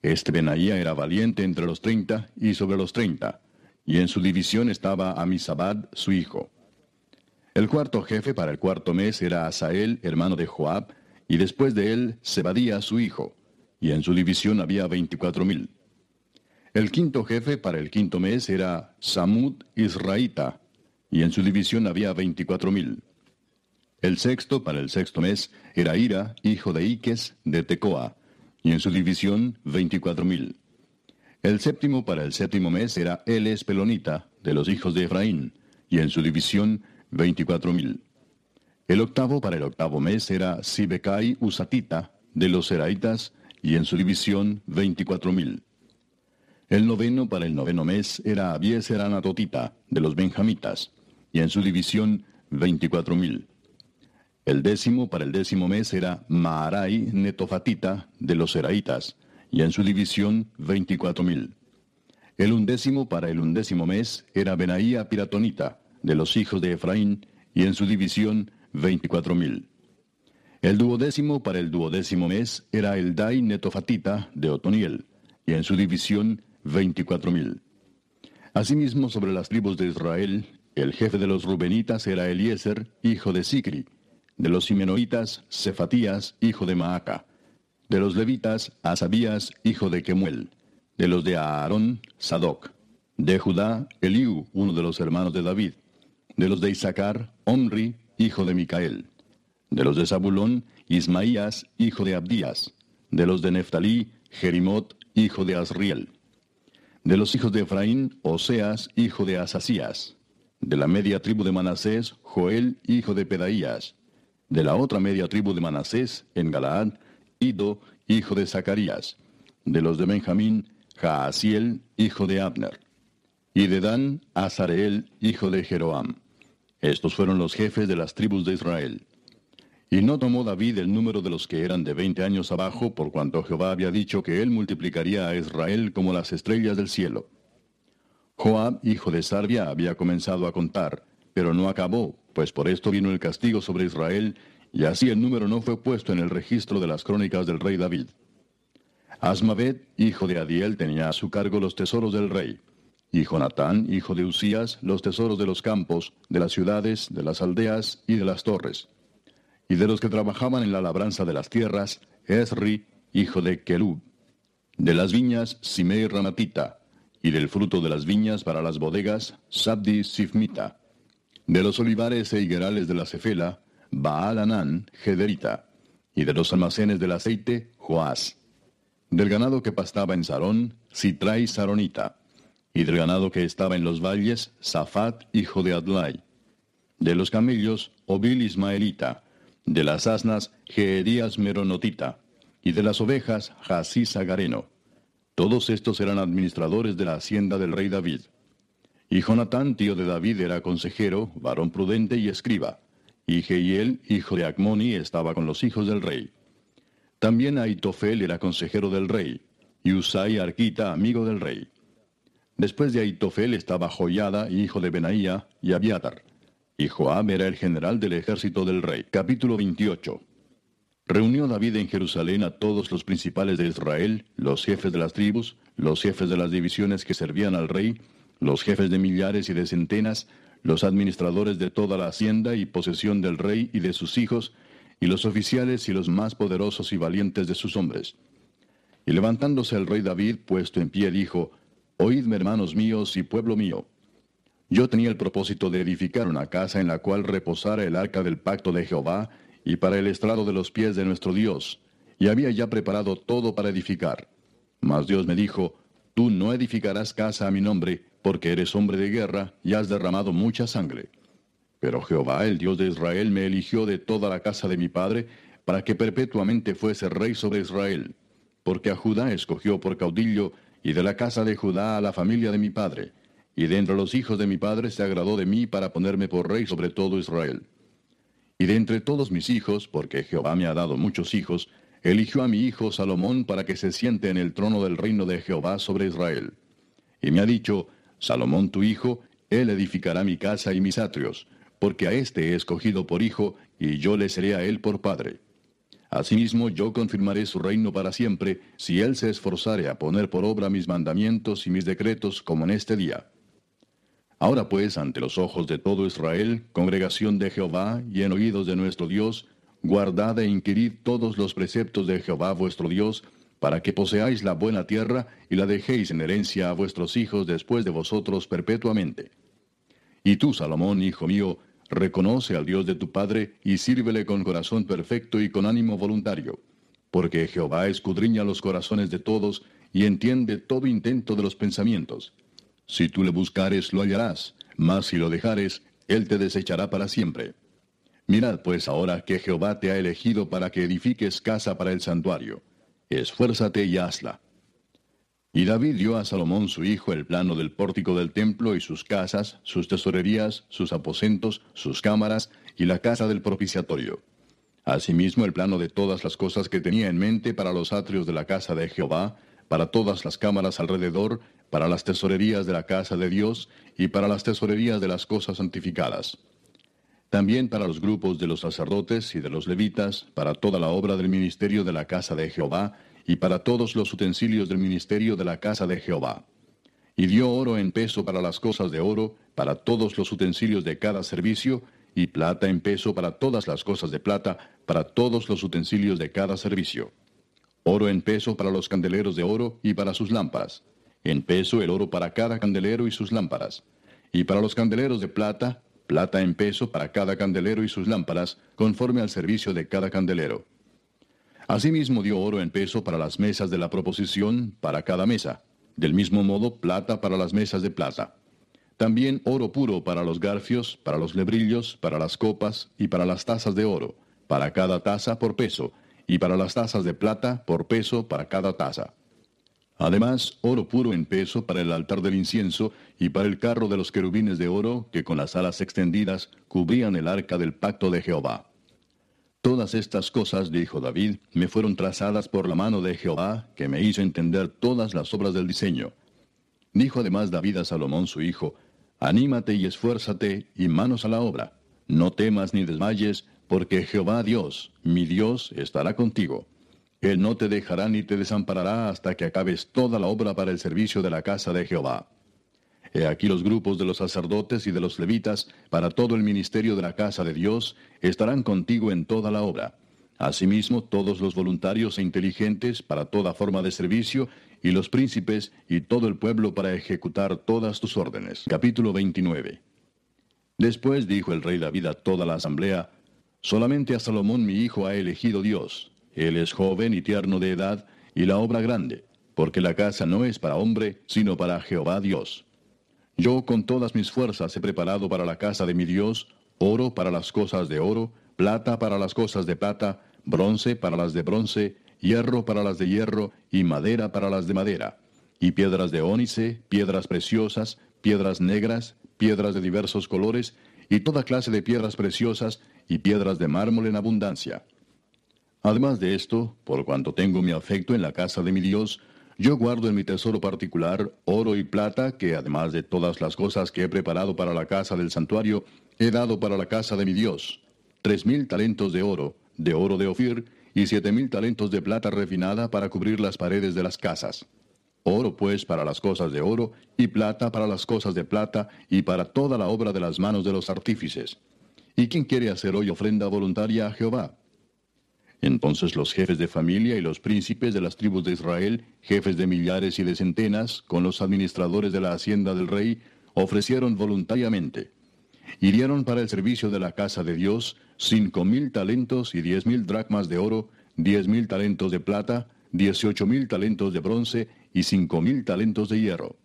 Este Benaía era valiente entre los treinta y sobre los treinta, y en su división estaba Amisabad, su hijo. El cuarto jefe para el cuarto mes era Asael, hermano de Joab, y después de él Zebadía, su hijo, y en su división había veinticuatro mil. El quinto jefe para el quinto mes era Samud Israita, y en su división había veinticuatro mil. El sexto para el sexto mes era Ira, hijo de Iques, de Tecoa, y en su división veinticuatro mil. El séptimo para el séptimo mes era Eles Pelonita, de los hijos de Efraín, y en su división veinticuatro mil. El octavo para el octavo mes era Sibecai Usatita, de los Seraitas, y en su división veinticuatro mil. El noveno para el noveno mes era Abieser Anatotita, de los Benjamitas, y en su división veinticuatro mil. El décimo para el décimo mes era Maarai Netofatita, de los Seraitas, y en su división veinticuatro mil. El undécimo para el undécimo mes era Benaía Piratonita, de los hijos de Efraín, y en su división veinticuatro mil. El duodécimo para el duodécimo mes era el Dai Netofatita, de Otoniel, y en su división veinticuatro mil. Asimismo, sobre las tribus de Israel, el jefe de los Rubenitas era Eliezer, hijo de Sicri, de los Simenoitas, Cefatías, hijo de Maaca, de los Levitas, Asabías, hijo de Kemuel, de los de Aarón, Sadoc, de Judá, Eliú, uno de los hermanos de David, de los de Isaacar, Omri, hijo de Micael, de los de Zabulón, Ismaías, hijo de Abdías, de los de Neftalí, Jerimot, hijo de Asriel de los hijos de Efraín, Oseas, hijo de Asasías. De la media tribu de Manasés, Joel, hijo de Pedaías. De la otra media tribu de Manasés, en Galaad, Ido, hijo de Zacarías. De los de Benjamín, Jaasiel, hijo de Abner. Y de Dan, Azareel, hijo de Jeroam. Estos fueron los jefes de las tribus de Israel. Y no tomó David el número de los que eran de veinte años abajo, por cuanto Jehová había dicho que él multiplicaría a Israel como las estrellas del cielo. Joab, hijo de Sarbia, había comenzado a contar, pero no acabó, pues por esto vino el castigo sobre Israel, y así el número no fue puesto en el registro de las crónicas del rey David. Asmavet, hijo de Adiel, tenía a su cargo los tesoros del rey, y Jonatán, hijo de Usías, los tesoros de los campos, de las ciudades, de las aldeas y de las torres y de los que trabajaban en la labranza de las tierras, Esri, hijo de Kelub. De las viñas, Simei Ramatita, y del fruto de las viñas para las bodegas, Sabdi Sifmita. De los olivares e higuerales de la Cefela, Baal Anán, Gederita. Y de los almacenes del aceite, Joás. Del ganado que pastaba en Sarón, Sitrai Saronita. Y del ganado que estaba en los valles, Safat, hijo de Adlai. De los camellos, Obil Ismaelita de las asnas Geedías Meronotita, y de las ovejas Jasís Agareno. Todos estos eran administradores de la hacienda del rey David. Y Jonatán, tío de David, era consejero, varón prudente y escriba. Y Jehiel, hijo de Acmoni, estaba con los hijos del rey. También Aitofel era consejero del rey, y Usai Arquita, amigo del rey. Después de Aitofel estaba Joyada, hijo de Benaía, y Abiatar y Joab era el general del ejército del rey. Capítulo 28. Reunió David en Jerusalén a todos los principales de Israel, los jefes de las tribus, los jefes de las divisiones que servían al rey, los jefes de millares y de centenas, los administradores de toda la hacienda y posesión del rey y de sus hijos, y los oficiales y los más poderosos y valientes de sus hombres. Y levantándose el rey David, puesto en pie, dijo, Oídme, hermanos míos y pueblo mío. Yo tenía el propósito de edificar una casa en la cual reposara el arca del pacto de Jehová y para el estrado de los pies de nuestro Dios, y había ya preparado todo para edificar. Mas Dios me dijo, Tú no edificarás casa a mi nombre, porque eres hombre de guerra y has derramado mucha sangre. Pero Jehová, el Dios de Israel, me eligió de toda la casa de mi padre, para que perpetuamente fuese rey sobre Israel, porque a Judá escogió por caudillo, y de la casa de Judá a la familia de mi padre y de entre los hijos de mi padre se agradó de mí para ponerme por rey sobre todo Israel. Y de entre todos mis hijos, porque Jehová me ha dado muchos hijos, eligió a mi hijo Salomón para que se siente en el trono del reino de Jehová sobre Israel. Y me ha dicho, Salomón tu hijo, él edificará mi casa y mis atrios, porque a éste he escogido por hijo, y yo le seré a él por padre. Asimismo yo confirmaré su reino para siempre, si él se esforzare a poner por obra mis mandamientos y mis decretos como en este día. Ahora pues, ante los ojos de todo Israel, congregación de Jehová, y en oídos de nuestro Dios, guardad e inquirid todos los preceptos de Jehová vuestro Dios, para que poseáis la buena tierra y la dejéis en herencia a vuestros hijos después de vosotros perpetuamente. Y tú, Salomón, hijo mío, reconoce al Dios de tu Padre y sírvele con corazón perfecto y con ánimo voluntario, porque Jehová escudriña los corazones de todos y entiende todo intento de los pensamientos. Si tú le buscares, lo hallarás, mas si lo dejares, él te desechará para siempre. Mirad pues ahora que Jehová te ha elegido para que edifiques casa para el santuario esfuérzate y hazla. Y David dio a Salomón su hijo el plano del pórtico del templo y sus casas, sus tesorerías, sus aposentos, sus cámaras y la casa del propiciatorio. Asimismo el plano de todas las cosas que tenía en mente para los atrios de la casa de Jehová, para todas las cámaras alrededor, para las tesorerías de la casa de Dios y para las tesorerías de las cosas santificadas. También para los grupos de los sacerdotes y de los levitas, para toda la obra del ministerio de la casa de Jehová, y para todos los utensilios del ministerio de la casa de Jehová. Y dio oro en peso para las cosas de oro, para todos los utensilios de cada servicio, y plata en peso para todas las cosas de plata, para todos los utensilios de cada servicio. Oro en peso para los candeleros de oro y para sus lámparas. En peso el oro para cada candelero y sus lámparas. Y para los candeleros de plata, plata en peso para cada candelero y sus lámparas, conforme al servicio de cada candelero. Asimismo dio oro en peso para las mesas de la proposición, para cada mesa. Del mismo modo, plata para las mesas de plata. También oro puro para los garfios, para los lebrillos, para las copas y para las tazas de oro, para cada taza por peso, y para las tazas de plata por peso para cada taza. Además, oro puro en peso para el altar del incienso y para el carro de los querubines de oro que con las alas extendidas cubrían el arca del pacto de Jehová. Todas estas cosas, dijo David, me fueron trazadas por la mano de Jehová, que me hizo entender todas las obras del diseño. Dijo además David a Salomón su hijo, Anímate y esfuérzate, y manos a la obra. No temas ni desmayes, porque Jehová Dios, mi Dios, estará contigo. Él no te dejará ni te desamparará hasta que acabes toda la obra para el servicio de la casa de Jehová. He aquí los grupos de los sacerdotes y de los levitas para todo el ministerio de la casa de Dios estarán contigo en toda la obra. Asimismo, todos los voluntarios e inteligentes para toda forma de servicio, y los príncipes y todo el pueblo para ejecutar todas tus órdenes. Capítulo 29. Después dijo el rey David a toda la asamblea, Solamente a Salomón mi hijo ha elegido Dios, él es joven y tierno de edad, y la obra grande, porque la casa no es para hombre, sino para Jehová Dios. Yo con todas mis fuerzas he preparado para la casa de mi Dios oro para las cosas de oro, plata para las cosas de plata, bronce para las de bronce, hierro para las de hierro, y madera para las de madera, y piedras de ónice, piedras preciosas, piedras negras, piedras de diversos colores, y toda clase de piedras preciosas, y piedras de mármol en abundancia Además de esto, por cuanto tengo mi afecto en la casa de mi Dios, yo guardo en mi tesoro particular oro y plata, que además de todas las cosas que he preparado para la casa del santuario, he dado para la casa de mi Dios. Tres mil talentos de oro, de oro de Ofir, y siete mil talentos de plata refinada para cubrir las paredes de las casas. Oro pues para las cosas de oro, y plata para las cosas de plata, y para toda la obra de las manos de los artífices. ¿Y quién quiere hacer hoy ofrenda voluntaria a Jehová? Entonces los jefes de familia y los príncipes de las tribus de Israel, jefes de millares y de centenas, con los administradores de la hacienda del rey, ofrecieron voluntariamente. Y dieron para el servicio de la casa de Dios cinco mil talentos y diez mil dracmas de oro, diez mil talentos de plata, dieciocho mil talentos de bronce y cinco mil talentos de hierro.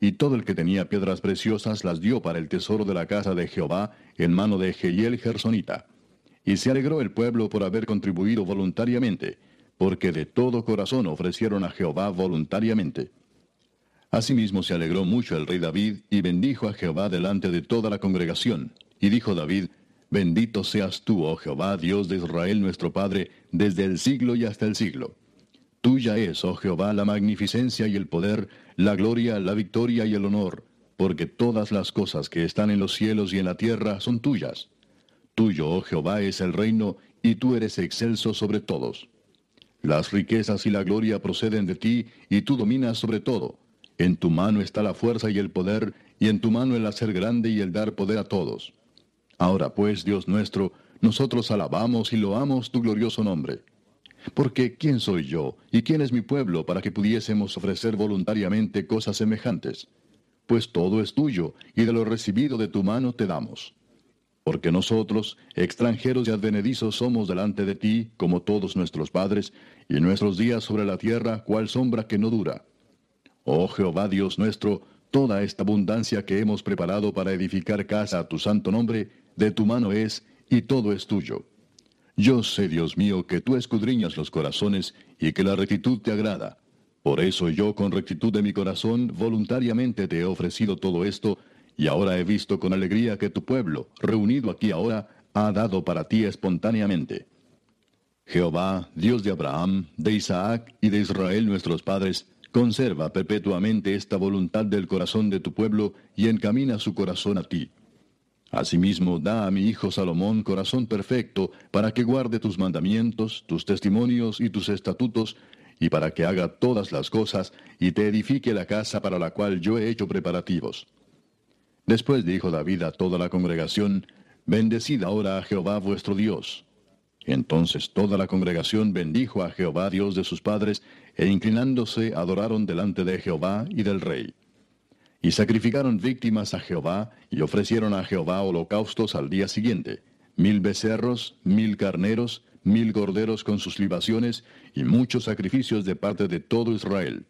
Y todo el que tenía piedras preciosas las dio para el tesoro de la casa de Jehová en mano de Jehiel Gersonita. Y se alegró el pueblo por haber contribuido voluntariamente, porque de todo corazón ofrecieron a Jehová voluntariamente. Asimismo se alegró mucho el rey David y bendijo a Jehová delante de toda la congregación. Y dijo David, Bendito seas tú, oh Jehová, Dios de Israel nuestro Padre, desde el siglo y hasta el siglo. Tuya es, oh Jehová, la magnificencia y el poder, la gloria, la victoria y el honor, porque todas las cosas que están en los cielos y en la tierra son tuyas. Tuyo, oh Jehová, es el reino, y tú eres excelso sobre todos. Las riquezas y la gloria proceden de ti, y tú dominas sobre todo. En tu mano está la fuerza y el poder, y en tu mano el hacer grande y el dar poder a todos. Ahora pues, Dios nuestro, nosotros alabamos y loamos tu glorioso nombre. Porque ¿quién soy yo y quién es mi pueblo para que pudiésemos ofrecer voluntariamente cosas semejantes? Pues todo es tuyo, y de lo recibido de tu mano te damos. Porque nosotros, extranjeros y advenedizos, somos delante de ti, como todos nuestros padres, y nuestros días sobre la tierra, cual sombra que no dura. Oh Jehová Dios nuestro, toda esta abundancia que hemos preparado para edificar casa a tu santo nombre, de tu mano es, y todo es tuyo. Yo sé, Dios mío, que tú escudriñas los corazones y que la rectitud te agrada. Por eso yo con rectitud de mi corazón voluntariamente te he ofrecido todo esto, y ahora he visto con alegría que tu pueblo, reunido aquí ahora, ha dado para ti espontáneamente. Jehová, Dios de Abraham, de Isaac y de Israel nuestros padres, conserva perpetuamente esta voluntad del corazón de tu pueblo y encamina su corazón a ti. Asimismo, da a mi hijo Salomón corazón perfecto para que guarde tus mandamientos, tus testimonios y tus estatutos, y para que haga todas las cosas y te edifique la casa para la cual yo he hecho preparativos. Después dijo David a toda la congregación, Bendecid ahora a Jehová vuestro Dios. Entonces toda la congregación bendijo a Jehová Dios de sus padres, e inclinándose adoraron delante de Jehová y del rey. Y sacrificaron víctimas a Jehová, y ofrecieron a Jehová holocaustos al día siguiente, mil becerros, mil carneros, mil corderos con sus libaciones, y muchos sacrificios de parte de todo Israel.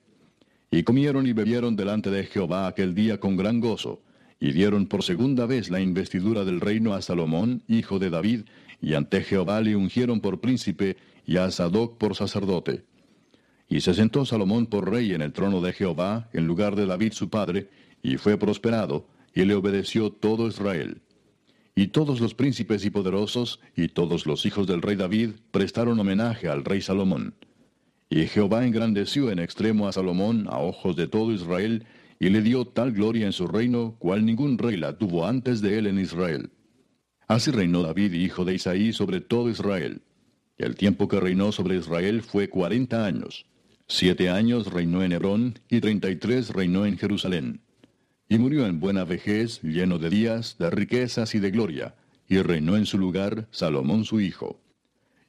Y comieron y bebieron delante de Jehová aquel día con gran gozo, y dieron por segunda vez la investidura del reino a Salomón, hijo de David, y ante Jehová le ungieron por príncipe, y a Sadoc por sacerdote. Y se sentó Salomón por rey en el trono de Jehová, en lugar de David su padre, y fue prosperado, y le obedeció todo Israel. Y todos los príncipes y poderosos, y todos los hijos del rey David, prestaron homenaje al rey Salomón. Y Jehová engrandeció en extremo a Salomón a ojos de todo Israel, y le dio tal gloria en su reino, cual ningún rey la tuvo antes de él en Israel. Así reinó David, hijo de Isaí, sobre todo Israel. El tiempo que reinó sobre Israel fue cuarenta años. Siete años reinó en Hebrón, y treinta y tres reinó en Jerusalén y murió en buena vejez, lleno de días, de riquezas y de gloria, y reinó en su lugar Salomón su hijo.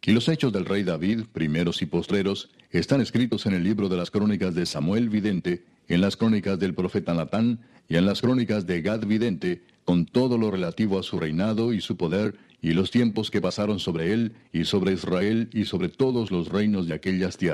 Y los hechos del rey David, primeros y postreros, están escritos en el libro de las crónicas de Samuel Vidente, en las crónicas del profeta Natán y en las crónicas de Gad Vidente, con todo lo relativo a su reinado y su poder, y los tiempos que pasaron sobre él, y sobre Israel, y sobre todos los reinos de aquellas tierras.